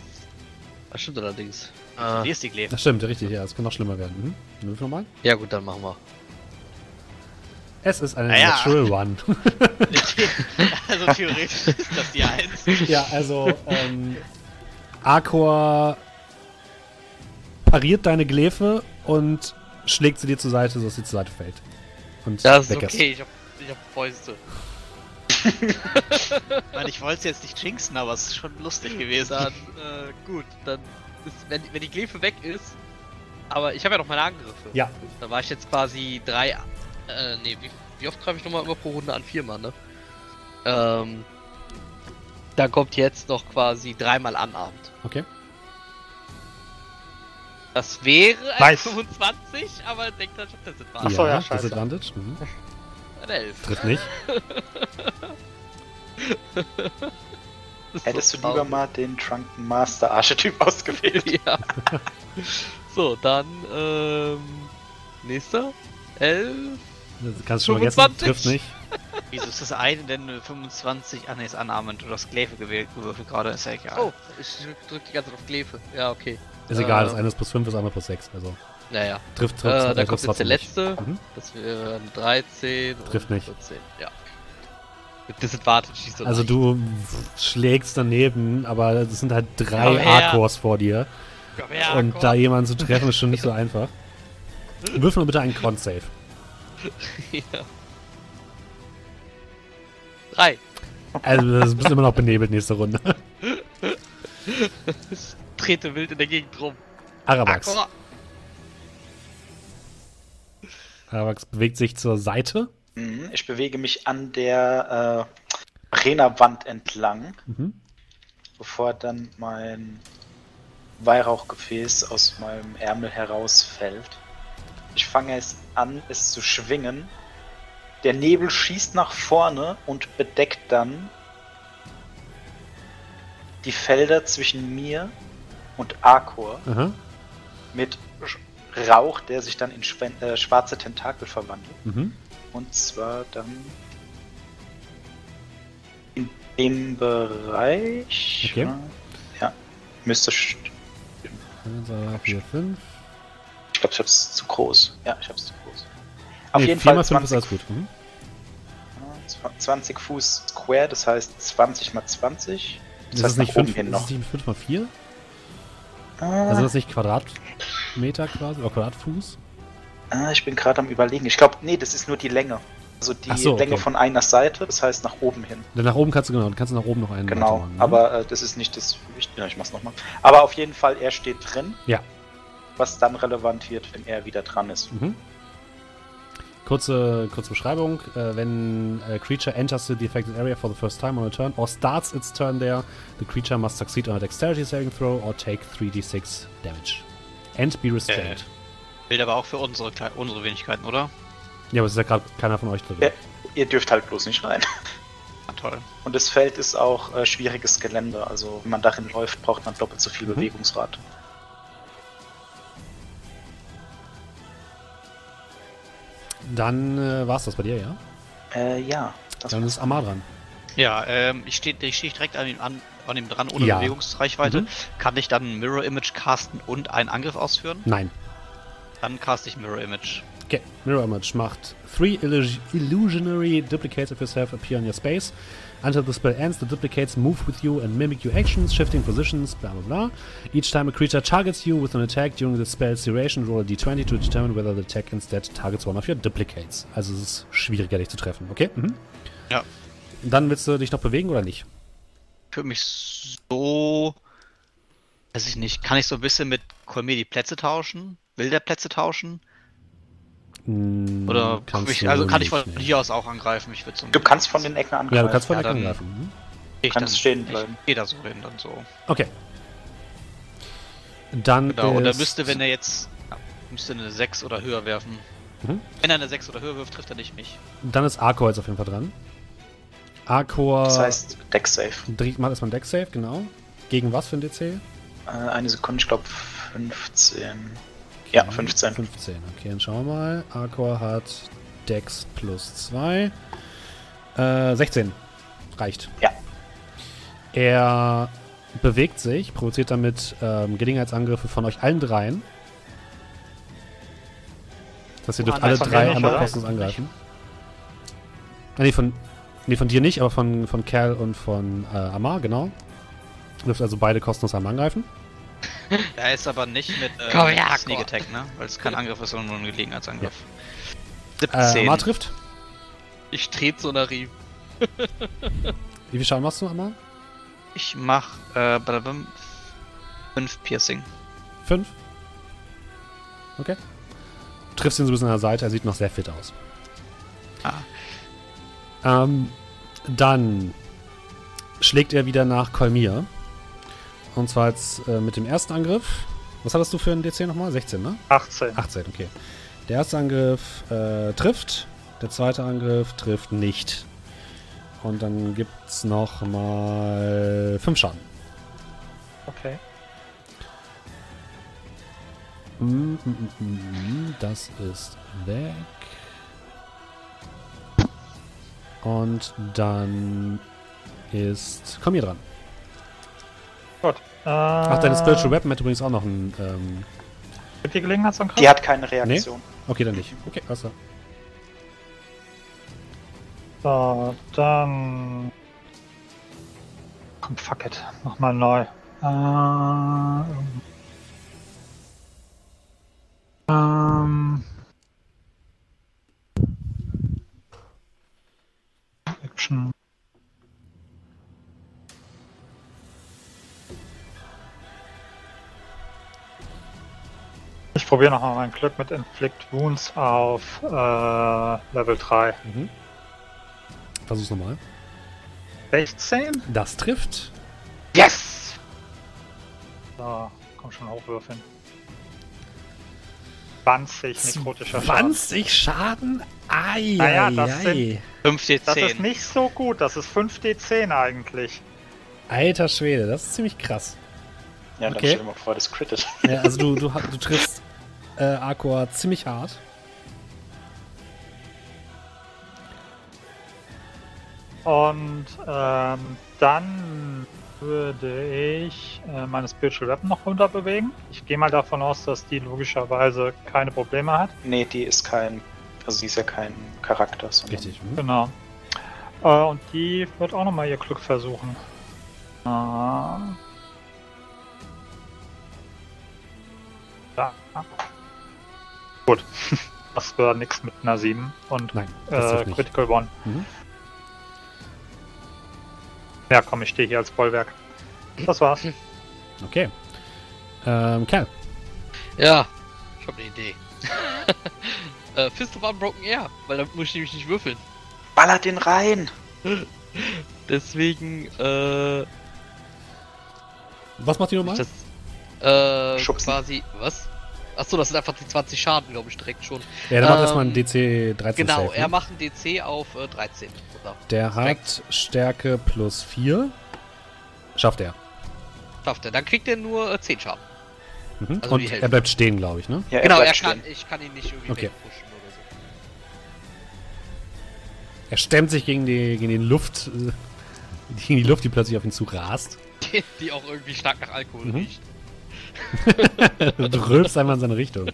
das stimmt allerdings. Hier Äh, ist die Glefe. Das stimmt, richtig, ja, es kann noch schlimmer werden. Mhm. Würfel nochmal. ja, gut, dann machen wir. Es ist eine Naja. Natural One. also theoretisch ist das die eins. ja, also, ähm, Arcor pariert deine Glefe und schlägt sie dir zur Seite, sodass sie zur Seite fällt. Und Das ist okay, ich hab, ich hab Fäuste. Ich meine, ich wollte es jetzt nicht jinxen, aber es ist schon lustig gewesen. Dann, äh, gut, dann ist, wenn, wenn die Glefe weg ist, Aber ich habe ja noch meine Angriffe. Ja. Da war ich jetzt quasi drei. Äh, nee, wie, wie oft greife ich nochmal immer pro Runde an? Viermal, ne? Ähm. Da kommt jetzt noch quasi dreimal anabend. Okay. Das wäre ein Nice. 25, aber denkt dann schon, das ist Ach so, ja, scheiße. Disadvantage. Mhm. Eine 11. Trifft nicht. Hättest so du lieber mal den Drunken Master Archetyp ausgewählt? ja. so, dann, ähm. Nächster. 11. Das kannst du schon vergessen. 25. Trifft nicht. Wieso ist das eine denn eine 25? Ah ne, ist Annahment. Du hast Gläfe gewählt, gewürfelt gerade, ist ja egal. Oh, ich drück die ganze Zeit auf Glefe. Ja, okay. Ist egal, das Äh, eine ist plus 5, das andere plus 6. Also Naja. trifft, trifft, Äh, dann kommt jetzt der letzte. Mhm. Das wäre eine 13. Trifft und nicht. 14. Ja. Mit Disadvantage schießt du Also du schlägst daneben, aber es sind halt drei her. Arcors vor dir. Komm her, und komm. da jemanden zu treffen ist schon nicht so einfach. Würfel mal bitte einen Con-Save. ja. Drei. Also das bist immer noch benebelt nächste Runde. Ich trete wild in der Gegend rum. Arabax. Aqua. Arabax bewegt sich zur Seite. Mhm, Ich bewege mich an der äh, Arena-Wand entlang, Mhm. bevor dann mein Weihrauchgefäß aus meinem Ärmel herausfällt. Ich fange es an, es zu schwingen. Der Nebel schießt nach vorne und bedeckt dann die Felder zwischen mir und Arkor Aha. mit Rauch, der sich dann in äh, schwarze Tentakel verwandelt. Mhm. Und zwar dann in dem Bereich. Okay. Ja, müsste. st- 1, 2, 4, 5. Ich glaube, ich hab's zu groß. Ja, ich hab's zu groß. Auf Nee, jeden 4 Fall mal 5 ist 20, alles gut. Mhm. ja, 20 Fuß Square, das heißt 20 mal 20. Das Ist heißt das nicht nach oben 5 hin ist noch. nicht 5 mal 4? Ah, Also das nicht Quadratmeter quasi oder Quadratfuß? Ah, ich bin gerade am überlegen. Ich glaube, nee, das ist nur die Länge. Also die so, Länge okay. von einer Seite, das heißt nach oben hin. Denn nach oben kannst du genau, du kannst nach oben noch einen Genau, weitermachen, ne? aber äh, das ist nicht das Wichtige. Ja, ich mach's nochmal. Aber auf jeden Fall, er steht drin. Ja. Was dann relevant wird, wenn er wieder dran ist. Mhm. Kurze, kurze Beschreibung. Äh, wenn a creature enters the affected area for the first time on a turn or starts its turn there, the creature must succeed on a dexterity saving throw or take 3d6 damage. And be restrained. Bild aber auch für unsere, unsere Wenigkeiten, oder? Ja, aber es ist ja gerade keiner von euch drin. Ja. Ihr dürft halt bloß nicht rein. Ah, toll. Und das Feld ist auch äh, schwieriges Gelände. Also wenn man darin läuft, braucht man doppelt so viel Mhm. Bewegungsrate. Dann äh, war's das bei dir, ja? Äh, ja. Das Dann ist Amar dran. Ja, ähm, ich stehe ich steh direkt an ihm, an, an ihm dran, ohne Ja. Bewegungsreichweite. Mhm. Kann ich dann Mirror Image casten und einen Angriff ausführen? Nein. Dann caste ich Mirror Image. Okay, Mirror Image macht three illus- illusionary duplicates of yourself appear in your space. Until the spell ends, the duplicates move with you and mimic your actions, shifting positions, blah blah blah. Each time a creature targets you with an attack during the spell's duration, roll a d20 to determine whether the attack instead targets one of your duplicates. Also es ist schwieriger, dich zu treffen, okay? Mhm. Ja. Dann willst du dich noch bewegen oder nicht? Für mich so. Weiß ich nicht. Kann ich so ein bisschen mit Kolmir die Plätze tauschen? Will der Plätze tauschen? Hm, Oder ich, also kann ich nicht, von nee. hier aus auch angreifen? Ich würde so. Du kannst von den Ecken angreifen. Ja, du kannst von Ja, der dann- angreifen. Mhm. ich kannst stehen bleiben. Ich gehe da so hin, dann so. Okay. Dann Genau, und er müsste, wenn er jetzt. Ja, müsste eine 6 oder höher werfen. Mhm. Wenn er eine 6 oder höher wirft, trifft er nicht mich. Dann ist Arcor jetzt auf jeden Fall dran. Arcor Das heißt, Deck Safe. dreht mal erstmal ein Deck Save, genau. Gegen was für ein DC? Äh, eine Sekunde, ich glaube 15. Ja, 15. 15, okay, dann schauen wir mal. Arcor hat Dex plus 2. Äh, 16. Reicht. Ja. Er bewegt sich, provoziert damit ähm, Gelegenheitsangriffe von euch allen dreien. Das heißt, ihr dürft alle drei einmal kostenlos angreifen. Ah, nee, von, nee, von dir nicht, aber von, von Kerl und von äh, Amar, genau. Ihr dürft also beide kostenlos einmal angreifen. Er ist aber nicht mit äh, Komm her, Sneak. Attack, ne? Weil es kein Angriff ist, sondern nur ein Gelegenheitsangriff. Äh, 17. Amar trifft. Ich trete so nach ihm. Wie viel Schaden machst du, Amar? ich mach äh, 5 Piercing. 5. Okay. Du triffst ihn so ein bisschen an der Seite, er sieht noch sehr fit aus. Ah. Ähm, dann schlägt er wieder nach Kolmir. Und zwar jetzt äh, mit dem ersten Angriff. Was hattest du für einen DC nochmal? 16, ne? 18. 18, okay. Der erste Angriff äh, trifft, der zweite Angriff trifft nicht. Und dann gibt's noch mal 5 Schaden. Okay. Mm, mm, mm, mm, mm, Das ist weg. Und dann ist. Komm hier dran. Gut. Äh, Ach, deine Spiritual Weapon hat übrigens auch noch einen. Ähm, Gibt die Gelegenheitsangriff? Die hat keine Reaktion. okay, dann nicht. Okay, alles klar. So, dann. Komm, fuck it. Nochmal neu. Äh, ähm. Action. Ich probiere nochmal mein Glück mit Inflict Wounds auf äh, Level 3. Mhm. Versuch's nochmal. 16? Das trifft. Yes! So, komm schon hochwürfeln. 20 nekrotischer Schaden. 20 Schaden? Ai, Naja, das ai. 5d10. Das ist nicht so gut, das ist 5d10 eigentlich. Alter Schwede, das ist ziemlich krass. Ja, dann Okay. stell dir mal vor, das crittet. Ja, also du, du, du triffst äh, Aqua ziemlich hart. Und ähm, dann würde ich äh, meine Spiritual Weapon noch runter bewegen. Ich gehe mal davon aus, dass die logischerweise keine Probleme hat. Nee, die ist kein. Also, die ist ja kein Charakter. Sondern Richtig. Mhm. Genau. Äh, und die wird auch nochmal ihr Glück versuchen. Äh, Gut. Das war nix mit einer 7 und Nein, äh. Critical One. Mhm. Ja, komm, ich stehe hier als Bollwerk. Das war's. Okay. Ähm, Kerl. Ja, ich habe eine Idee. äh, Fist of Unbroken Air, weil damit muss ich nämlich nicht würfeln. Ballert den rein! Deswegen, äh, Was macht die nochmal? das, äh, Schubsen. quasi, was? Achso, das sind einfach die 20 Schaden, glaube ich, direkt schon. Ja, der macht ähm, erstmal einen DC 13 Genau, Save, er ne? macht einen DC auf äh, 13. Oder? Der hat Stärke plus 4. Schafft er. Schafft er. Dann kriegt er nur äh, 10 Schaden. Mhm. Also die Und er bleibt stehen, glaube ich, ne? Ja, genau, er kann, stehen. ich kann ihn nicht irgendwie Okay. wegpushen oder Er stemmt sich gegen die, gegen den Luft, äh, gegen die Luft, die plötzlich auf ihn zu rast. so. die auch irgendwie stark nach Alkohol Mhm. riecht. du rülpst einmal in seine Richtung.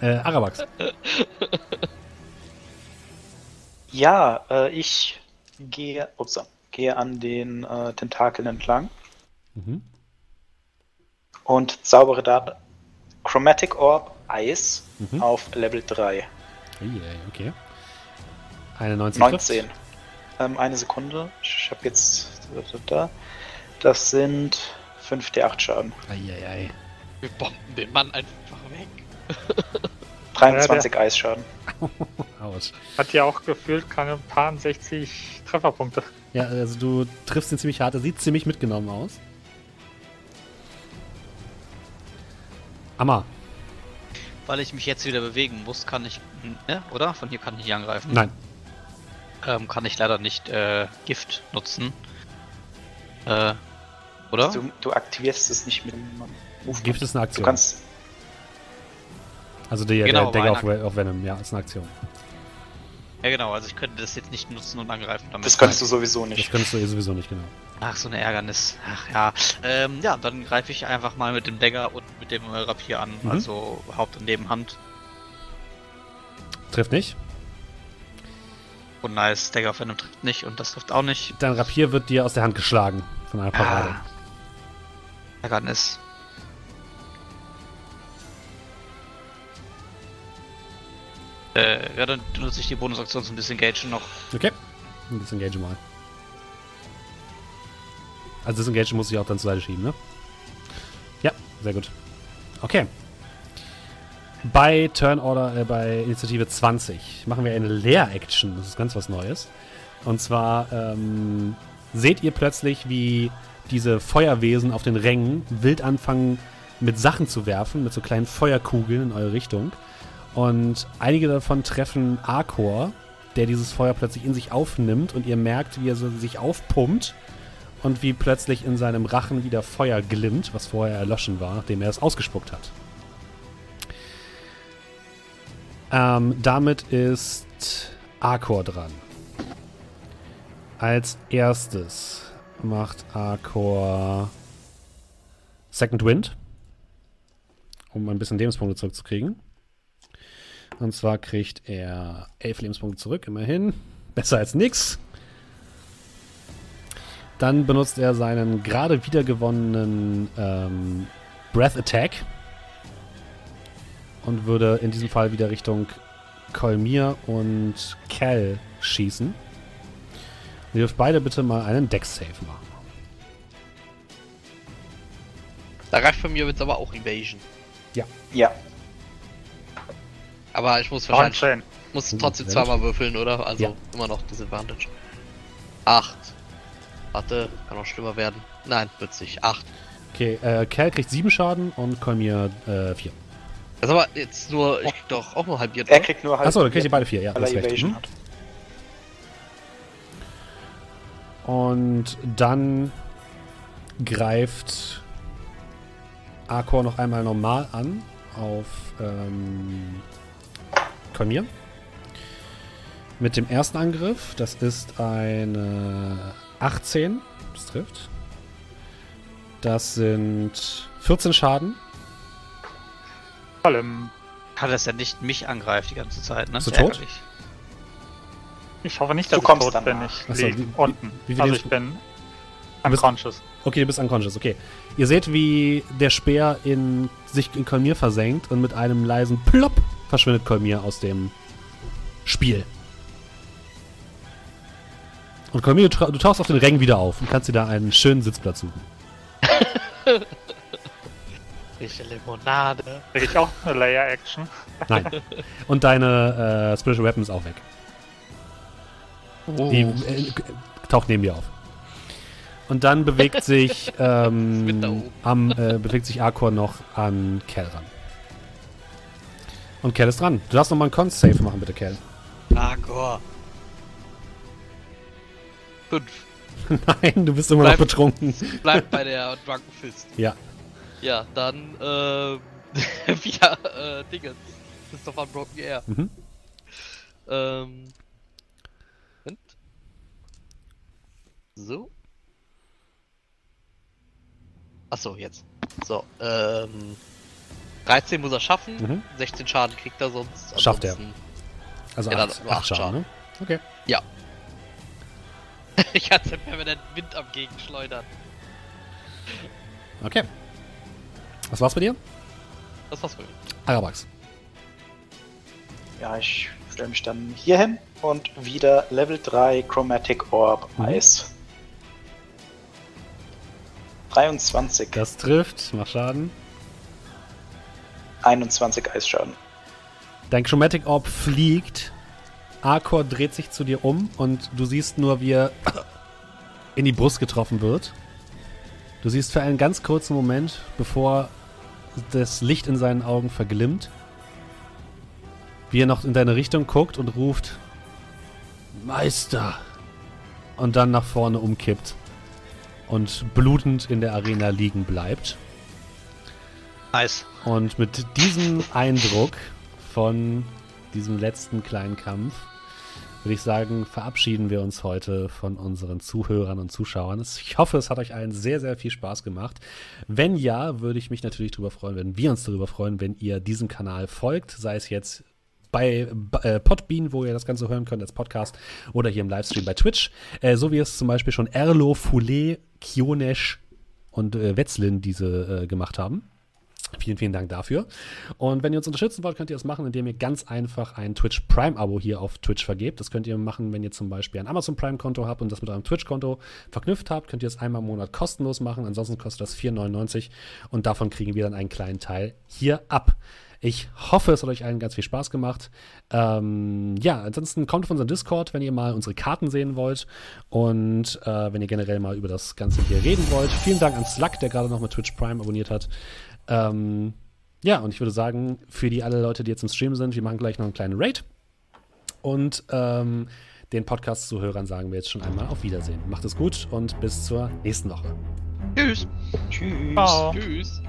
äh, Arabax. Ja, äh, ich gehe, ups, gehe an den äh, Tentakeln entlang Mhm. und zaubere da Chromatic Orb Eis Mhm. auf Level 3. Eieiei, okay. Eine 19. 19. Ähm, eine Sekunde. Ich habe jetzt. Da. Das sind 5d8 Schaden. Eieiei. Wir bomben den Mann einfach weg. 23 Eisschaden. Autsch. Hat ja auch gefühlt keine paar 60 Trefferpunkte. Ja, also du triffst ihn ziemlich hart. Er sieht ziemlich mitgenommen aus. Amma. Weil ich mich jetzt wieder bewegen muss, kann ich. Ne, oder? Von hier kann ich nicht angreifen. Nein. Ähm, kann ich leider nicht äh, Gift nutzen. Äh, oder? Du, du aktivierst es nicht mit dem Movement. Gift ist eine Du Aktion. kannst. also der, Genau, der Dagger auf, auf Venom, ja, ist eine Aktion. Ja, genau. Also ich könnte das jetzt nicht nutzen und angreifen damit. Das könntest du sowieso Das nicht. könntest du eh sowieso nicht, genau. Ach, so eine Ärgernis. Ach ja. Ähm, ja, dann greife ich einfach mal mit dem Dagger und mit dem äh, Rapier an. Mhm. Also Haupt- und Nebenhand. Trifft nicht. Und nice, Dagger auf einem trifft nicht und das trifft auch nicht. Dein Rapier wird dir aus der Hand geschlagen von einer Parade. Ah, Ärgernis. Äh, ja, dann nutze ich die Bonusaktion zum Disengage noch. Okay. Ein Disengage mal. Also Disengage muss ich auch dann zur Seite schieben, ne? Ja, sehr gut. Okay. bei Turn Order, äh, bei Initiative 20 machen wir eine Leer-Action. Das ist ganz was Neues. Und zwar ähm, seht ihr plötzlich, wie diese Feuerwesen auf den Rängen wild anfangen mit Sachen zu werfen, mit so kleinen Feuerkugeln in eure Richtung. Und einige davon treffen Arkor, der dieses Feuer plötzlich in sich aufnimmt und ihr merkt, wie er so sich aufpumpt und wie plötzlich in seinem Rachen wieder Feuer glimmt, was vorher erloschen war, nachdem er es ausgespuckt hat. Ähm, damit ist Arkor dran. Als erstes macht Arkor Second Wind, um ein bisschen Lebenspunkte zurückzukriegen. Und zwar kriegt er elf Lebenspunkte zurück, immerhin. Besser als nix. Dann benutzt er seinen gerade wiedergewonnenen ähm, Breath Attack und würde in diesem Fall wieder Richtung Kolmir und Cal schießen. Ihr dürft beide bitte mal einen Dex-Save machen. Da reicht von mir jetzt aber auch Evasion. Ja. Aber ich muss wahrscheinlich 19. muss Uh, trotzdem zweimal würfeln, oder? Also Ja. immer noch Disadvantage. Acht. Warte, kann noch schlimmer werden. Nein, wird's nicht. Acht. Okay, äh, Cal kriegt 7 Schaden und Kolmir äh, 4. Das ist aber jetzt nur, ich krieg doch auch nur halbiert. Er oder? kriegt nur halt. Achso, dann kriegt ihr beide 4, ja. hast recht. Evasion Mhm. hat. Und dann greift Arkor noch einmal normal an auf ähm, Kolmir. Mit dem ersten Angriff, das ist eine 18, das trifft. Das sind 14 Schaden. Vor allem, Kann das ja nicht mich angreift die ganze Zeit, ne? Sehr tot? ärgerlich. Ich hoffe nicht, Du dass ich kommst tot bin. Ich Ach so, lieg wie- wie- unten. wie viel also ich bin Du bist- unconscious. Okay, du bist unconscious, okay. Ihr seht, wie der Speer in, sich in Kolmir versenkt und mit einem leisen Plopp verschwindet Kolmir aus dem Spiel. Und Kolmir, du, du tauchst auf den Rängen wieder auf und kannst dir da einen schönen Sitzplatz suchen. Frische Limonade. Krieg ich auch eine Layer-Action. Nein. und deine äh, Spiritual Weapon ist auch weg. Die äh, taucht neben dir auf. Und dann bewegt sich ähm, am, äh, bewegt sich Arkor noch an Kel ran. Und Kel ist dran. Du darfst noch mal einen Con-Save machen, bitte, Kel. Agor. Fünf. Nein, du bist immer noch Bleib- betrunken. Bleibt bei der Drunken Fist. Ja. Ja, dann, ähm, wieder, äh, Dingens. Fist of Unbroken Air. Mhm. Ähm. So. Achso, jetzt. So, ähm. 13 muss er schaffen, Mhm. 16 Schaden kriegt er sonst. Schafft er. Also Ja, dann 8 nur acht Schaden, Schaden. ne? Okay. ich hatte permanent Wind am Gegenschleudern. Okay. Was war's bei dir? Das war's für mich. Arabax. Ja, ich stelle mich dann hier hin und wieder Level 3 Chromatic Orb Mhm. Eis. 23. Das trifft. Mach Schaden. 21 Eisschaden. Dein Chromatic Orb fliegt. Arkor dreht sich zu dir um und du siehst nur, wie er in die Brust getroffen wird. Du siehst für einen ganz kurzen Moment, bevor das Licht in seinen Augen verglimmt, wie er noch in deine Richtung guckt und ruft: Meister! Und dann nach vorne umkippt und blutend in der Arena liegen bleibt. Nice. Und mit diesem Eindruck von diesem letzten kleinen Kampf würde ich sagen, verabschieden wir uns heute von unseren Zuhörern und Zuschauern. Ich hoffe, es hat euch allen sehr, sehr viel Spaß gemacht. Wenn ja, würde ich mich natürlich darüber freuen, wenn wir uns darüber freuen, wenn ihr diesem Kanal folgt, sei es jetzt bei äh, Podbean, wo ihr das Ganze hören könnt als Podcast oder hier im Livestream bei Twitch, äh, so wie es zum Beispiel schon Erlo, Foulet, Kionesh und äh, Wetzlin diese äh, gemacht haben. Vielen, vielen Dank dafür. Und wenn ihr uns unterstützen wollt, könnt ihr das machen, indem ihr ganz einfach ein Twitch Prime-Abo hier auf Twitch vergebt. Das könnt ihr machen, wenn ihr zum Beispiel ein Amazon Prime-Konto habt und das mit eurem Twitch-Konto verknüpft habt, könnt ihr es einmal im Monat kostenlos machen. Ansonsten kostet das 4,99 und davon kriegen wir dann einen kleinen Teil hier ab. Ich hoffe, es hat euch allen ganz viel Spaß gemacht. Ähm, ja, ansonsten kommt auf unseren Discord, wenn ihr mal unsere Karten sehen wollt und äh, wenn ihr generell mal über das Ganze hier reden wollt. Vielen Dank an Slug, der gerade noch mit Twitch Prime abonniert hat. Ähm, ja, und ich würde sagen, für die alle Leute, die jetzt im Stream sind, wir machen gleich noch einen kleinen Raid. Und ähm, den Podcast-Zuhörern sagen wir jetzt schon einmal auf Wiedersehen. Macht es gut und bis zur nächsten Woche. Tschüss. Ciao. Tschüss.